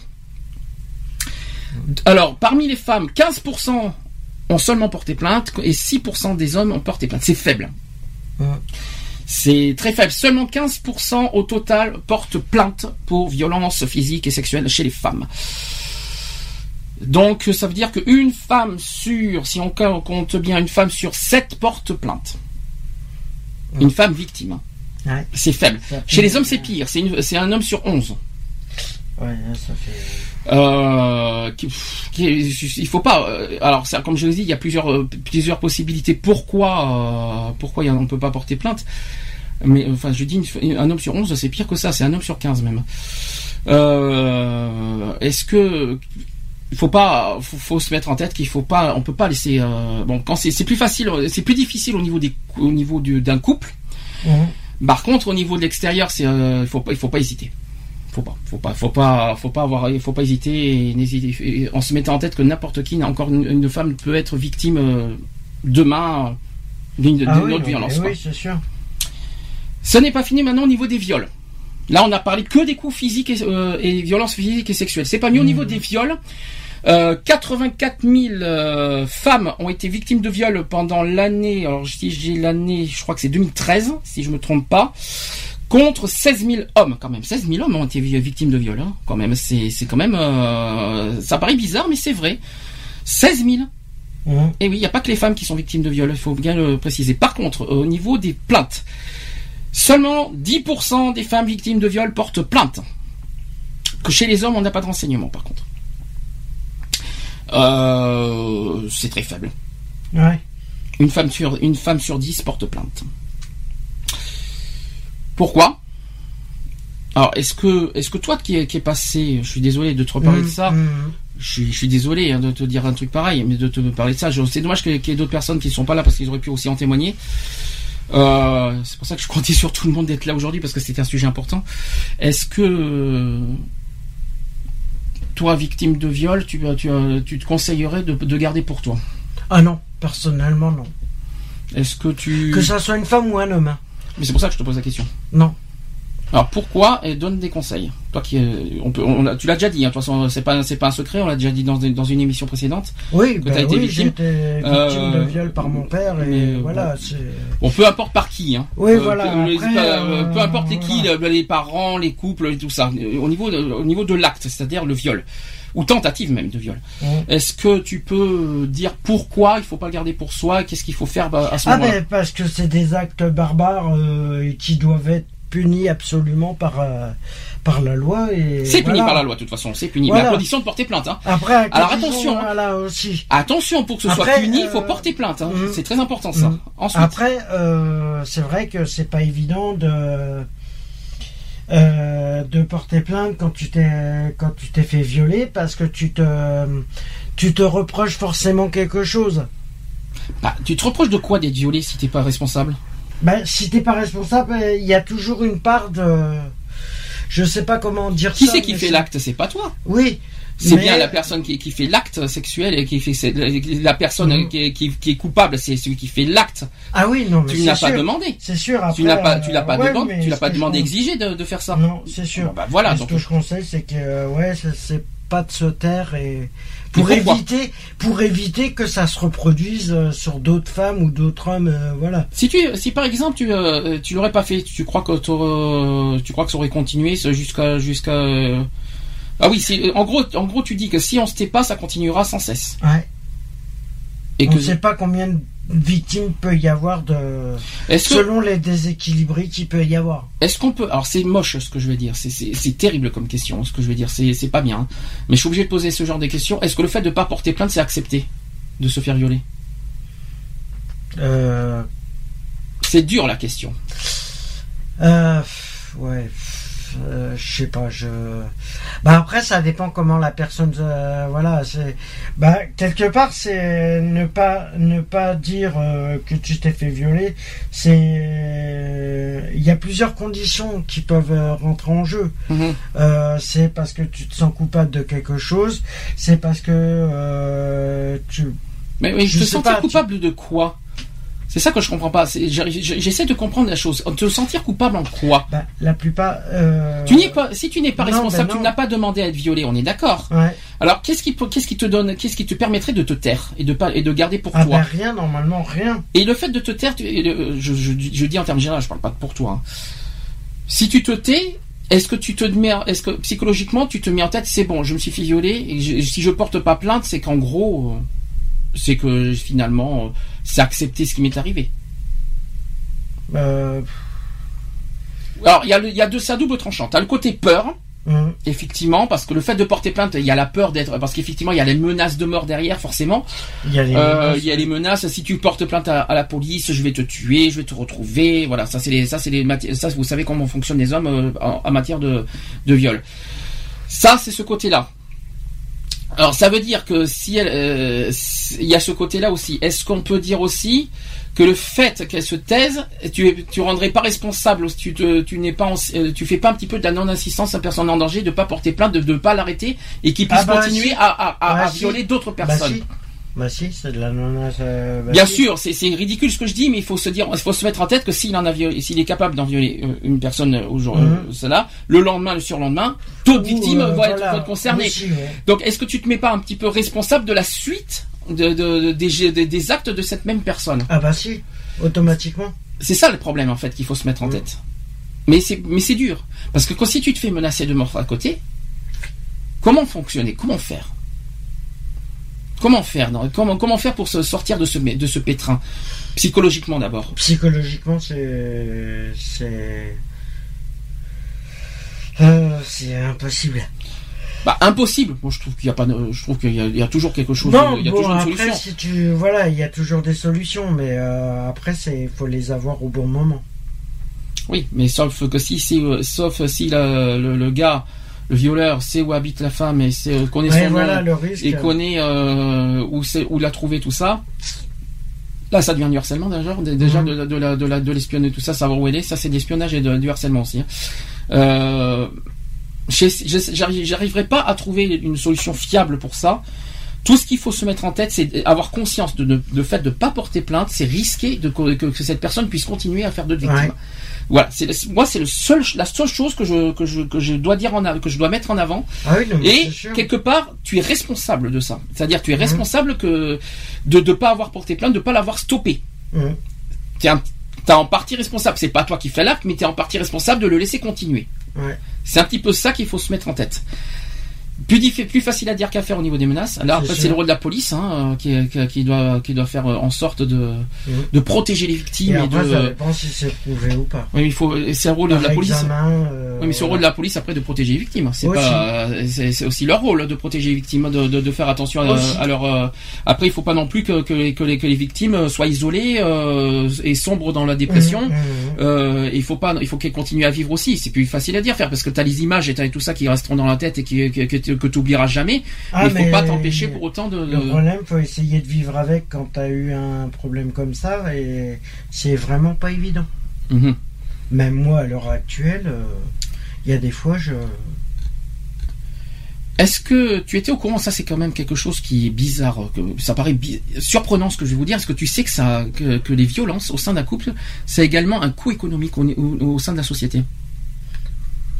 Alors parmi les femmes, 15% ont seulement porté plainte et 6% des hommes ont porté plainte. C'est faible. Hum. C'est très faible. Seulement 15% au total portent plainte pour violences physiques et sexuelles chez les femmes. Donc ça veut dire qu'une femme sur, si on compte bien, une femme sur 7 porte plainte. Une femme victime. Ouais. C'est faible. Chez les hommes c'est pire, c'est un homme sur 11. Ouais, ça fait. Euh, qui, qui est- il faut pas. euh, alors, comme je l'ai dit, il y a plusieurs euh, plusieurs possibilités. Pourquoi euh, pourquoi on peut pas porter plainte? Mais enfin, je dis un homme sur 11, c'est pire que ça. C'est un homme sur 15 même. Euh, Est-ce que il faut pas, faut, faut se mettre en tête qu'il faut pas, on peut pas laisser. bon, quand c'est plus facile, c'est plus difficile au niveau des au niveau du- d'un couple. Hum, Par contre, au niveau de l'extérieur, c'est il faut pas il faut pas hésiter. Faut pas, faut pas, faut pas, faut pas avoir, faut pas hésiter et n'hésiter et en se mettant en tête que n'importe qui, encore une, une femme peut être victime euh, demain euh, d'une Ah oui, autre violence. oui, c'est sûr. Ce n'est pas fini maintenant au niveau des viols. Là, on a parlé que des coups physiques et, euh, et violences physiques et sexuelles. C'est pas mieux au niveau des viols. Euh, 84 000 euh, femmes ont été victimes de viols pendant l'année. Alors, si j'ai l'année, je crois que c'est 2013, si je me trompe pas. Contre 16 000 hommes, quand même. 16 000 hommes ont été vi- victimes de viols, hein, quand même. C'est, quand même, euh, ça paraît bizarre, mais c'est vrai. 16 000. Hum. Et oui, il n'y a pas que les femmes qui sont victimes de viol, il faut bien le préciser. Par contre, au niveau des plaintes, seulement 10% des femmes victimes de viol portent plainte. Que chez les hommes, on n'a pas de renseignements, par contre. Euh, c'est très faible. Ouais. Une femme sur, une femme sur 10 porte plainte. Pourquoi? Alors, est-ce que, est-ce que toi qui est, qui est passé, je suis désolé de te reparler de Hum, ça, hum. je suis, je suis désolé hein, de te dire un truc pareil, mais de te parler de ça, c'est dommage qu'il y ait- d'autres personnes qui ne sont pas là parce qu'ils auraient pu aussi en témoigner. Euh, c'est pour ça que je comptais sur tout le monde d'être là aujourd'hui parce que c'était un sujet important. Est-ce que toi, victime de viol, tu, tu, tu te conseillerais de, de garder pour toi? Ah non, personnellement non. Est-ce que tu... Que ça soit une femme ou un homme. Mais c'est pour ça que je te pose la question. Non. Alors pourquoi et donne des conseils. Toi qui euh, on peut on tu l'as déjà dit hein, de toute façon c'est pas c'est pas un secret, on l'a déjà dit dans, une- dans une émission précédente. Oui, Que bah t'as été oui, victime. Euh, de viol par mon père et mais, voilà, bon. peu importe par qui hein. Oui, Euh, voilà, peu, après, euh, peu importe les qui, voilà. les parents, les couples et tout ça. Euh, Au niveau de, au niveau de l'acte, c'est-à-dire le viol ou tentative même de viol. Mm. Est-ce que tu peux dire pourquoi il faut pas le garder pour soi? Qu'est-ce qu'il faut faire bah, à ce Ah moment-là? ben parce que c'est des actes barbares euh, qui doivent être punis absolument par euh, par la loi et. C'est puni par la loi de toute façon, c'est puni. Voilà. Mais à condition de porter plainte. Hein. Après, Alors, attention, hein. Voilà aussi. Attention pour que ce soit puni, il faut euh, porter plainte. Hein. mm. C'est très important ça. Mm. Ensuite. Après, c'est vrai que c'est pas évident de euh, de porter plainte quand tu t'es quand tu t'es fait violer parce que tu te tu te reproches forcément quelque chose. Bah, tu te reproches de quoi d'être violé si t'es pas responsable? Ben, si t'es pas responsable, il y a toujours une part de je sais pas comment dire Qui ça. c'est qui fait l'acte? C'est pas toi? Oui. C'est mais- bien la personne qui, qui fait l'acte sexuel et qui fait c'est la, personne Mhm. qui, est- qui- qui est coupable, c'est celui qui fait l'acte. Ah oui, non, mais Tu n'as pas demandé. C'est sûr. Après, Tu n'as pas, tu l'as pas euh, ouais, demandé, tu l'as pas demandé, exigé de, de faire ça. Non, c'est sûr. Bah, voilà. Donc, ce que je conseille, c'est que euh, ouais, c'est- pas de se taire et pour éviter, pour éviter que ça se reproduise euh, sur d'autres femmes ou d'autres hommes, euh, voilà. si tu, si par exemple tu, euh, tu l'aurais pas fait, tu crois que tu crois que ça aurait continué jusqu'à, jusqu'à. Euh, Ah oui, si, en gros, en gros, tu dis que si on se tait pas, ça continuera sans cesse. Ouais. Et On ne sait pas combien de victimes peut y avoir de, que selon les déséquilibres qu'il peut y avoir. Est-ce qu'on peut alors c'est moche ce que je vais dire, c'est terrible comme question ce que je vais dire, c'est pas bien. hein. Mais je suis obligé de poser ce genre de questions. Est-ce que le fait de pas porter plainte c'est accepté de se faire violer? Euh, C'est dur la question. euh, ouais. Euh, je sais pas, je. Bah après, ça dépend comment la personne. euh, voilà, c'est. Bah quelque part, c'est ne pas ne pas dire euh, que tu t'es fait violer. C'est. Il y a plusieurs conditions qui peuvent rentrer en jeu. Mhm. C'est parce que tu te sens coupable de quelque chose. C'est parce que tu. Mais, mais je te tu- coupable de quoi? C'est ça que je comprends pas. J'essaie de comprendre la chose. Te sentir coupable en quoi? Bah, la plupart. euh, Tu n'es pas, si tu n'es pas non, responsable, ben tu n'as pas demandé à être violé. On est d'accord. Ouais. Alors qu'est-ce qui, peut- qu'est-ce qui te donne, qu'est-ce qui te permettrait de te taire et de pas et de garder pour Ah toi? bah rien, normalement rien. Et le fait de te taire, tu- je, je, je dis en termes généraux, je parle pas pour toi. hein. Si tu te tais, est-ce que tu te mets, est-ce que psychologiquement tu te mets en tête, c'est bon, je me suis fait violer, et je- si je porte pas plainte, c'est qu'en gros, euh, c'est que finalement, c'est accepter ce qui m'est arrivé. Euh, Alors il y y a deux, à double tranchant. T'as le côté peur, hum, effectivement, parce que le fait de porter plainte, il y a la peur d'être, parce qu'effectivement il y a les menaces de mort derrière, forcément. Il y a les. Euh, il y a les menaces. Si tu portes plainte à, à la police, je vais te tuer, je vais te retrouver. Voilà, ça c'est les, ça c'est les mati- ça vous savez comment fonctionnent les hommes euh, en, en matière de, de viol. Ça c'est ce côté-là. Alors ça veut dire que si elle, euh, si- y a ce côté-là aussi. Est-ce qu'on peut dire aussi que le fait qu'elle se taise, tu tu rendrais pas responsable, tu te, tu n'es pas, en- euh, tu fais pas un petit peu de la non-assistance à personne en danger, de pas porter plainte, de ne pas l'arrêter et qu'il puisse Ah bah, continuer si. à, à, à- Bah, à si. violer d'autres Bah personnes. Bah si, c'est de la menace. euh, bah Bien sûr, c'est ridicule ce que je dis, mais il faut se dire, il faut se mettre en tête que s'il en a violé, s'il est capable d'en violer euh, une personne euh, aujourd'hui, Mhm. euh, cela, le lendemain, le surlendemain, d'autres victimes euh, vont, être, voilà, vont être concernées. aussi, ouais. Donc, est-ce que tu te mets pas un petit peu responsable de la suite de, de- de- des, actes de cette même personne? Ah bah si, automatiquement. C'est ça le problème en fait qu'il faut se mettre en Mhm. tête. Mais c'est mais c'est dur parce que quand si tu te fais menacer de mort à côté, comment fonctionner, comment faire? Comment faire comment, comment faire pour se sortir de ce, de ce pétrin? Psychologiquement d'abord. Psychologiquement, c'est. C'est. Euh, c'est impossible. Bah, impossible. Moi, je trouve qu'il y a pas, je trouve qu'il y, a toujours quelque chose. Non, il y a bon, toujours une après, solution. si tu, voilà, il y a toujours des solutions, mais euh, après, c'est, faut les avoir au bon moment. Oui, mais sauf que si, si euh, sauf si le, le, le gars, violeur, sait où habite la femme et sait, connaît Ouais, son voilà, nom le et connaît euh, où c'est où l'a trouvé tout ça. Là, ça devient du harcèlement déjà, Dé- déjà Mhm. de, de la de la de l'espionner tout ça, savoir où elle est, ça c'est de l'espionnage et de- du harcèlement aussi. hein. Euh, j'arriverai pas à trouver une solution fiable pour ça. Tout ce qu'il faut se mettre en tête, c'est avoir conscience de, de, de fait de pas porter plainte, c'est risquer de, que, que cette personne puisse continuer à faire d'autres victimes. Ouais. Voilà, c'est moi c'est le seul la seule chose que je que je que je dois dire en que je dois mettre en avant Ah oui, non, et quelque part, tu es responsable de ça. C'est-à-dire, tu es Mhm. responsable que de ne pas avoir porté plainte, de ne pas l'avoir stoppé. Mhm. Tu es, en partie responsable. C'est pas toi qui fais l'acte, mais tu es en partie responsable de le laisser continuer. Ouais. C'est un petit peu ça qu'il faut se mettre en tête. Plus, plus facile à dire qu'à faire au niveau des menaces. Là, C'est le rôle de la police hein, euh, qui, qui- qui doit, qui doit faire euh, en sorte de, de protéger les victimes. Et Et après, de, ça dépend si c'est prouvé ou pas. oui, il faut, c'est le rôle de la police. euh, Oui, mais c'est le rôle de la police après de protéger les victimes. C'est Aussi. pas, c'est aussi leur rôle de protéger les victimes, de, de, de faire attention à, Aussi. à leur. euh, Après, il faut pas non plus que, que, les, que, les, que les victimes soient isolées euh, et sombres dans la dépression. Mhm, mhm. Euh, il faut pas, il faut qu'elles continuent à vivre aussi. C'est plus facile à dire faire parce que t'as les images et t'as tout ça qui resteront dans la tête et qui, que, que, que tu oublieras jamais. Ah, mais il faut mais pas t'empêcher pour autant de. Le problème, faut essayer de vivre avec quand t'as eu un problème comme ça, et c'est vraiment pas évident. Mhm. Même moi, à l'heure actuelle, euh, il y a des fois, je. Est-ce que tu étais au courant Ça, c'est quand même quelque chose qui est bizarre. Que ça paraît bi- surprenant ce que je vais vous dire. Est-ce que tu sais que ça, que, que les violences au sein d'un couple, c'est également un coût économique au, au- au sein de la société?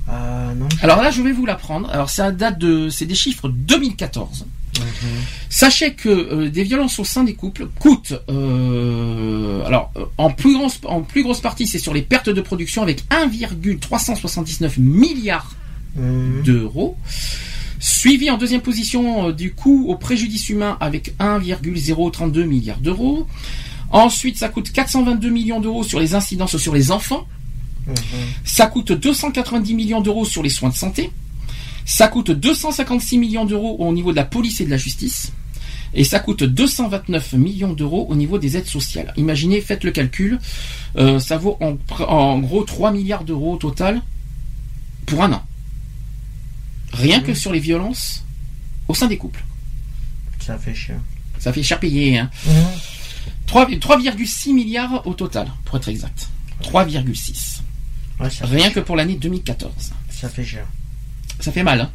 Ah non. Alors là, je vais vous l'apprendre. Alors, ça date de, c'est des chiffres 2014. Mhm. Sachez que euh, des violences au sein des couples coûtent, euh, alors euh, en plus en plus grosse partie, c'est sur les pertes de production avec 1,379 milliards Mhm. d'euros. Suivi en deuxième position du coût au préjudice humain avec 1,032 milliards d'euros. Ensuite, ça coûte 422 millions d'euros sur les incidences sur les enfants. Mhm. Ça coûte 290 millions d'euros sur les soins de santé. Ça coûte 256 millions d'euros au niveau de la police et de la justice. Et ça coûte 229 millions d'euros au niveau des aides sociales. Imaginez, faites le calcul. euh, ça vaut en, gros 3 milliards d'euros au total pour un an. Rien que sur les violences au sein des couples. Ça fait cher. Ça fait cher payer. Hein. Mhm. 3 3,6 milliards au total, pour être exact. 3,6. Ouais, Rien que pour l'année 2014. ça fait cher. Ça fait mal. Hein.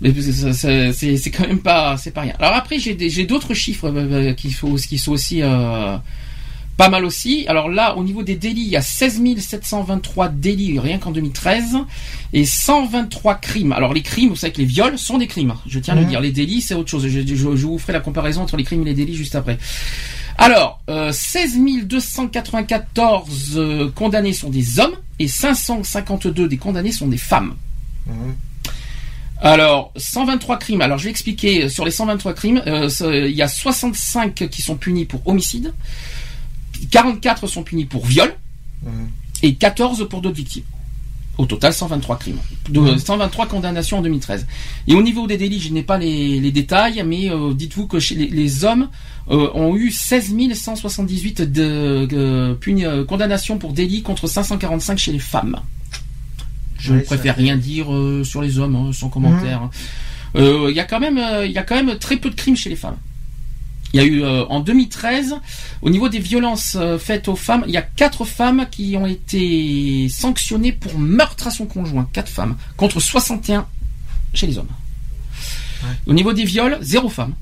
Mais c'est- quand même pas, c'est pas rien. Alors après, j'ai des- j'ai d'autres chiffres euh, qui sont, qui sont aussi euh, pas mal aussi. Alors là, au niveau des délits, il y a 16 723 délits rien qu'en 2013 et 123 crimes. Alors les crimes, vous savez que les viols sont des crimes. Je tiens à le dire. Les délits, c'est autre chose. Je, je- je vous ferai la comparaison entre les crimes et les délits juste après. Alors, euh, 16 294 euh, condamnés sont des hommes et 552 des condamnés sont des femmes. Mhm. Alors, 123 crimes. Alors, je vais expliquer. euh, Sur les 123 crimes, euh, il y a 65 qui sont punis pour homicide, 44 sont punis pour viol Mhm. et 14 pour d'autres victimes. Au total, 123 crimes. De, 123 condamnations en 2013. Et au niveau des délits, je n'ai pas les, les détails, mais euh, dites-vous que chez les, les hommes euh, ont eu 16 178 de, de puni- euh, condamnations pour délits contre 545 chez les femmes. Je Ouais, ne préfère rien dire sur les hommes, hein, sans commentaire. Il y a quand même, euh, il y a quand même très peu de crimes chez les femmes. Il y a eu euh, en 2013, au niveau des violences euh, faites aux femmes, il y a quatre femmes qui ont été sanctionnées pour meurtre à son conjoint, quatre femmes, contre 61 chez les hommes. Ouais. Au niveau des viols, zéro femme.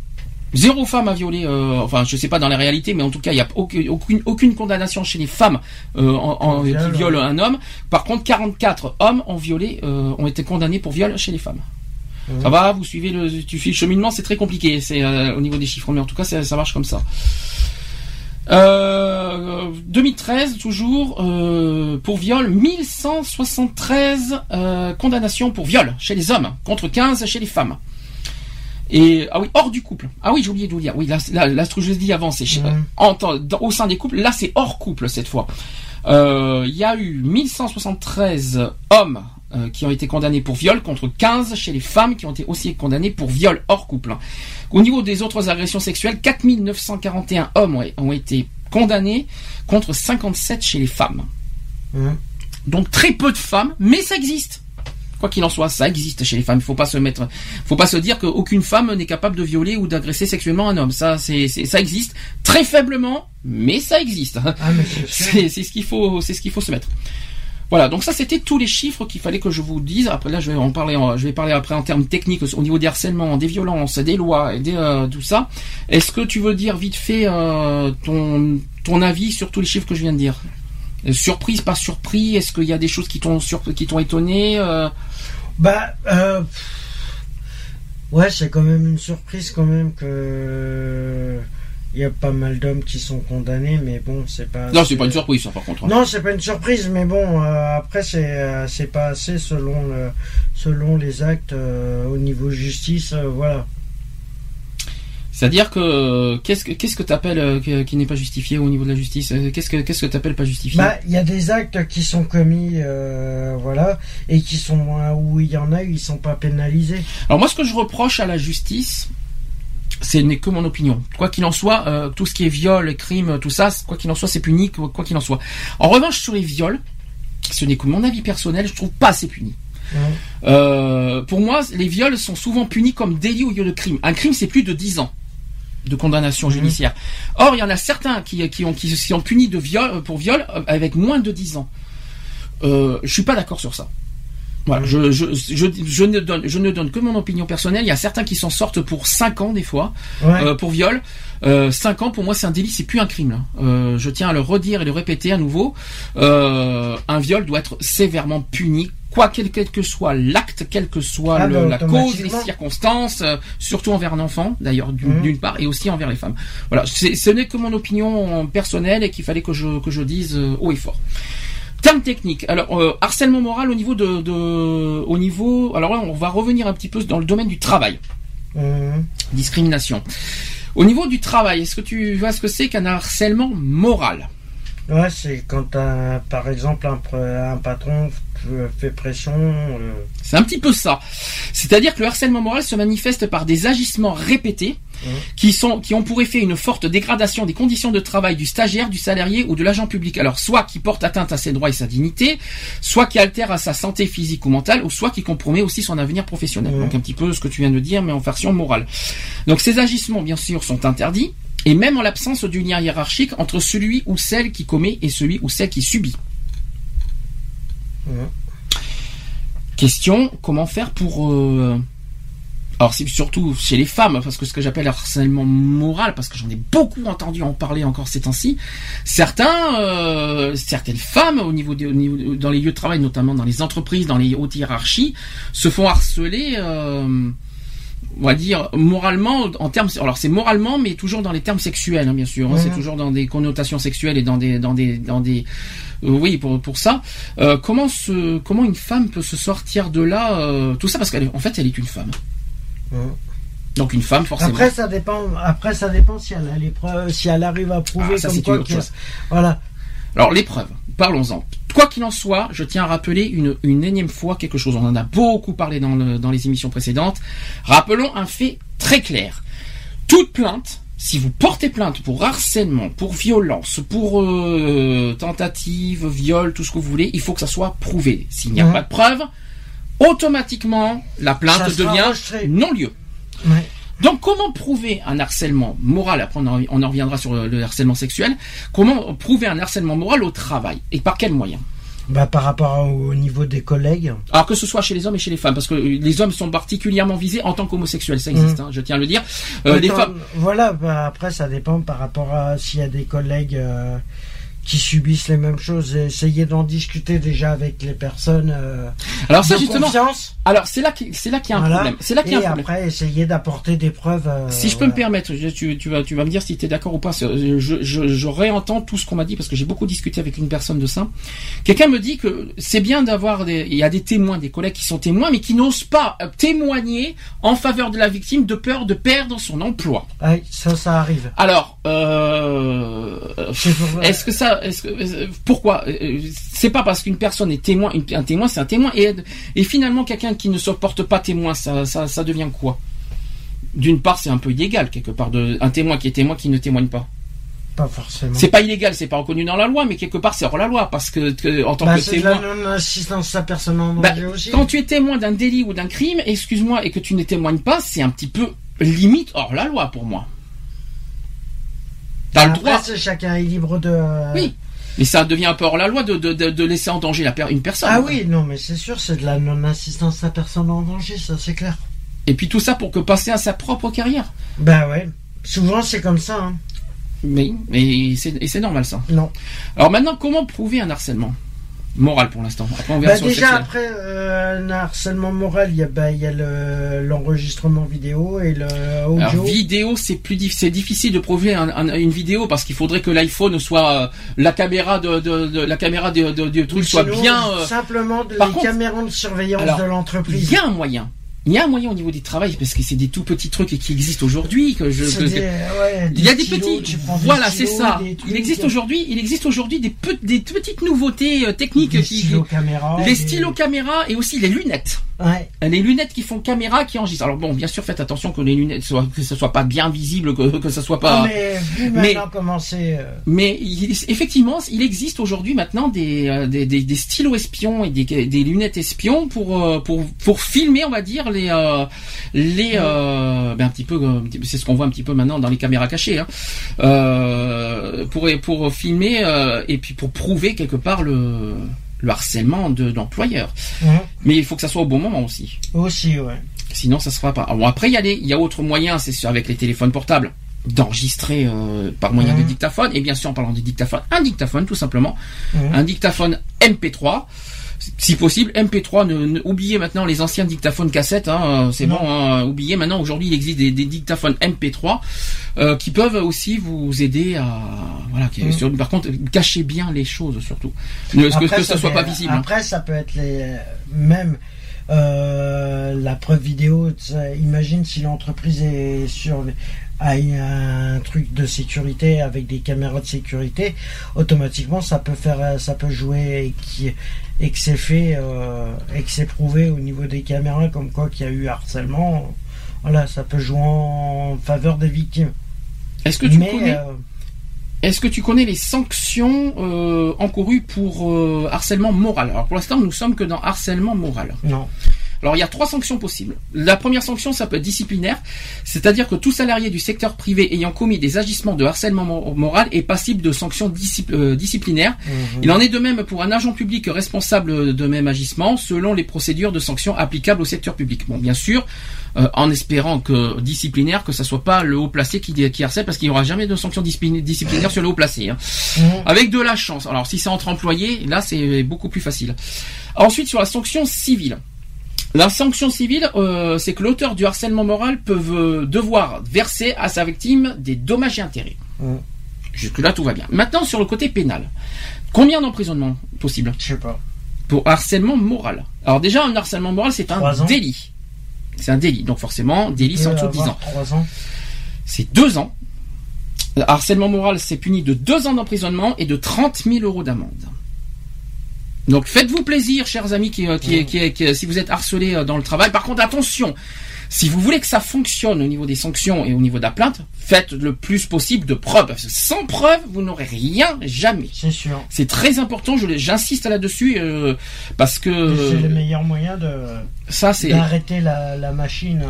Zéro femme a violé, euh, enfin je sais pas dans la réalité, mais en tout cas il n'y a aucune, condamnation chez les femmes euh, en, en- Pour qui viol, violent un homme. Par contre, 44 hommes ont violé, euh, ont été condamnés pour viol chez les femmes. Mhm. Ça va, vous suivez le, tu suis le cheminement, c'est très compliqué, c'est euh, au niveau des chiffres, mais en tout cas ça, marche comme ça. Euh, 2013 toujours euh, pour viol 1173 euh, condamnations pour viol chez les hommes contre 15 chez les femmes. Et ah oui, hors du couple. Ah oui, j'ai oublié de vous dire. Oui, là, là, là, ce que je dis avant, c'est Mhm. au sein des couples. Là, c'est hors couple cette fois. Euh, Il y a eu 1173 hommes euh, qui ont été condamnés pour viol contre 15 chez les femmes qui ont été aussi condamnées pour viol hors couple. Au niveau des autres agressions sexuelles, 4941 hommes ont, été condamnés contre 57 chez les femmes. Donc très peu de femmes, mais ça existe. Quoi qu'il en soit, ça existe chez les femmes. Il faut pas se mettre, faut pas se dire qu'aucune femme n'est capable de violer ou d'agresser sexuellement un homme. Ça, c'est, ça existe très faiblement, mais ça existe. Ah, c'est ce qu'il faut, c'est ce qu'il faut se mettre. Voilà. Donc ça, c'était tous les chiffres qu'il fallait que je vous dise. Après là, je vais en parler. après en termes techniques au niveau des harcèlements, des violences, des lois, et des, euh, tout ça. Est-ce que tu veux dire vite fait euh, ton avis sur tous les chiffres que je viens de dire? Surprise, pas surpris Est-ce qu'il y a des choses qui t'ont qui t'ont étonné euh, Bah, ouais, c'est quand même une surprise quand même que il y a pas mal d'hommes qui sont condamnés, mais bon, c'est pas. Non, c'est pas une surprise, ça, par contre. hein. Non, c'est pas une surprise, mais bon, euh, après c'est euh, c'est pas assez selon le, selon les actes euh, au niveau justice, voilà. C'est-à-dire que qu'est-ce que qu'est-ce que t'appelles qui n'est pas justifié au niveau de la justice Qu'est-ce que qu'est-ce que t'appelles pas justifié? Bah, il y a des actes qui sont commis, euh, voilà, et qui sont où il y en a, ils sont pas pénalisés. Alors moi, ce que je reproche à la justice, ce n'est que mon opinion. Quoi qu'il en soit, euh, tout ce qui est viol, crime, tout ça, quoi qu'il en soit, c'est puni, quoi qu'il en soit. En revanche, sur les viols, ce n'est que mon avis personnel, je trouve pas assez puni. Euh, pour moi, les viols sont souvent punis comme délit au lieu de crime. Un crime, c'est plus de 10 ans de condamnation judiciaire. Or, il y en a certains qui, qui ont qui sont punis de viol pour viol euh, avec moins de 10 ans. Euh, je suis pas d'accord sur ça. Voilà, je, je, je, je ne donne, je ne donne que mon opinion personnelle. Il y a certains qui s'en sortent pour 5 ans des fois, Ouais. euh, pour viol. Euh, 5 ans pour moi c'est un délit, c'est plus un crime. Là. Euh, je tiens à le redire et le répéter à nouveau. Euh, un viol doit être sévèrement puni, quoi quel, quel que soit l'acte, quelle que soit Ah le- bah, la cause, les circonstances, euh, surtout envers un enfant d'ailleurs d'une Mhm. d'une part et aussi envers les femmes. Voilà, ce n'est que mon opinion personnelle et qu'il fallait que je que je dise euh, haut et fort. Terme technique. Alors euh, harcèlement moral au niveau de, de au niveau. Alors là, on va revenir un petit peu dans le domaine du travail Mhm. discrimination. Au niveau du travail, est-ce que tu vois ce que c'est qu'un harcèlement moral? Ouais, c'est quand par exemple un, patron fait pression. euh, C'est un petit peu ça. C'est-à-dire que le harcèlement moral se manifeste par des agissements répétés Mhm. qui sont qui ont pour effet une forte dégradation des conditions de travail du stagiaire, du salarié ou de l'agent public. Alors soit qui porte atteinte à ses droits et sa dignité, soit qui altère à sa santé physique ou mentale, ou soit qui compromet aussi son avenir professionnel. Mhm. Donc un petit peu ce que tu viens de dire, mais en version morale. Donc ces agissements, bien sûr, sont interdits. Et même en l'absence du lien hiérarchique entre celui ou celle qui commet et celui ou celle qui subit. Question, comment faire pour... euh, Alors c'est surtout chez les femmes, parce que ce que j'appelle harcèlement moral, parce que j'en ai beaucoup entendu en parler encore ces temps-ci, certains, euh, certaines femmes au niveau, des- au niveau dans les lieux de travail, notamment dans les entreprises, dans les hautes hiérarchies, se font harceler, euh, on va dire moralement en termes. Alors c'est moralement, mais toujours dans les termes sexuels, hein, bien sûr. hein. C'est toujours dans des connotations sexuelles et dans des dans des dans des euh, oui, pour, pour ça. Euh, comment, se, comment une femme peut se sortir de là euh, Tout ça parce qu'en fait, elle est une femme. Donc une femme, forcément. Après, ça dépend. Après, ça dépend si elle a les preuves, si elle arrive à prouver Ah, ça, comme quoi. Voilà. Alors l'épreuve, parlons-en. Quoi qu'il en soit, je tiens à rappeler une, une énième fois quelque chose. On en a beaucoup parlé dans, le- dans les émissions précédentes. Rappelons un fait très clair. Toute plainte, si vous portez plainte pour harcèlement, pour violence, pour euh, tentative, viol, tout ce que vous voulez, il faut que ça soit prouvé. S'il n'y a pas de preuve, automatiquement, la plainte devient non-lieu. Ouais. Donc, comment prouver un harcèlement moral Après, on en, reviendra sur le, le harcèlement sexuel. Comment prouver un harcèlement moral au travail Et par quels moyens? Bah, par rapport au niveau des collègues. Alors que ce soit chez les hommes et chez les femmes, parce que les hommes sont particulièrement visés en tant qu'homosexuels, ça existe, hein, je tiens à le dire. Euh, les femmes, Voilà. bah, après, ça dépend par rapport à s'il y a des collègues euh, qui subissent les mêmes choses. Essayez d'en discuter déjà avec les personnes. Euh, alors ça justement. Alors c'est là qui c'est là qu'il y a un problème. C'est là qu'il y a un problème. après essayez d'apporter des preuves. Euh, si je peux me permettre, tu, tu, vas tu vas me dire si tu es d'accord ou pas. Je, je, je réentends tout ce qu'on m'a dit parce que j'ai beaucoup discuté avec une personne de ça. Quelqu'un me dit que c'est bien d'avoir des il y a des témoins, des collègues qui sont témoins mais qui n'osent pas témoigner en faveur de la victime de peur de perdre son emploi. Oui, ça ça arrive. Alors euh, est-ce que ça euh, pourquoi euh, C'est pas parce qu'une personne est témoin, un témoin, c'est un témoin, et, et finalement quelqu'un qui ne se porte pas témoin, ça, ça, devient quoi? D'une part, c'est un peu illégal quelque part de un témoin qui est témoin qui ne témoigne pas. Pas forcément. C'est pas illégal, c'est pas reconnu dans la loi, mais quelque part c'est hors la loi parce que, en tant bah, que témoin. assistance à personne en bah, Quand tu es témoin d'un délit ou d'un crime, excuse-moi, et que tu ne témoignes pas, c'est un petit peu limite hors la loi pour moi. T'as le droit. Chacun est libre de. Oui. Mais ça devient un peu hors la loi de, de, de laisser en danger la une personne. Ah oui, non, mais c'est sûr, c'est de la non-assistance à personne en danger, ça c'est clair. Et puis tout ça pour que passer à sa propre carrière. Ben ouais, souvent c'est comme ça. Hein. Mais, mais et c'est normal ça. Non. Alors maintenant, comment prouver un harcèlement? Moral pour l'instant. Bah, déjà après euh, un harcèlement moral, il y a, bah, il y a l'enregistrement vidéo et le audio. Alors, vidéo, c'est plus c'est difficile de prouver une vidéo parce qu'il faudrait que l'iPhone soit euh, la caméra de, de, la caméra de, de, truc soit bien. Euh, simplement de la caméra de surveillance de l'entreprise. Il y a un moyen. Il y a un moyen au niveau du travail parce que c'est des tout petits trucs qui existent aujourd'hui que je. il y a des petits. Voilà, c'est ça. il existe aujourd'hui. Il existe aujourd'hui des, des petites nouveautés euh, techniques. Les stylos caméra. Les stylos caméra et aussi les lunettes. Ouais. Les lunettes qui font caméra qui enregistrent. Alors bon, bien sûr, faites attention que les lunettes soient, que ce soit pas bien visible, que que ce soit pas. Mais vu. Euh, mais effectivement, il existe aujourd'hui maintenant des, euh, des, des, des stylos espions et des, des lunettes espions pour pour pour filmer, on va dire les les euh, ben un petit peu c'est ce qu'on voit un petit peu maintenant dans les caméras cachées hein, euh, pour pour filmer euh, et puis pour prouver quelque part le le harcèlement de l'employeur. Mais il faut que ça soit au bon moment aussi. Aussi, ouais. Sinon, ça se fera pas. Bon, après, il y a il y a autre moyen, c'est avec les téléphones portables d'enregistrer par moyen de dictaphone et bien sûr en parlant de dictaphone un dictaphone tout simplement un dictaphone MP3 si possible, MP3. Ne, oubliez maintenant les anciens dictaphones cassettes. Hein, c'est bon. Hein, oubliez maintenant. Aujourd'hui, il existe des, dictaphones MP3 euh, qui peuvent aussi vous aider à voilà. Mm. par contre, cachez bien les choses surtout. que, que ça, soit pas visible. Hein. Après, ça peut être les même. Euh, la preuve vidéo, imagine si l'entreprise est sur a un truc de sécurité avec des caméras de sécurité, automatiquement ça peut faire ça peut jouer et, qui, et que c'est fait euh, et que c'est prouvé au niveau des caméras comme quoi qu'il y a eu harcèlement. Voilà, ça peut jouer en faveur des victimes. Est-ce que tu connais euh, est-ce que tu connais les sanctions euh, encourues pour harcèlement moral? Alors pour l'instant, nous sommes que dans harcèlement moral. Non. Alors il y a trois sanctions possibles. La première sanction, ça peut être disciplinaire, c'est-à-dire que tout salarié du secteur privé ayant commis des agissements de harcèlement moral est passible de sanctions euh, disciplinaires. Mhm. Il en est de même pour un agent public responsable de même agissement, selon les procédures de sanctions applicables au secteur public. Bon, bien sûr, euh, en espérant que disciplinaire, que ça soit pas le haut placé qui, qui harcèle, parce qu'il n'y aura jamais de sanctions disciplinaires sur le haut placé. Hein. Mhm. Avec de la chance. Alors si c'est entre employés, là c'est beaucoup plus facile. Ensuite sur la sanction civile. La sanction civile, euh, c'est que l'auteur du harcèlement moral peut euh, devoir verser à sa victime des dommages et intérêts. Mm. Jusque-là, tout va bien. Maintenant, sur le côté pénal. Combien d'emprisonnement possible Je sais pas. Pour harcèlement moral? Alors déjà, un harcèlement moral, c'est un délit. C'est un délit. Donc forcément, délit, c'est en dessous de 10 ans. 3 ans. C'est 2 ans. harcèlement moral, c'est puni de 2 ans d'emprisonnement et de 30 000 euros d'amende. Donc faites-vous plaisir, chers amis, qui, euh, qui, qui, si vous êtes harcelés euh, dans le travail. Par contre, attention, si vous voulez que ça fonctionne au niveau des sanctions et au niveau de la plainte, faites le plus possible de preuves. sans preuve, vous n'aurez rien jamais. C'est sûr. C'est très important. J'insiste là-dessus euh, parce que c'est le meilleur moyen de ça, c'est d'arrêter la, la, machine.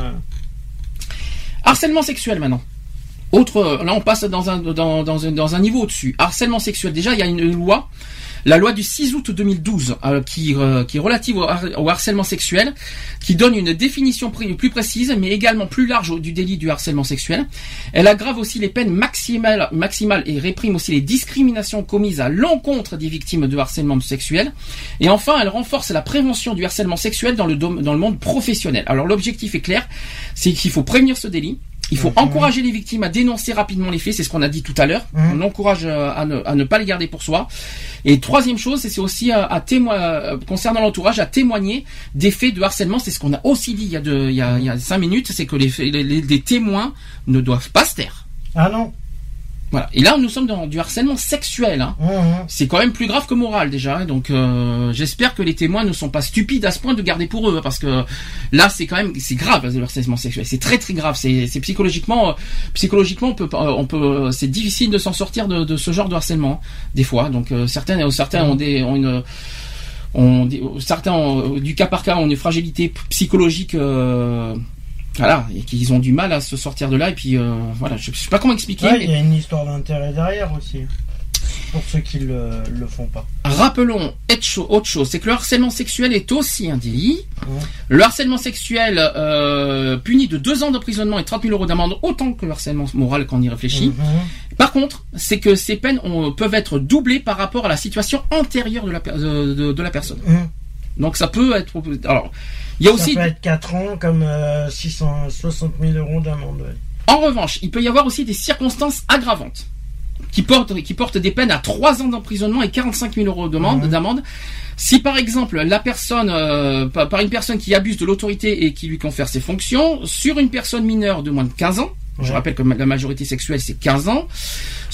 Harcèlement sexuel maintenant. Autre, là on passe dans un dans, dans un, dans un niveau au-dessus. Harcèlement sexuel. Déjà, il y a une loi la loi du 6 août 2012 euh, qui, euh, qui est relative au, harcèlement sexuel, qui donne une définition plus précise, mais également plus large du délit du harcèlement sexuel. Elle aggrave aussi les peines maximales, et réprime aussi les discriminations commises à l'encontre des victimes de harcèlement sexuel. Et enfin, elle renforce la prévention du harcèlement sexuel dans le monde professionnel. Alors l'objectif est clair, c'est qu'il faut prévenir ce délit. Il faut encourager les victimes à dénoncer rapidement les faits, c'est ce qu'on a dit tout à l'heure. On encourage euh, à ne, pas les garder pour soi. Et troisième chose, c'est aussi à, à témoigner, euh, concernant l'entourage, à témoigner des faits de harcèlement. C'est ce qu'on a aussi dit il y a, il y a, cinq minutes, c'est que les, les, les témoins ne doivent pas se taire. Ah non voilà. Et là, nous sommes dans du harcèlement sexuel. Hein. Mmh, mmh. C'est quand même plus grave que moral déjà. Hein. Donc, euh, j'espère que les témoins ne sont pas stupides à ce point de garder pour eux, hein, parce que là, c'est quand même, c'est grave le harcèlement sexuel. C'est très très grave. C'est, psychologiquement, euh, psychologiquement, on peut, on peut, c'est difficile de s'en sortir de, ce genre de harcèlement des fois. Donc, euh, certains, certains ont des, ont une on, certains, du cas par cas, ont une fragilité psychologique euh, voilà, et qu'ils ont du mal à se sortir de là. Et puis euh, voilà, je, ne sais pas comment expliquer. Il y a une histoire d'intérêt derrière aussi. Pour ceux qui le, le font pas. Rappelons autre chose, c'est que le harcèlement sexuel est aussi un délit. Le harcèlement sexuel euh, puni de deux ans d'emprisonnement et 30 000 euros d'amende, autant que le harcèlement moral quand on y réfléchit. Mhm. Par contre, c'est que ces peines peuvent être doublées par rapport à la situation antérieure de la, de, la personne. Mhm. Donc ça peut être... Alors, il y a aussi. Ça peut être 4 ans comme 660 euh, 000 euros d'amende. En revanche, il peut y avoir aussi des circonstances aggravantes qui portent, qui portent des peines à 3 ans d'emprisonnement et 45 000 euros d'amende. Si par exemple la personne, euh, par une personne qui abuse de l'autorité et qui lui confère ses fonctions, sur une personne mineure de moins de 15 ans, je rappelle que la majorité sexuelle c'est 15 ans,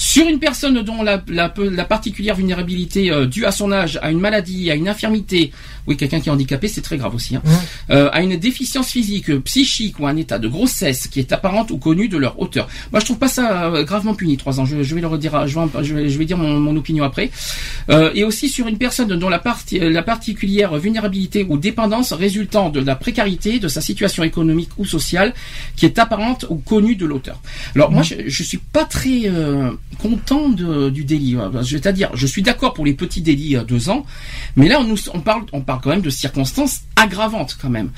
sur une personne dont la, la, particulière vulnérabilité euh, due à son âge, à une maladie, à une infirmité, oui, quelqu'un qui est handicapé, c'est très grave aussi, hein, euh, à une déficience physique, psychique ou un état de grossesse qui est apparente ou connu de leur auteur. Moi, je trouve pas ça euh, gravement puni, trois ans. Je, vais le redire, je vais, je vais, dire mon, opinion après. et aussi sur une personne dont la, partie, la particulière vulnérabilité ou dépendance résultant de la précarité de sa situation économique ou sociale qui est apparente ou connue de l'auteur. Alors moi, je, je suis pas très content du délit. C'est-à-dire, je suis d'accord pour les petits délits à deux ans, mais là, on, on, parle, on parle quand même de circonstances aggravantes quand même.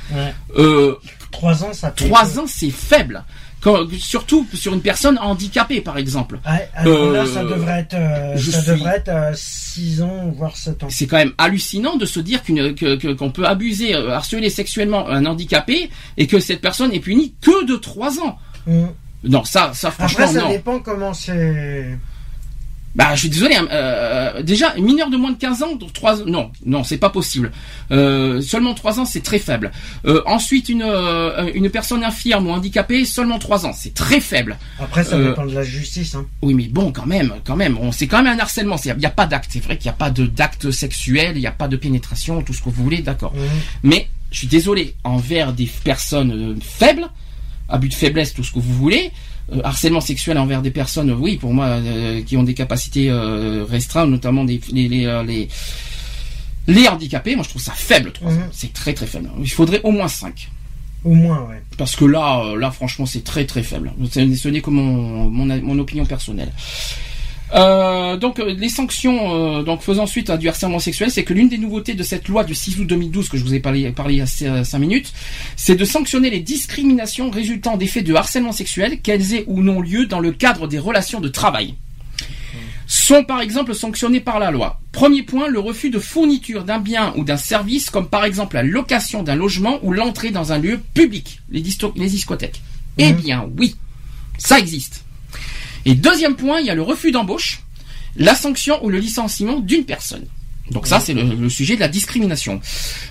Euh, trois ans, ça. Trois ans, c'est faible. surtout sur une personne handicapée, par exemple. alors là, ça euh, devrait être, euh, ça devrait être 6 ans, voire 7 ans. C'est quand même hallucinant de se dire qu'une, qu'on peut abuser, harceler sexuellement un handicapé et que cette personne est punie que de 3 ans. Mmh. Non, ça, ça franchement, Après, ça dépend comment c'est. Bah, je suis désolé. Hein, euh, déjà, mineur de moins de 15 ans, 3 non, non, c'est pas possible. Euh, seulement 3 ans, c'est très faible. Euh, ensuite, une une personne infirme ou handicapée, seulement 3 ans, c'est très faible. Après, ça dépend de la justice. Hein. Oui, mais bon, quand même, quand même, c'est quand même un harcèlement. Il n'y a, pas d'acte. C'est vrai qu'il n'y a pas de d'acte sexuel, il n'y a pas de pénétration, tout ce que vous voulez, d'accord. Mhm. Mais je suis désolé envers des personnes faibles abus de faiblesse, tout ce que vous voulez. Euh, harcèlement sexuel envers des personnes, oui, pour moi, euh, qui ont des capacités euh, restreintes, notamment des, les, les, les, handicapés. Moi, je trouve ça faible, mhm. C'est très très faible. Il faudrait au moins 5. Au moins, ouais. Parce que là, là, franchement, c'est très très faible. Ce n'est que mon, mon, mon opinion personnelle. Euh, donc euh, les sanctions euh, donc faisant suite à du harcèlement sexuel, c'est que l'une des nouveautés de cette loi du 6 août 2012 que je vous ai parlé, parlé il y a 5 minutes, c'est de sanctionner les discriminations résultant des faits de harcèlement sexuel, qu'elles aient ou non lieu dans le cadre des relations de travail. Sont par exemple sanctionnés par la loi. Premier point, le refus de fourniture d'un bien ou d'un service, comme par exemple la location d'un logement ou l'entrée dans un lieu public, les, les discothèques. Eh mmh. bien oui, ça existe. Et deuxième point, il y a le refus d'embauche, la sanction ou le licenciement d'une personne. Donc ça, c'est le, sujet de la discrimination.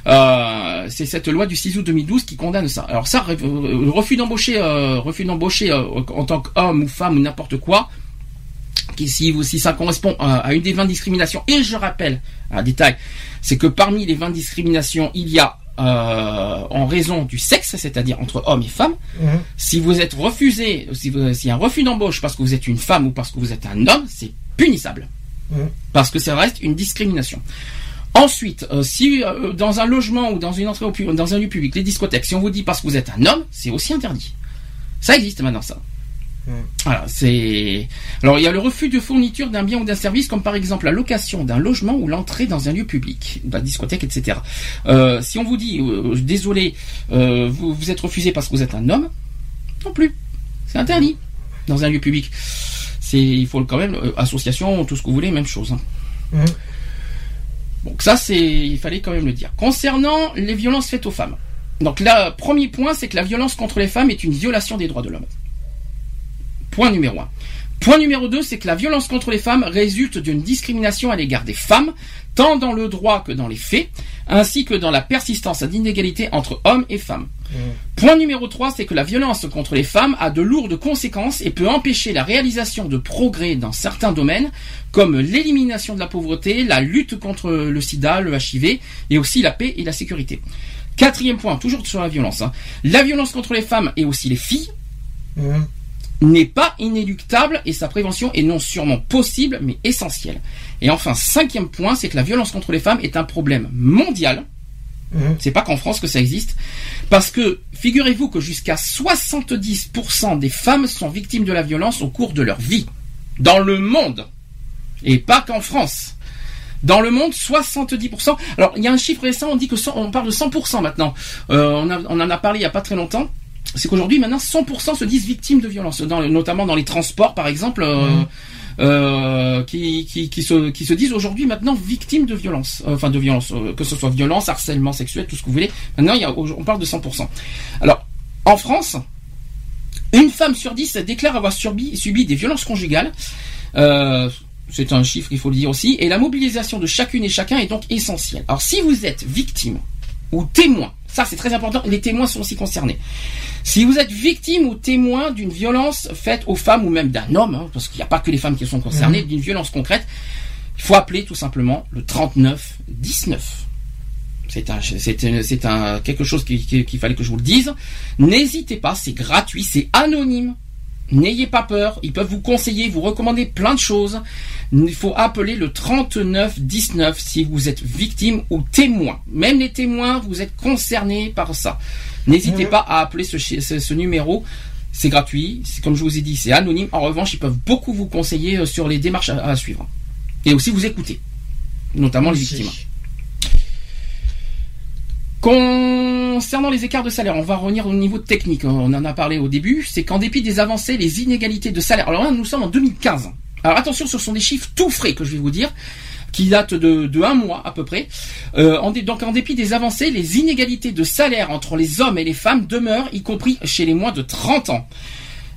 Euh, c'est cette loi du 6 août 2012 qui condamne ça. Alors ça, le refus d'embaucher, euh, refus d'embaucher euh, en tant qu'homme ou femme ou n'importe quoi, qui, si, si ça correspond à, une des 20 discriminations, et je rappelle un détail, c'est que parmi les 20 discriminations, il y a euh, en raison du sexe, c'est-à-dire entre hommes et femmes. Mhm. Si vous êtes refusé, si s'il y a un refus d'embauche parce que vous êtes une femme ou parce que vous êtes un homme, c'est punissable. Mhm. Parce que ça reste une discrimination. Ensuite, euh, si euh, dans un logement ou dans une entrée au dans un lieu public, les discothèques, si on vous dit parce que vous êtes un homme, c'est aussi interdit. Ça existe maintenant, ça. Voilà, c'est. Alors il y a le refus de fourniture d'un bien ou d'un service, comme par exemple la location d'un logement ou l'entrée dans un lieu public, la discothèque, etc. Euh, si on vous dit euh, désolé, euh, vous, vous êtes refusé parce que vous êtes un homme, non plus, c'est interdit dans un lieu public. C'est, il faut quand même association, tout ce que vous voulez, même chose. Hein. Donc ça, c'est, il fallait quand même le dire. Concernant les violences faites aux femmes. Donc là, premier point, c'est que la violence contre les femmes est une violation des droits de l'homme. Point numéro un. Point numéro 2, c'est que la violence contre les femmes résulte d'une discrimination à l'égard des femmes, tant dans le droit que dans les faits, ainsi que dans la persistance d'inégalités entre hommes et femmes. Point numéro 3, c'est que la violence contre les femmes a de lourdes conséquences et peut empêcher la réalisation de progrès dans certains domaines, comme l'élimination de la pauvreté, la lutte contre le sida, le HIV, et aussi la paix et la sécurité. Quatrième point, toujours sur la violence. hein. La violence contre les femmes et aussi les filles n'est pas inéluctable et sa prévention est non sûrement possible mais essentielle. Et enfin, cinquième point, c'est que la violence contre les femmes est un problème mondial. C'est pas qu'en France que ça existe. Parce que, figurez-vous que jusqu'à 70% des femmes sont victimes de la violence au cours de leur vie. Dans le monde. Et pas qu'en France. Dans le monde, 70%. Alors, il y a un chiffre récent, on dit que 100 on parle de 100% maintenant. Euh, on, a- on en a parlé il y a pas très longtemps. C'est qu'aujourd'hui, maintenant, 100% se disent victimes de violence, dans- notamment dans les transports, par exemple, euh, euh, qui, qui, qui, se, qui se disent aujourd'hui maintenant victimes de violence, Euh, enfin de violence, euh, que ce soit violence, harcèlement sexuel, tout ce que vous voulez. Maintenant, il y a, on parle de 100%. Alors, en France, une femme sur dix déclare avoir subi, subi des violences conjugales. C'est un chiffre, il faut le dire aussi. Et la mobilisation de chacune et chacun est donc essentielle. Alors, si vous êtes victime ou témoin, ça c'est très important, les témoins sont aussi concernés. Si vous êtes victime ou témoin d'une violence faite aux femmes ou même d'un homme, hein, parce qu'il n'y a pas que les femmes qui sont concernées, d'une violence concrète, il faut appeler tout simplement le 39 19. C'est un, c'est un, c'est un quelque chose qui- qui- qu'il fallait que je vous le dise. N'hésitez pas, c'est gratuit, c'est anonyme. N'ayez pas peur, ils peuvent vous conseiller, vous recommander plein de choses. Il faut appeler le 39 19 si vous êtes victime ou témoin. Même les témoins, vous êtes concernés par ça. N'hésitez Mhm. pas à appeler ce, chi- ce, ce numéro. C'est gratuit, c'est comme je vous ai dit, c'est anonyme. En revanche, ils peuvent beaucoup vous conseiller euh, sur les démarches à, à suivre. Et aussi vous écouter, notamment les victimes. Concernant les écarts de salaire, on va revenir au niveau technique. hein. On en a parlé au début. C'est qu'en dépit des avancées, les inégalités de salaire. Alors là, nous sommes en 2015. Alors attention, ce sont des chiffres tout frais que je vais vous dire, qui datent de, un mois à peu près. Euh, donc en dépit des avancées, les inégalités de salaire entre les hommes et les femmes demeurent, y compris chez les moins de 30 ans.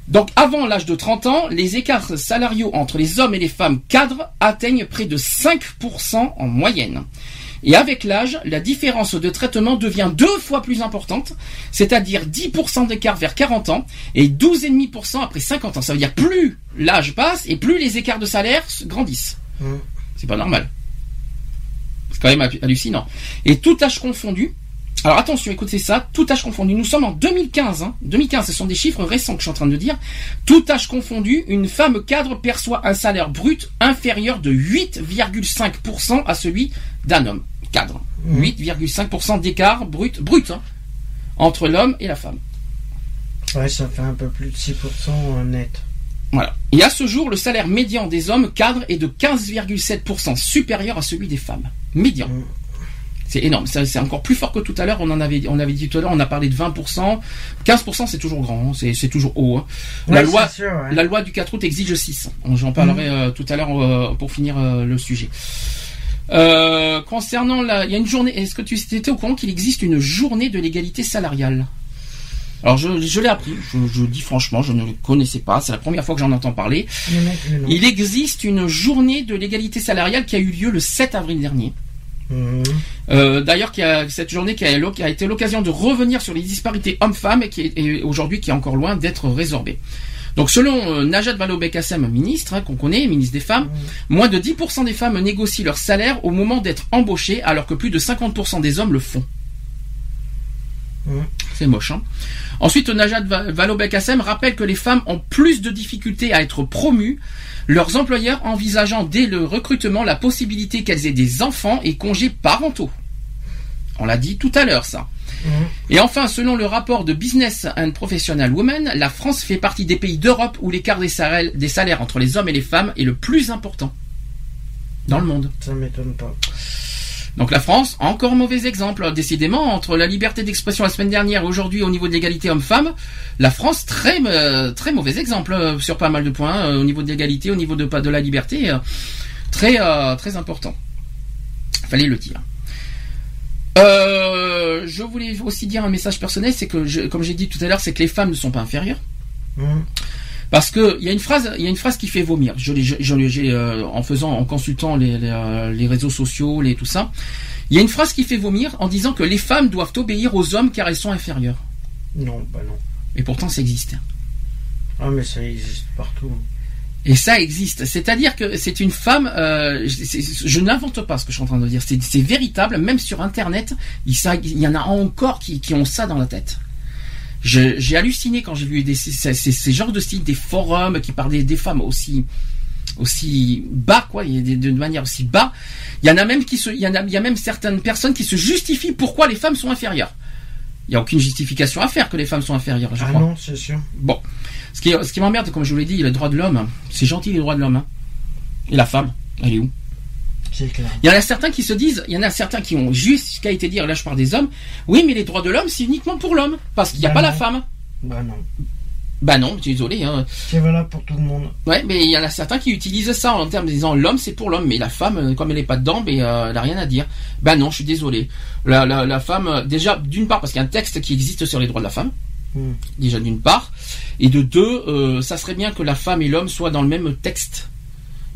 Donc avant l'âge de 30 ans, les écarts salariaux entre les hommes et les femmes cadres atteignent près de 5% en moyenne. Et avec l'âge, la différence de traitement devient deux fois plus importante, c'est-à-dire 10% d'écart vers 40 ans et 12,5% après 50 ans. Ça veut dire plus l'âge passe et plus les écarts de salaire grandissent. Mhm. C'est pas normal. C'est quand même hallu- hallucinant. Et tout âge confondu. Alors attention, écoutez ça, tout âge confondu. Nous sommes en 2015. Hein. 2015, ce sont des chiffres récents que je suis en train de dire. Tout âge confondu, une femme cadre perçoit un salaire brut inférieur de 8,5% à celui d'un homme cadre. 8,5% d'écart brut, brut, hein, entre l'homme et la femme. Ouais, ça fait un peu plus de 6% net. Voilà. Et à ce jour, le salaire médian des hommes cadres est de 15,7% supérieur à celui des femmes. Médian. Mm. C'est énorme. C'est encore plus fort que tout à l'heure. On en avait, on avait dit tout à l'heure, on a parlé de 20%. 15%, c'est toujours grand. hein. C'est, toujours haut. hein. La Ouais, loi, c'est sûr, ouais. la loi du 4 août exige 6. J'en parlerai euh, tout à l'heure euh, pour finir euh, le sujet. Concernant la, il y a une journée. Est-ce que tu étais au courant qu'il existe une journée de l'égalité salariale? Alors je, je l'ai appris. Je, je dis franchement, je ne le connaissais pas. C'est la première fois que j'en entends parler. Il existe une journée de l'égalité salariale qui a eu lieu le 7 avril dernier. Euh, D'ailleurs, cette journée qui a, qui a été l'occasion de revenir sur les disparités hommes-femmes et qui aujourd'hui qui est encore loin d'être résorbée. Donc selon euh, Najat Vallaud-Belkacem, ministre hein, qu'on connaît, ministre des Femmes, moins de 10% des femmes négocient leur salaire au moment d'être embauchées, alors que plus de 50% des hommes le font. Mhm. C'est moche. Hein Ensuite, Najat Va- Vallaud-Belkacem rappelle que les femmes ont plus de difficultés à être promues, leurs employeurs envisageant dès le recrutement la possibilité qu'elles aient des enfants et congés parentaux. On l'a dit tout à l'heure, ça. Et enfin, selon le rapport de Business and Professional Women, la France fait partie des pays d'Europe où l'écart des salaires, des salaires entre les hommes et les femmes est le plus important dans le monde. Ça m'étonne pas. Donc la France, encore mauvais exemple. Décidément, entre la liberté d'expression la semaine dernière et aujourd'hui au niveau de l'égalité homme-femme, la France, très, euh, mauvais exemple euh, sur pas mal de points, euh, au niveau de l'égalité, au niveau de, de la liberté, très, très important. Fallait le dire. je voulais aussi dire un message personnel, c'est que, comme j'ai dit tout à l'heure, c'est que les femmes ne sont pas inférieures. Mmh. Parce que il y a une phrase, il y a une phrase qui fait vomir. Je, j'ai euh, en faisant, en consultant les, les, euh, les, réseaux sociaux, les tout ça. Il y a une phrase qui fait vomir en disant que les femmes doivent obéir aux hommes car elles sont inférieures. Non, bah non. Et pourtant, ça existe. Ah, mais ça existe partout. Et ça existe. C'est-à-dire que c'est une femme. Euh, je n'invente pas ce que je suis en train de dire. C'est véritable. Même sur Internet, il, il y en a encore qui, qui ont ça dans la tête. J'ai halluciné quand j'ai vu des, ces, ces, genres de styles, des forums qui parlaient des femmes aussi aussi bas quoi, de manière aussi bas. Il y en a même qui se, il y en a, il y a même certaines personnes qui se justifient pourquoi les femmes sont inférieures. Il n'y a aucune justification à faire que les femmes sont inférieures, je ah crois. non, c'est sûr. Bon, ce qui, ce qui m'emmerde, comme je vous l'ai dit, le droit de l'homme, c'est gentil les droits de l'homme. Hein. Et la femme, elle est où? Il y en a certains qui se disent, il y en a certains qui ont juste qu'à été dire, là je parle des hommes, oui mais les droits de l'homme c'est uniquement pour l'homme, parce qu'il n'y a bah pas la femme. Bah non. Bah non, désolé. Hein. C'est valable pour tout le monde. Ouais, mais il y en a certains qui utilisent ça en termes de disant l'homme c'est pour l'homme, mais la femme, euh, comme elle n'est pas dedans, mais, euh, elle n'a rien à dire. Bah non, je suis désolé. La, la, femme, euh, déjà, d'une part, parce qu'il y a un texte qui existe sur les droits de la femme, hmm. déjà d'une part, et de deux, ça serait bien que la femme et l'homme soient dans le même texte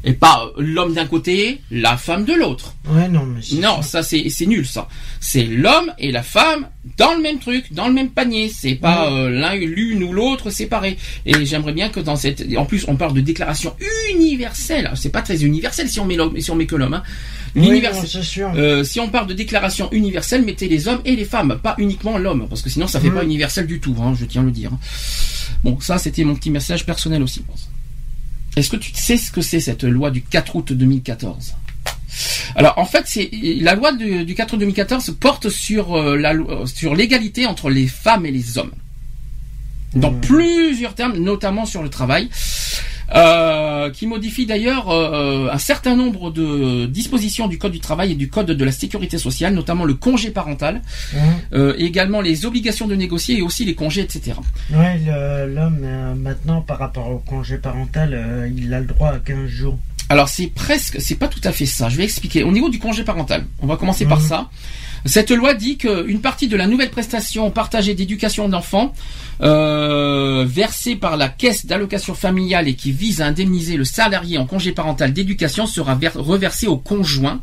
et pas l'homme d'un côté, la femme de l'autre. Ouais, non, mais non, ça, c'est c'est nul ça. C'est l'homme et la femme dans le même truc, dans le même panier. C'est pas euh, l'un l'une ou l'autre séparé. Et j'aimerais bien que dans cette, en plus, on parle de déclaration universelle. C'est pas très universel si on met l'homme, si on met que l'homme. Hein. Euh, si on parle de déclaration universelle, mettez les hommes et les femmes, pas uniquement l'homme, parce que sinon ça fait mm. pas universel du tout. Hein, je tiens à le dire. Bon, ça c'était mon petit message personnel aussi. Est-ce que tu sais ce que c'est cette loi du 4 août 2014 alors en fait, c'est la loi du, 4 août 2014 porte sur euh, la sur l'égalité entre les femmes et les hommes dans mmh. plusieurs termes, notamment sur le travail. Euh, qui modifie d'ailleurs euh, un certain nombre de dispositions du Code du travail et du Code de la sécurité sociale, notamment le congé parental, mmh. euh, également les obligations de négocier et aussi les congés, etc. Ouais, l'homme maintenant par rapport au congé parental, il a le droit à 15 jours. Alors c'est presque, c'est pas tout à fait ça. Je vais expliquer. Au niveau du congé parental, on va commencer par mmh. ça. Cette loi dit qu'une partie de la nouvelle prestation partagée d'éducation d'enfants euh, versée par la caisse d'allocation familiale et qui vise à indemniser le salarié en congé parental d'éducation sera reversée au conjoint.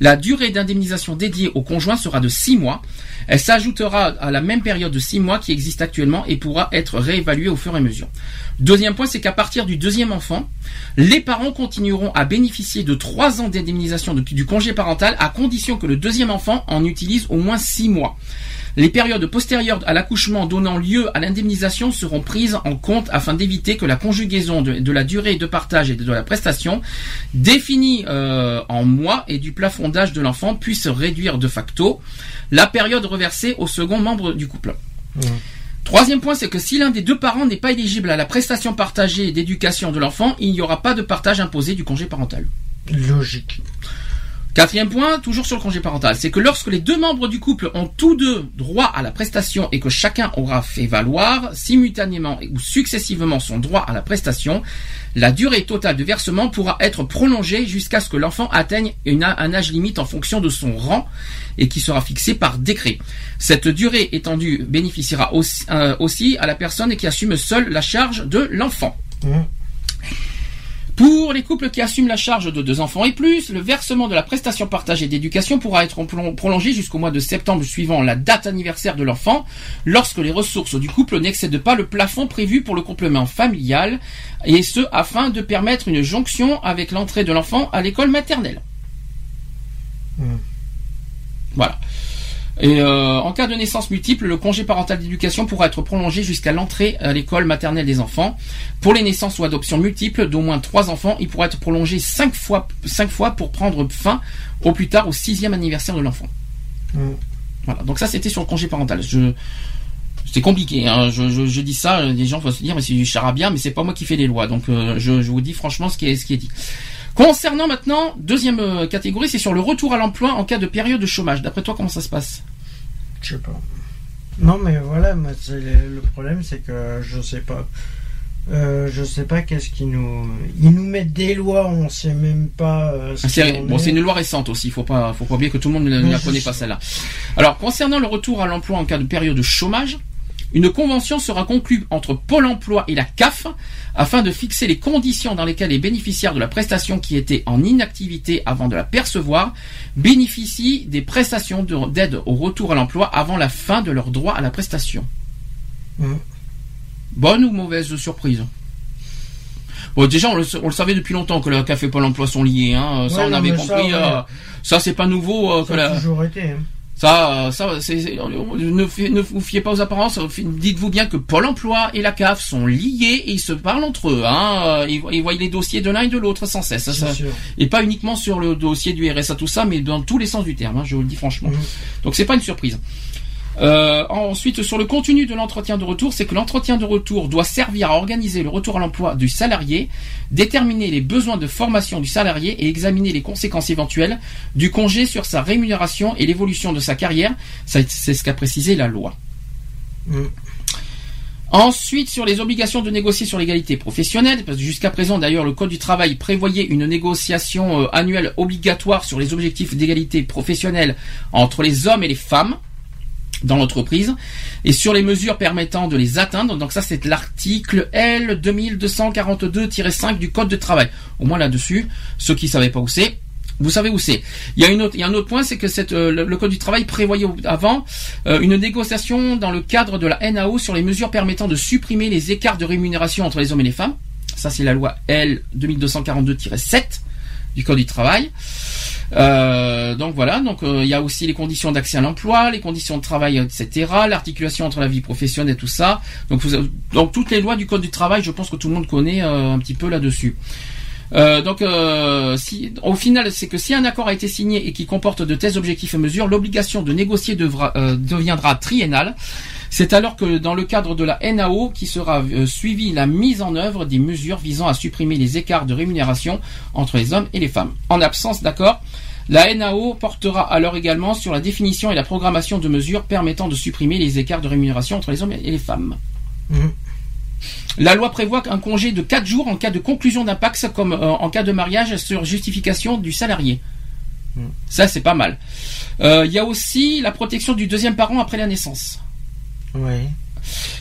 La durée d'indemnisation dédiée au conjoint sera de 6 mois. Elle s'ajoutera à la même période de 6 mois qui existe actuellement et pourra être réévaluée au fur et à mesure. Deuxième point, c'est qu'à partir du deuxième enfant, les parents continueront à bénéficier de 3 ans d'indemnisation du congé parental à condition que le deuxième enfant en utilise au moins 6 mois. Les périodes postérieures à l'accouchement donnant lieu à l'indemnisation seront prises en compte afin d'éviter que la conjugaison de, la durée de partage et de, la prestation définie euh, en mois et du plafond d'âge de l'enfant puisse réduire de facto la période reversée au second membre du couple. Mmh. Troisième point, c'est que si l'un des deux parents n'est pas éligible à la prestation partagée d'éducation de l'enfant, il n'y aura pas de partage imposé du congé parental. Logique. Quatrième point, toujours sur le congé parental, c'est que lorsque les deux membres du couple ont tous deux droit à la prestation et que chacun aura fait valoir simultanément ou successivement son droit à la prestation, la durée totale de versement pourra être prolongée jusqu'à ce que l'enfant atteigne un âge limite en fonction de son rang et qui sera fixé par décret. Cette durée étendue bénéficiera aussi, euh, à la personne qui assume seule la charge de l'enfant. Mmh. Pour les couples qui assument la charge de deux enfants et plus, le versement de la prestation partagée d'éducation pourra être prolongé jusqu'au mois de septembre suivant la date anniversaire de l'enfant, lorsque les ressources du couple n'excèdent pas le plafond prévu pour le complément familial, et ce afin de permettre une jonction avec l'entrée de l'enfant à l'école maternelle. Hmm. Voilà. Et euh, en cas de naissance multiple, le congé parental d'éducation pourra être prolongé jusqu'à l'entrée à l'école maternelle des enfants. Pour les naissances ou adoptions multiples d'au moins trois enfants, il pourra être prolongé cinq fois, cinq fois pour prendre fin au plus tard au sixième anniversaire de l'enfant. Mmh. Voilà. Donc ça, c'était sur le congé parental. Je c'est compliqué. Hein. Je, je, je, dis ça, les gens vont se dire mais c'est du charabia, mais c'est pas moi qui fais les lois. Donc euh, je, je, vous dis franchement ce qui est ce qui est dit. Concernant maintenant deuxième euh, catégorie, c'est sur le retour à l'emploi en cas de période de chômage. D'après toi, comment ça se passe? Je sais pas. Non, mais voilà, moi, le problème, c'est que je sais pas. Euh, je sais pas qu'est-ce qu'ils nous. Ils nous mettent des lois, on sait même pas. Euh, c'est bon, c'est une loi récente aussi. Il faut pas, faut pas oublier que tout le monde ne la connaît pas celle-là. Alors, concernant le retour à l'emploi en cas de période de chômage, une convention sera conclue entre Pôle emploi et la CAF afin de fixer les conditions dans lesquelles les bénéficiaires de la prestation qui étaient en inactivité avant de la percevoir bénéficient des prestations d'aide au retour à l'emploi avant la fin de leur droit à la prestation. Mmh. Bonne ou mauvaise surprise? Bon, déjà, on le, savait depuis longtemps que le café Pôle emploi sont liés. Hein. Ça, on avait compris. Ça, euh, ça c'est pas nouveau. Euh, ça a toujours été. Hein. Ça, ça, ne, vous fiez pas aux apparences. Dites-vous bien que Pôle Emploi et la CAF sont liés et ils se parlent entre eux. Hein. Ils, voient les dossiers de l'un et de l'autre sans cesse. et pas uniquement sur le dossier du RSA tout ça, mais dans tous les sens du terme. Hein, je vous le dis franchement. Mhm. Donc c'est pas une surprise. Euh, ensuite, sur le contenu de l'entretien de retour, c'est que l'entretien de retour doit servir à organiser le retour à l'emploi du salarié, déterminer les besoins de formation du salarié et examiner les conséquences éventuelles du congé sur sa rémunération et l'évolution de sa carrière. C'est ce qu'a précisé la loi. Mm. Ensuite, sur les obligations de négocier sur l'égalité professionnelle, parce que jusqu'à présent d'ailleurs le Code du travail prévoyait une négociation euh, annuelle obligatoire sur les objectifs d'égalité professionnelle entre les hommes et les femmes dans l'entreprise et sur les mesures permettant de les atteindre. Donc ça c'est l'article L 2242-5 du code de travail. Au moins là-dessus, ceux qui ne savaient pas où c'est, vous savez où c'est. Il y a un autre point, c'est que euh, le, code du travail prévoyait avant euh, une négociation dans le cadre de la NAO sur les mesures permettant de supprimer les écarts de rémunération entre les hommes et les femmes. Ça c'est la loi L 2242-7 du code du travail. Euh, donc voilà, donc euh, il y a aussi les conditions d'accès à l'emploi, les conditions de travail, etc., l'articulation entre la vie professionnelle et tout ça. Donc, donc toutes les lois du code du travail, je pense que tout le monde connaît euh, un petit peu là-dessus. donc, si, au final, c'est que si un accord a été signé et qui comporte de tels objectifs et mesures, l'obligation de négocier deviendra triennale. C'est alors que dans le cadre de la NAO qui sera suivie la mise en œuvre des mesures visant à supprimer les écarts de rémunération entre les hommes et les femmes. En absence d'accord, la NAO portera alors également sur la définition et la programmation de mesures permettant de supprimer les écarts de rémunération entre les hommes et les femmes. Mhm. La loi prévoit un congé de 4 jours en cas de conclusion d'un Pax comme euh, en cas de mariage sur justification du salarié. Mhm. Ça, c'est pas mal. Euh, il y a aussi la protection du deuxième parent après la naissance. Oui.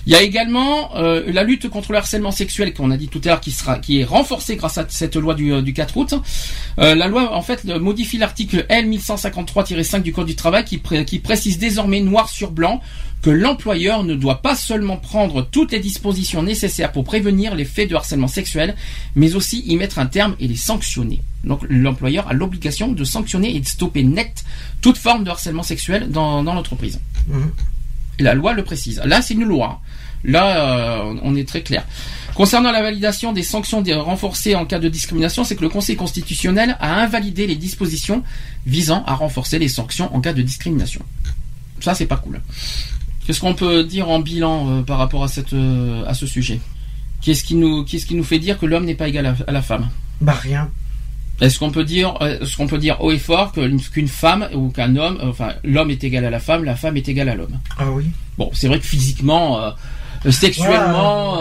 Il y a également euh, la lutte contre le harcèlement sexuel qu'on a dit tout à l'heure qui sera qui est renforcée grâce à cette loi du, euh, du 4 août. Euh, la loi en fait modifie l'article L 1153-5 du Code du travail qui, qui précise désormais noir sur blanc que l'employeur ne doit pas seulement prendre toutes les dispositions nécessaires pour prévenir les faits de harcèlement sexuel, mais aussi y mettre un terme et les sanctionner. Donc l'employeur a l'obligation de sanctionner et de stopper net toute forme de harcèlement sexuel dans, dans l'entreprise. Mmh la loi le précise. Là, c'est une loi. Là, euh, on est très clair. Concernant la validation des sanctions renforcées en cas de discrimination, c'est que le Conseil constitutionnel a invalidé les dispositions visant à renforcer les sanctions en cas de discrimination. Ça, c'est pas cool. Qu'est-ce qu'on peut dire en bilan euh, par rapport à, euh, ce sujet? Qu'est-ce qui, nous, qui nous fait dire que l'homme n'est pas égal à, à la femme? Bah rien. Est-ce qu'on peut dire, ce qu'on peut dire haut et fort qu'une femme ou qu'un homme, enfin l'homme est égal à la femme, la femme est égale à l'homme? Ah oui. Bon, c'est vrai que physiquement, euh, sexuellement,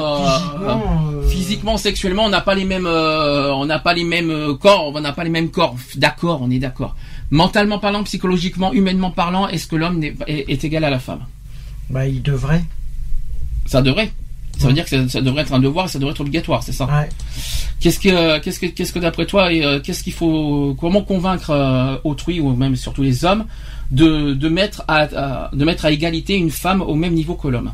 euh, physiquement, sexuellement, on n'a pas les mêmes, euh, on n'a pas les mêmes corps, on n'a pas les mêmes corps. D'accord, on est d'accord. Mentalement parlant, psychologiquement, humainement parlant, est-ce que l'homme est, est, égal à la femme? Bah, il devrait. Ça devrait. Ça veut dire que ça, devrait être un devoir et ça devrait être obligatoire, c'est ça Qu'est-ce que, qu'est-ce que, qu'est-ce que d'après toi, euh, qu'est-ce qu'il faut, comment convaincre euh, autrui ou même surtout les hommes de, de mettre à, de mettre à égalité une femme au même niveau que l'homme?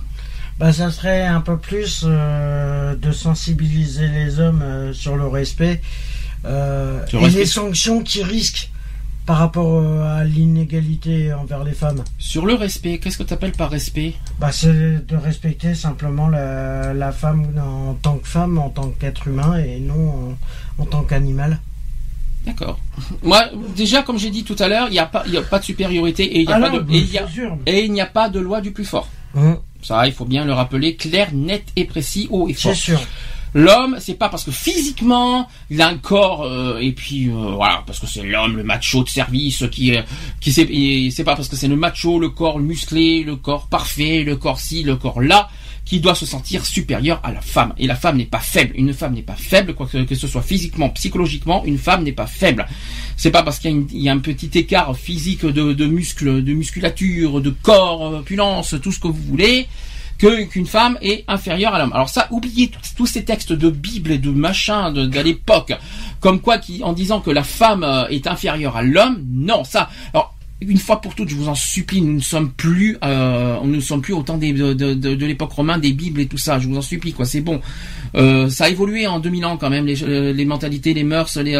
Bah, ça serait un peu plus euh, de sensibiliser les hommes sur le respect et les sanctions qui risquent par rapport à l'inégalité envers les femmes. Sur le respect, qu'est-ce que tu appelles par respect? Bah, C'est de respecter simplement la, femme en tant que femme, en tant qu'être humain et non en, tant qu'animal. D'accord. Moi, déjà, comme j'ai dit tout à l'heure, il n'y a pas, y a pas de supériorité et il n'y a Ah a- c'est pas de loi du plus fort. Hein, Ça, il faut bien le rappeler, clair, net et précis, haut et C'est fort. sûr. L'homme, c'est pas parce que physiquement il a un corps euh, et puis euh, voilà parce que c'est l'homme, le macho de service qui euh, qui c'est c'est pas parce que c'est le macho, le corps musclé, le corps parfait, le corps ci, le corps là qui doit se sentir supérieur à la femme. Et la femme n'est pas faible. Une femme n'est pas faible, quoi que, ce soit physiquement, psychologiquement, une femme n'est pas faible. C'est pas parce qu'il y, a un petit écart physique de, de muscles, de musculature, de corps, euh, puissance, tout ce que vous voulez, qu'une femme est inférieure à l'homme. Alors ça, oubliez tous- ces textes de Bible et de machin de, l'époque, comme quoi en disant que la femme euh, est inférieure à l'homme. Non, ça. Alors une fois pour toutes, je vous en supplie, nous ne sommes plus, euh, nous ne sommes plus au temps de, de, l'époque romaine, des Bibles et tout ça. Je vous en supplie, quoi. C'est bon. Euh, ça a évolué en 2000 ans quand même, les, euh, les mentalités, les mœurs, les.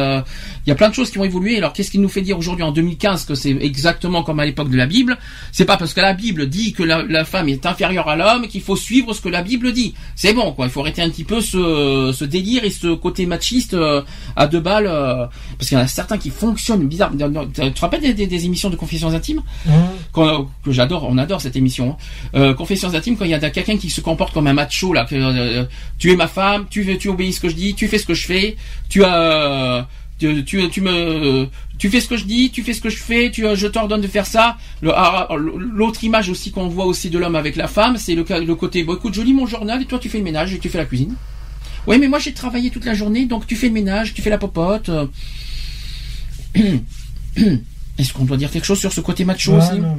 Il y a plein de choses qui ont évolué. Alors qu'est-ce qui nous fait dire aujourd'hui en 2015 que c'est exactement comme à l'époque de la Bible? C'est pas parce que la Bible dit que la, la femme est inférieure à l'homme qu'il faut suivre ce que la Bible dit. C'est bon, quoi. Il faut arrêter un petit peu ce, ce délire et ce côté machiste euh, à deux balles, euh, parce qu'il y en a certains qui fonctionnent bizarre. Tu te rappelles des, des- des émissions de confessions intimes? Quand- que j'adore, on adore cette émission. hein. Euh, confessions intimes, quand il y a quelqu'un qui se comporte comme un macho là, que euh, tu es ma femme, tu tu obéis ce que je dis, tu fais ce que je fais, tu as tu, tu, tu me tu fais ce que je dis, tu fais ce que je fais, tu je t'ordonne de faire ça. Ah, ah, L'autre image aussi qu'on voit aussi de l'homme avec la femme, c'est le, côté bon écoute, je lis mon journal et toi tu fais le ménage et tu fais la cuisine. Oui, mais moi j'ai travaillé toute la journée, donc tu fais le ménage, tu fais la popote. Est-ce qu'on doit dire quelque chose sur ce côté macho aussi? non,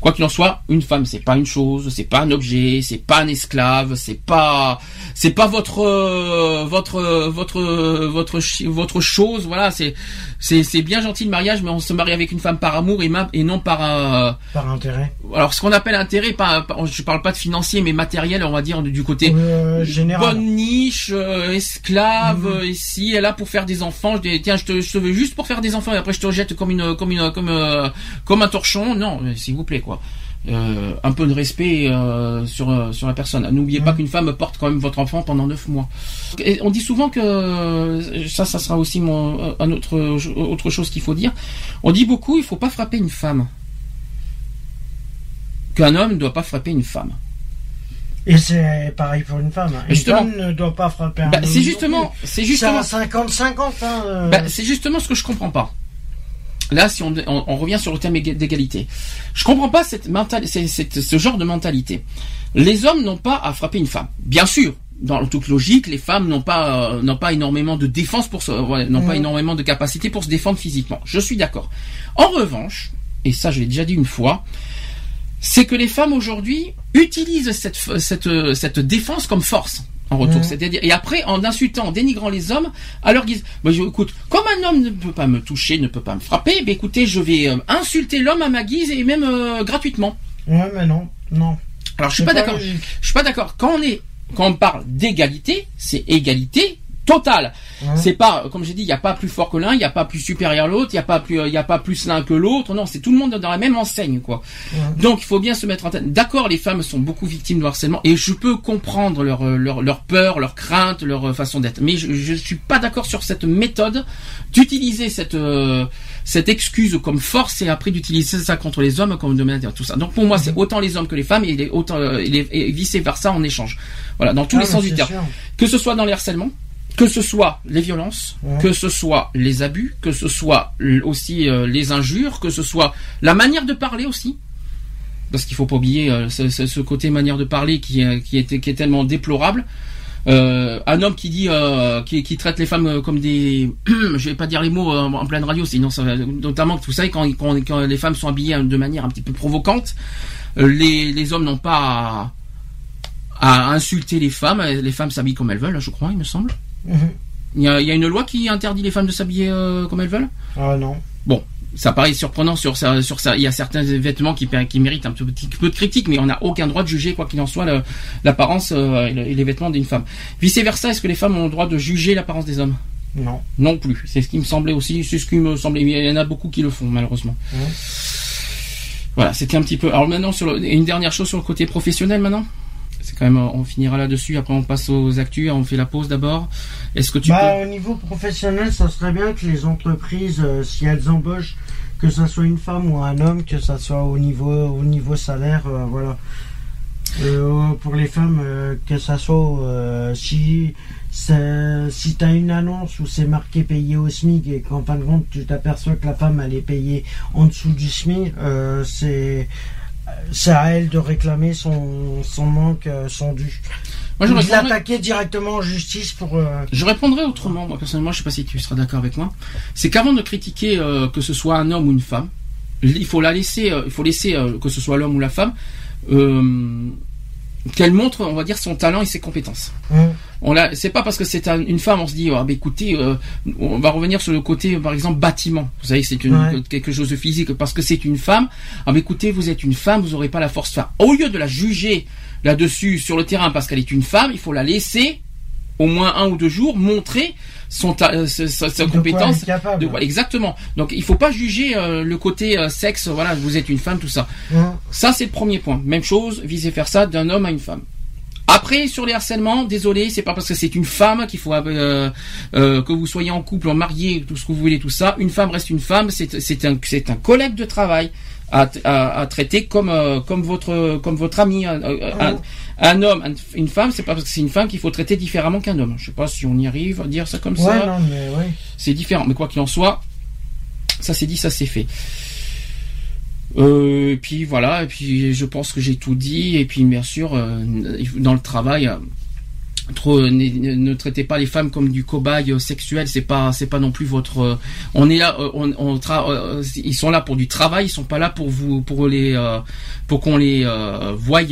Quoi qu'il en soit, une femme c'est pas une chose, c'est pas un objet, c'est pas un esclave, c'est pas c'est pas votre euh, votre euh, votre euh, votre chi- votre chose, voilà, c'est c'est bien gentil le mariage mais on se marie avec une femme par amour et, et non par euh, Par intérêt. alors ce qu'on appelle intérêt pas, pas- je parle pas de financier mais matériel, on va dire du côté Euh, général. bonne niche, euh, esclave, Mhm. euh, ici et là pour faire des enfants. Je dis tiens, je te, je te veux juste pour faire des enfants et après je te jette comme une, comme une, comme euh, comme un torchon. Non, s'il vous plaît quoi. Euh, un peu de respect euh, sur euh, sur la personne. N'oubliez pas Mhm. qu'une femme porte quand même votre enfant pendant neuf mois. Et on dit souvent que euh, ça, ça sera aussi mon, un autre autre chose qu'il faut dire. On dit beaucoup, il faut pas frapper une femme. Qu'un homme ne doit pas frapper une femme. Et c'est pareil pour une femme. Une Justement. femme ne doit pas frapper un Bah, homme c'est justement, c'est justement. à 50-50. Hein, euh. Bah, c'est justement ce que je comprends pas. Là, si on, on, on revient sur le thème éga- d'égalité, je comprends pas cette ce genre de mentalité. Les hommes n'ont pas à frapper une femme. Bien sûr, dans toute logique, les femmes n'ont pas euh, n'ont pas énormément de défense pour se, n'ont pas Mhm. énormément de capacité pour se défendre physiquement. Je suis d'accord. En revanche, et ça, je l'ai déjà dit une fois, c'est que les femmes aujourd'hui utilisent cette, cette, cette défense comme force en retour. Mhm. C'est-à-dire, et après, en insultant, en dénigrant les hommes, à leur guise, bah, je, écoute, comme un homme ne peut pas me toucher, ne peut pas me frapper, bah, écoutez, je vais euh, insulter l'homme à ma guise et même euh, gratuitement. Ouais, mais non. Non. Alors, je suis C'est pas d'accord. Je suis pas d'accord. Quand on est, quand on parle d'égalité, c'est égalité totale. Hein. C'est pas, comme j'ai dit, il n'y a pas plus fort que l'un, il n'y a pas plus supérieur l'autre, il n'y a pas plus, il y a pas plus l'un que l'autre. Non, c'est tout le monde dans la même enseigne, quoi. Donc, il faut bien se mettre en tête. D'accord, les femmes sont beaucoup victimes de harcèlement et je peux comprendre leur, euh, leur, leur peur, leur crainte, leur euh, façon d'être. Mais je, je suis pas d'accord sur cette méthode d'utiliser cette, euh, cette excuse comme force et après d'utiliser ça contre les hommes comme dominateur, tout ça. Donc, pour moi, c'est autant les hommes que les femmes et, les, autant, euh, les- et vice versa en échange. Voilà, dans tous Ah, les mais sens du terme. sûr. Que ce soit dans les harcèlements, que ce soit les violences, Ouais. que ce soit les abus, que ce soit aussi euh, les injures, que ce soit la manière de parler aussi. Parce qu'il faut pas oublier euh, ce, côté manière de parler qui, est- qui, est, qui est tellement déplorable. Euh, un homme qui dit, euh, qui, qui traite les femmes euh, comme des, je vais pas dire les mots euh, en pleine radio, sinon ça va, notamment que vous savez quand, quand, quand les femmes sont habillées de manière un petit peu provocante, euh, les, les hommes n'ont pas à, à insulter les femmes. Les femmes s'habillent comme elles veulent, je crois, il me semble. Mhm. Il y a, il y a une loi qui interdit les femmes de s'habiller euh, comme elles veulent? Ah non. Ça paraît surprenant sur ça, sur ça. Il y a certains vêtements qui, qui méritent un petit peu de critique, mais on n'a aucun droit de juger, quoi qu'il en soit, l'apparence euh, et, le- et les vêtements d'une femme. Vice versa, est-ce que les femmes ont le droit de juger l'apparence des hommes? Non. Non plus. C'est ce qui me semblait aussi. C'est ce qui me semblait. Il y en a beaucoup qui le font, malheureusement. Voilà, c'était un petit peu. Alors maintenant, sur le- une dernière chose sur le côté professionnel, maintenant? C'est quand même, on finira là-dessus. Après, on passe aux actus. On fait la pause d'abord. Est-ce que tu bah, peux Au niveau professionnel, ça serait bien que les entreprises, euh, si elles embauchent, que ça soit une femme ou un homme, que ça soit au niveau, au niveau salaire, euh, voilà. Euh, pour les femmes, que ça soit si c'est- si tu as une annonce où c'est marqué payé au SMIC et qu'en fin de compte tu t'aperçois que la femme elle est payée en dessous du SMIC, c'est c'est à elle de réclamer son, son manque, euh, son dû. Moi, je répondrais- l'attaquer directement en justice pour. euh, Je répondrai autrement, moi personnellement, je sais pas si tu seras d'accord avec moi. C'est qu'avant de critiquer euh, que ce soit un homme ou une femme, il faut la laisser, euh, il faut laisser que ce soit l'homme ou la femme, qu'elle montre, on va dire, son talent et ses compétences. hum, On l'a, c'est pas parce que c'est un- une femme, on se dit, ah, bah, écoutez, euh, on va revenir sur le côté, par exemple, bâtiment. Vous savez, c'est une, Ouais. quelque chose de physique parce que c'est une femme. Ah, bah, écoutez, vous êtes une femme, vous aurez pas la force. Enfin, au lieu de la juger là-dessus sur le terrain parce qu'elle est une femme, il faut la laisser au moins un ou deux jours montrer son ta- euh, sa, de compétence. De quoi- exactement. Donc, il faut pas juger euh, le côté euh, sexe. Voilà, vous êtes une femme, tout ça. Hum, Ça, c'est le premier point. Même chose, viser faire ça d'un homme à une femme. Après, sur les harcèlements, désolé, c'est pas parce que c'est une femme qu'il faut euh, euh, que vous soyez en couple, en marié, tout ce que vous voulez, tout ça. Une femme reste une femme. C'est c'est un c'est un collègue de travail à, à, à traiter comme euh, comme votre comme votre ami. Un, un- un homme, un- une femme, c'est pas parce que c'est une femme qu'il faut traiter différemment qu'un homme. Je sais pas si on y arrive à dire ça comme Ouais, ça non, mais ouais. c'est différent. Mais quoi qu'il en soit, ça c'est dit, ça c'est fait. Euh, et puis voilà, et puis je pense que j'ai tout dit. Et puis bien sûr, euh, dans le travail, euh, trop euh, ne, ne traitez pas les femmes comme du cobaye euh, sexuel. C'est pas, c'est pas non plus votre. euh, on est là, on, ils sont là pour du travail. Ils sont pas là pour vous, pour les, pour qu'on les voie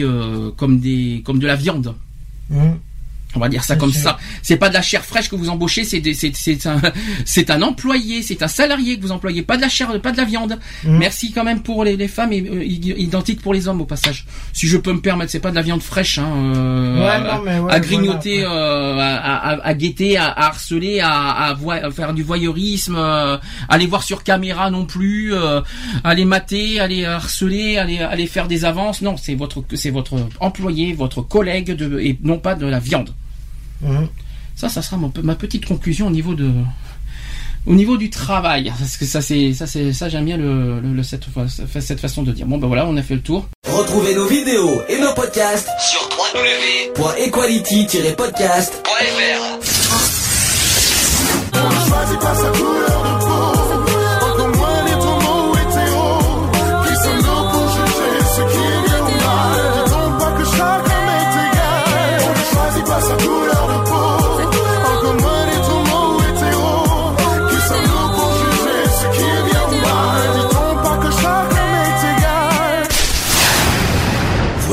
comme des, comme de la viande. Hum, On va dire ça comme ça. C'est pas de la chair fraîche que vous embauchez, c'est des- c'est c'est un c'est un employé, c'est un salarié que vous employez, pas de la chair, pas de la viande. hum. Merci quand même pour les, les femmes et euh, identique pour les hommes au passage. Si je peux me permettre, c'est pas de la viande fraîche, hein, euh, Ouais, à, non, mais ouais, à grignoter, voilà, euh, à, à- à guetter, à, à harceler, à, à voi- à faire du voyeurisme, euh, les voir sur caméra non plus, euh, les mater, les harceler, à les faire des avances. Non, c'est votre c'est votre employé, votre collègue de, et non pas de la viande. Hum. Ça, ça sera mon- ma petite conclusion au niveau de, au niveau du travail. Parce que ça, c'est, ça, c'est, ça, j'aime bien le, le- le- cette, cette façon de dire. Bon, ben voilà, on a fait le tour. Retrouvez nos vidéos et nos podcasts sur www.equality-podcast.fr.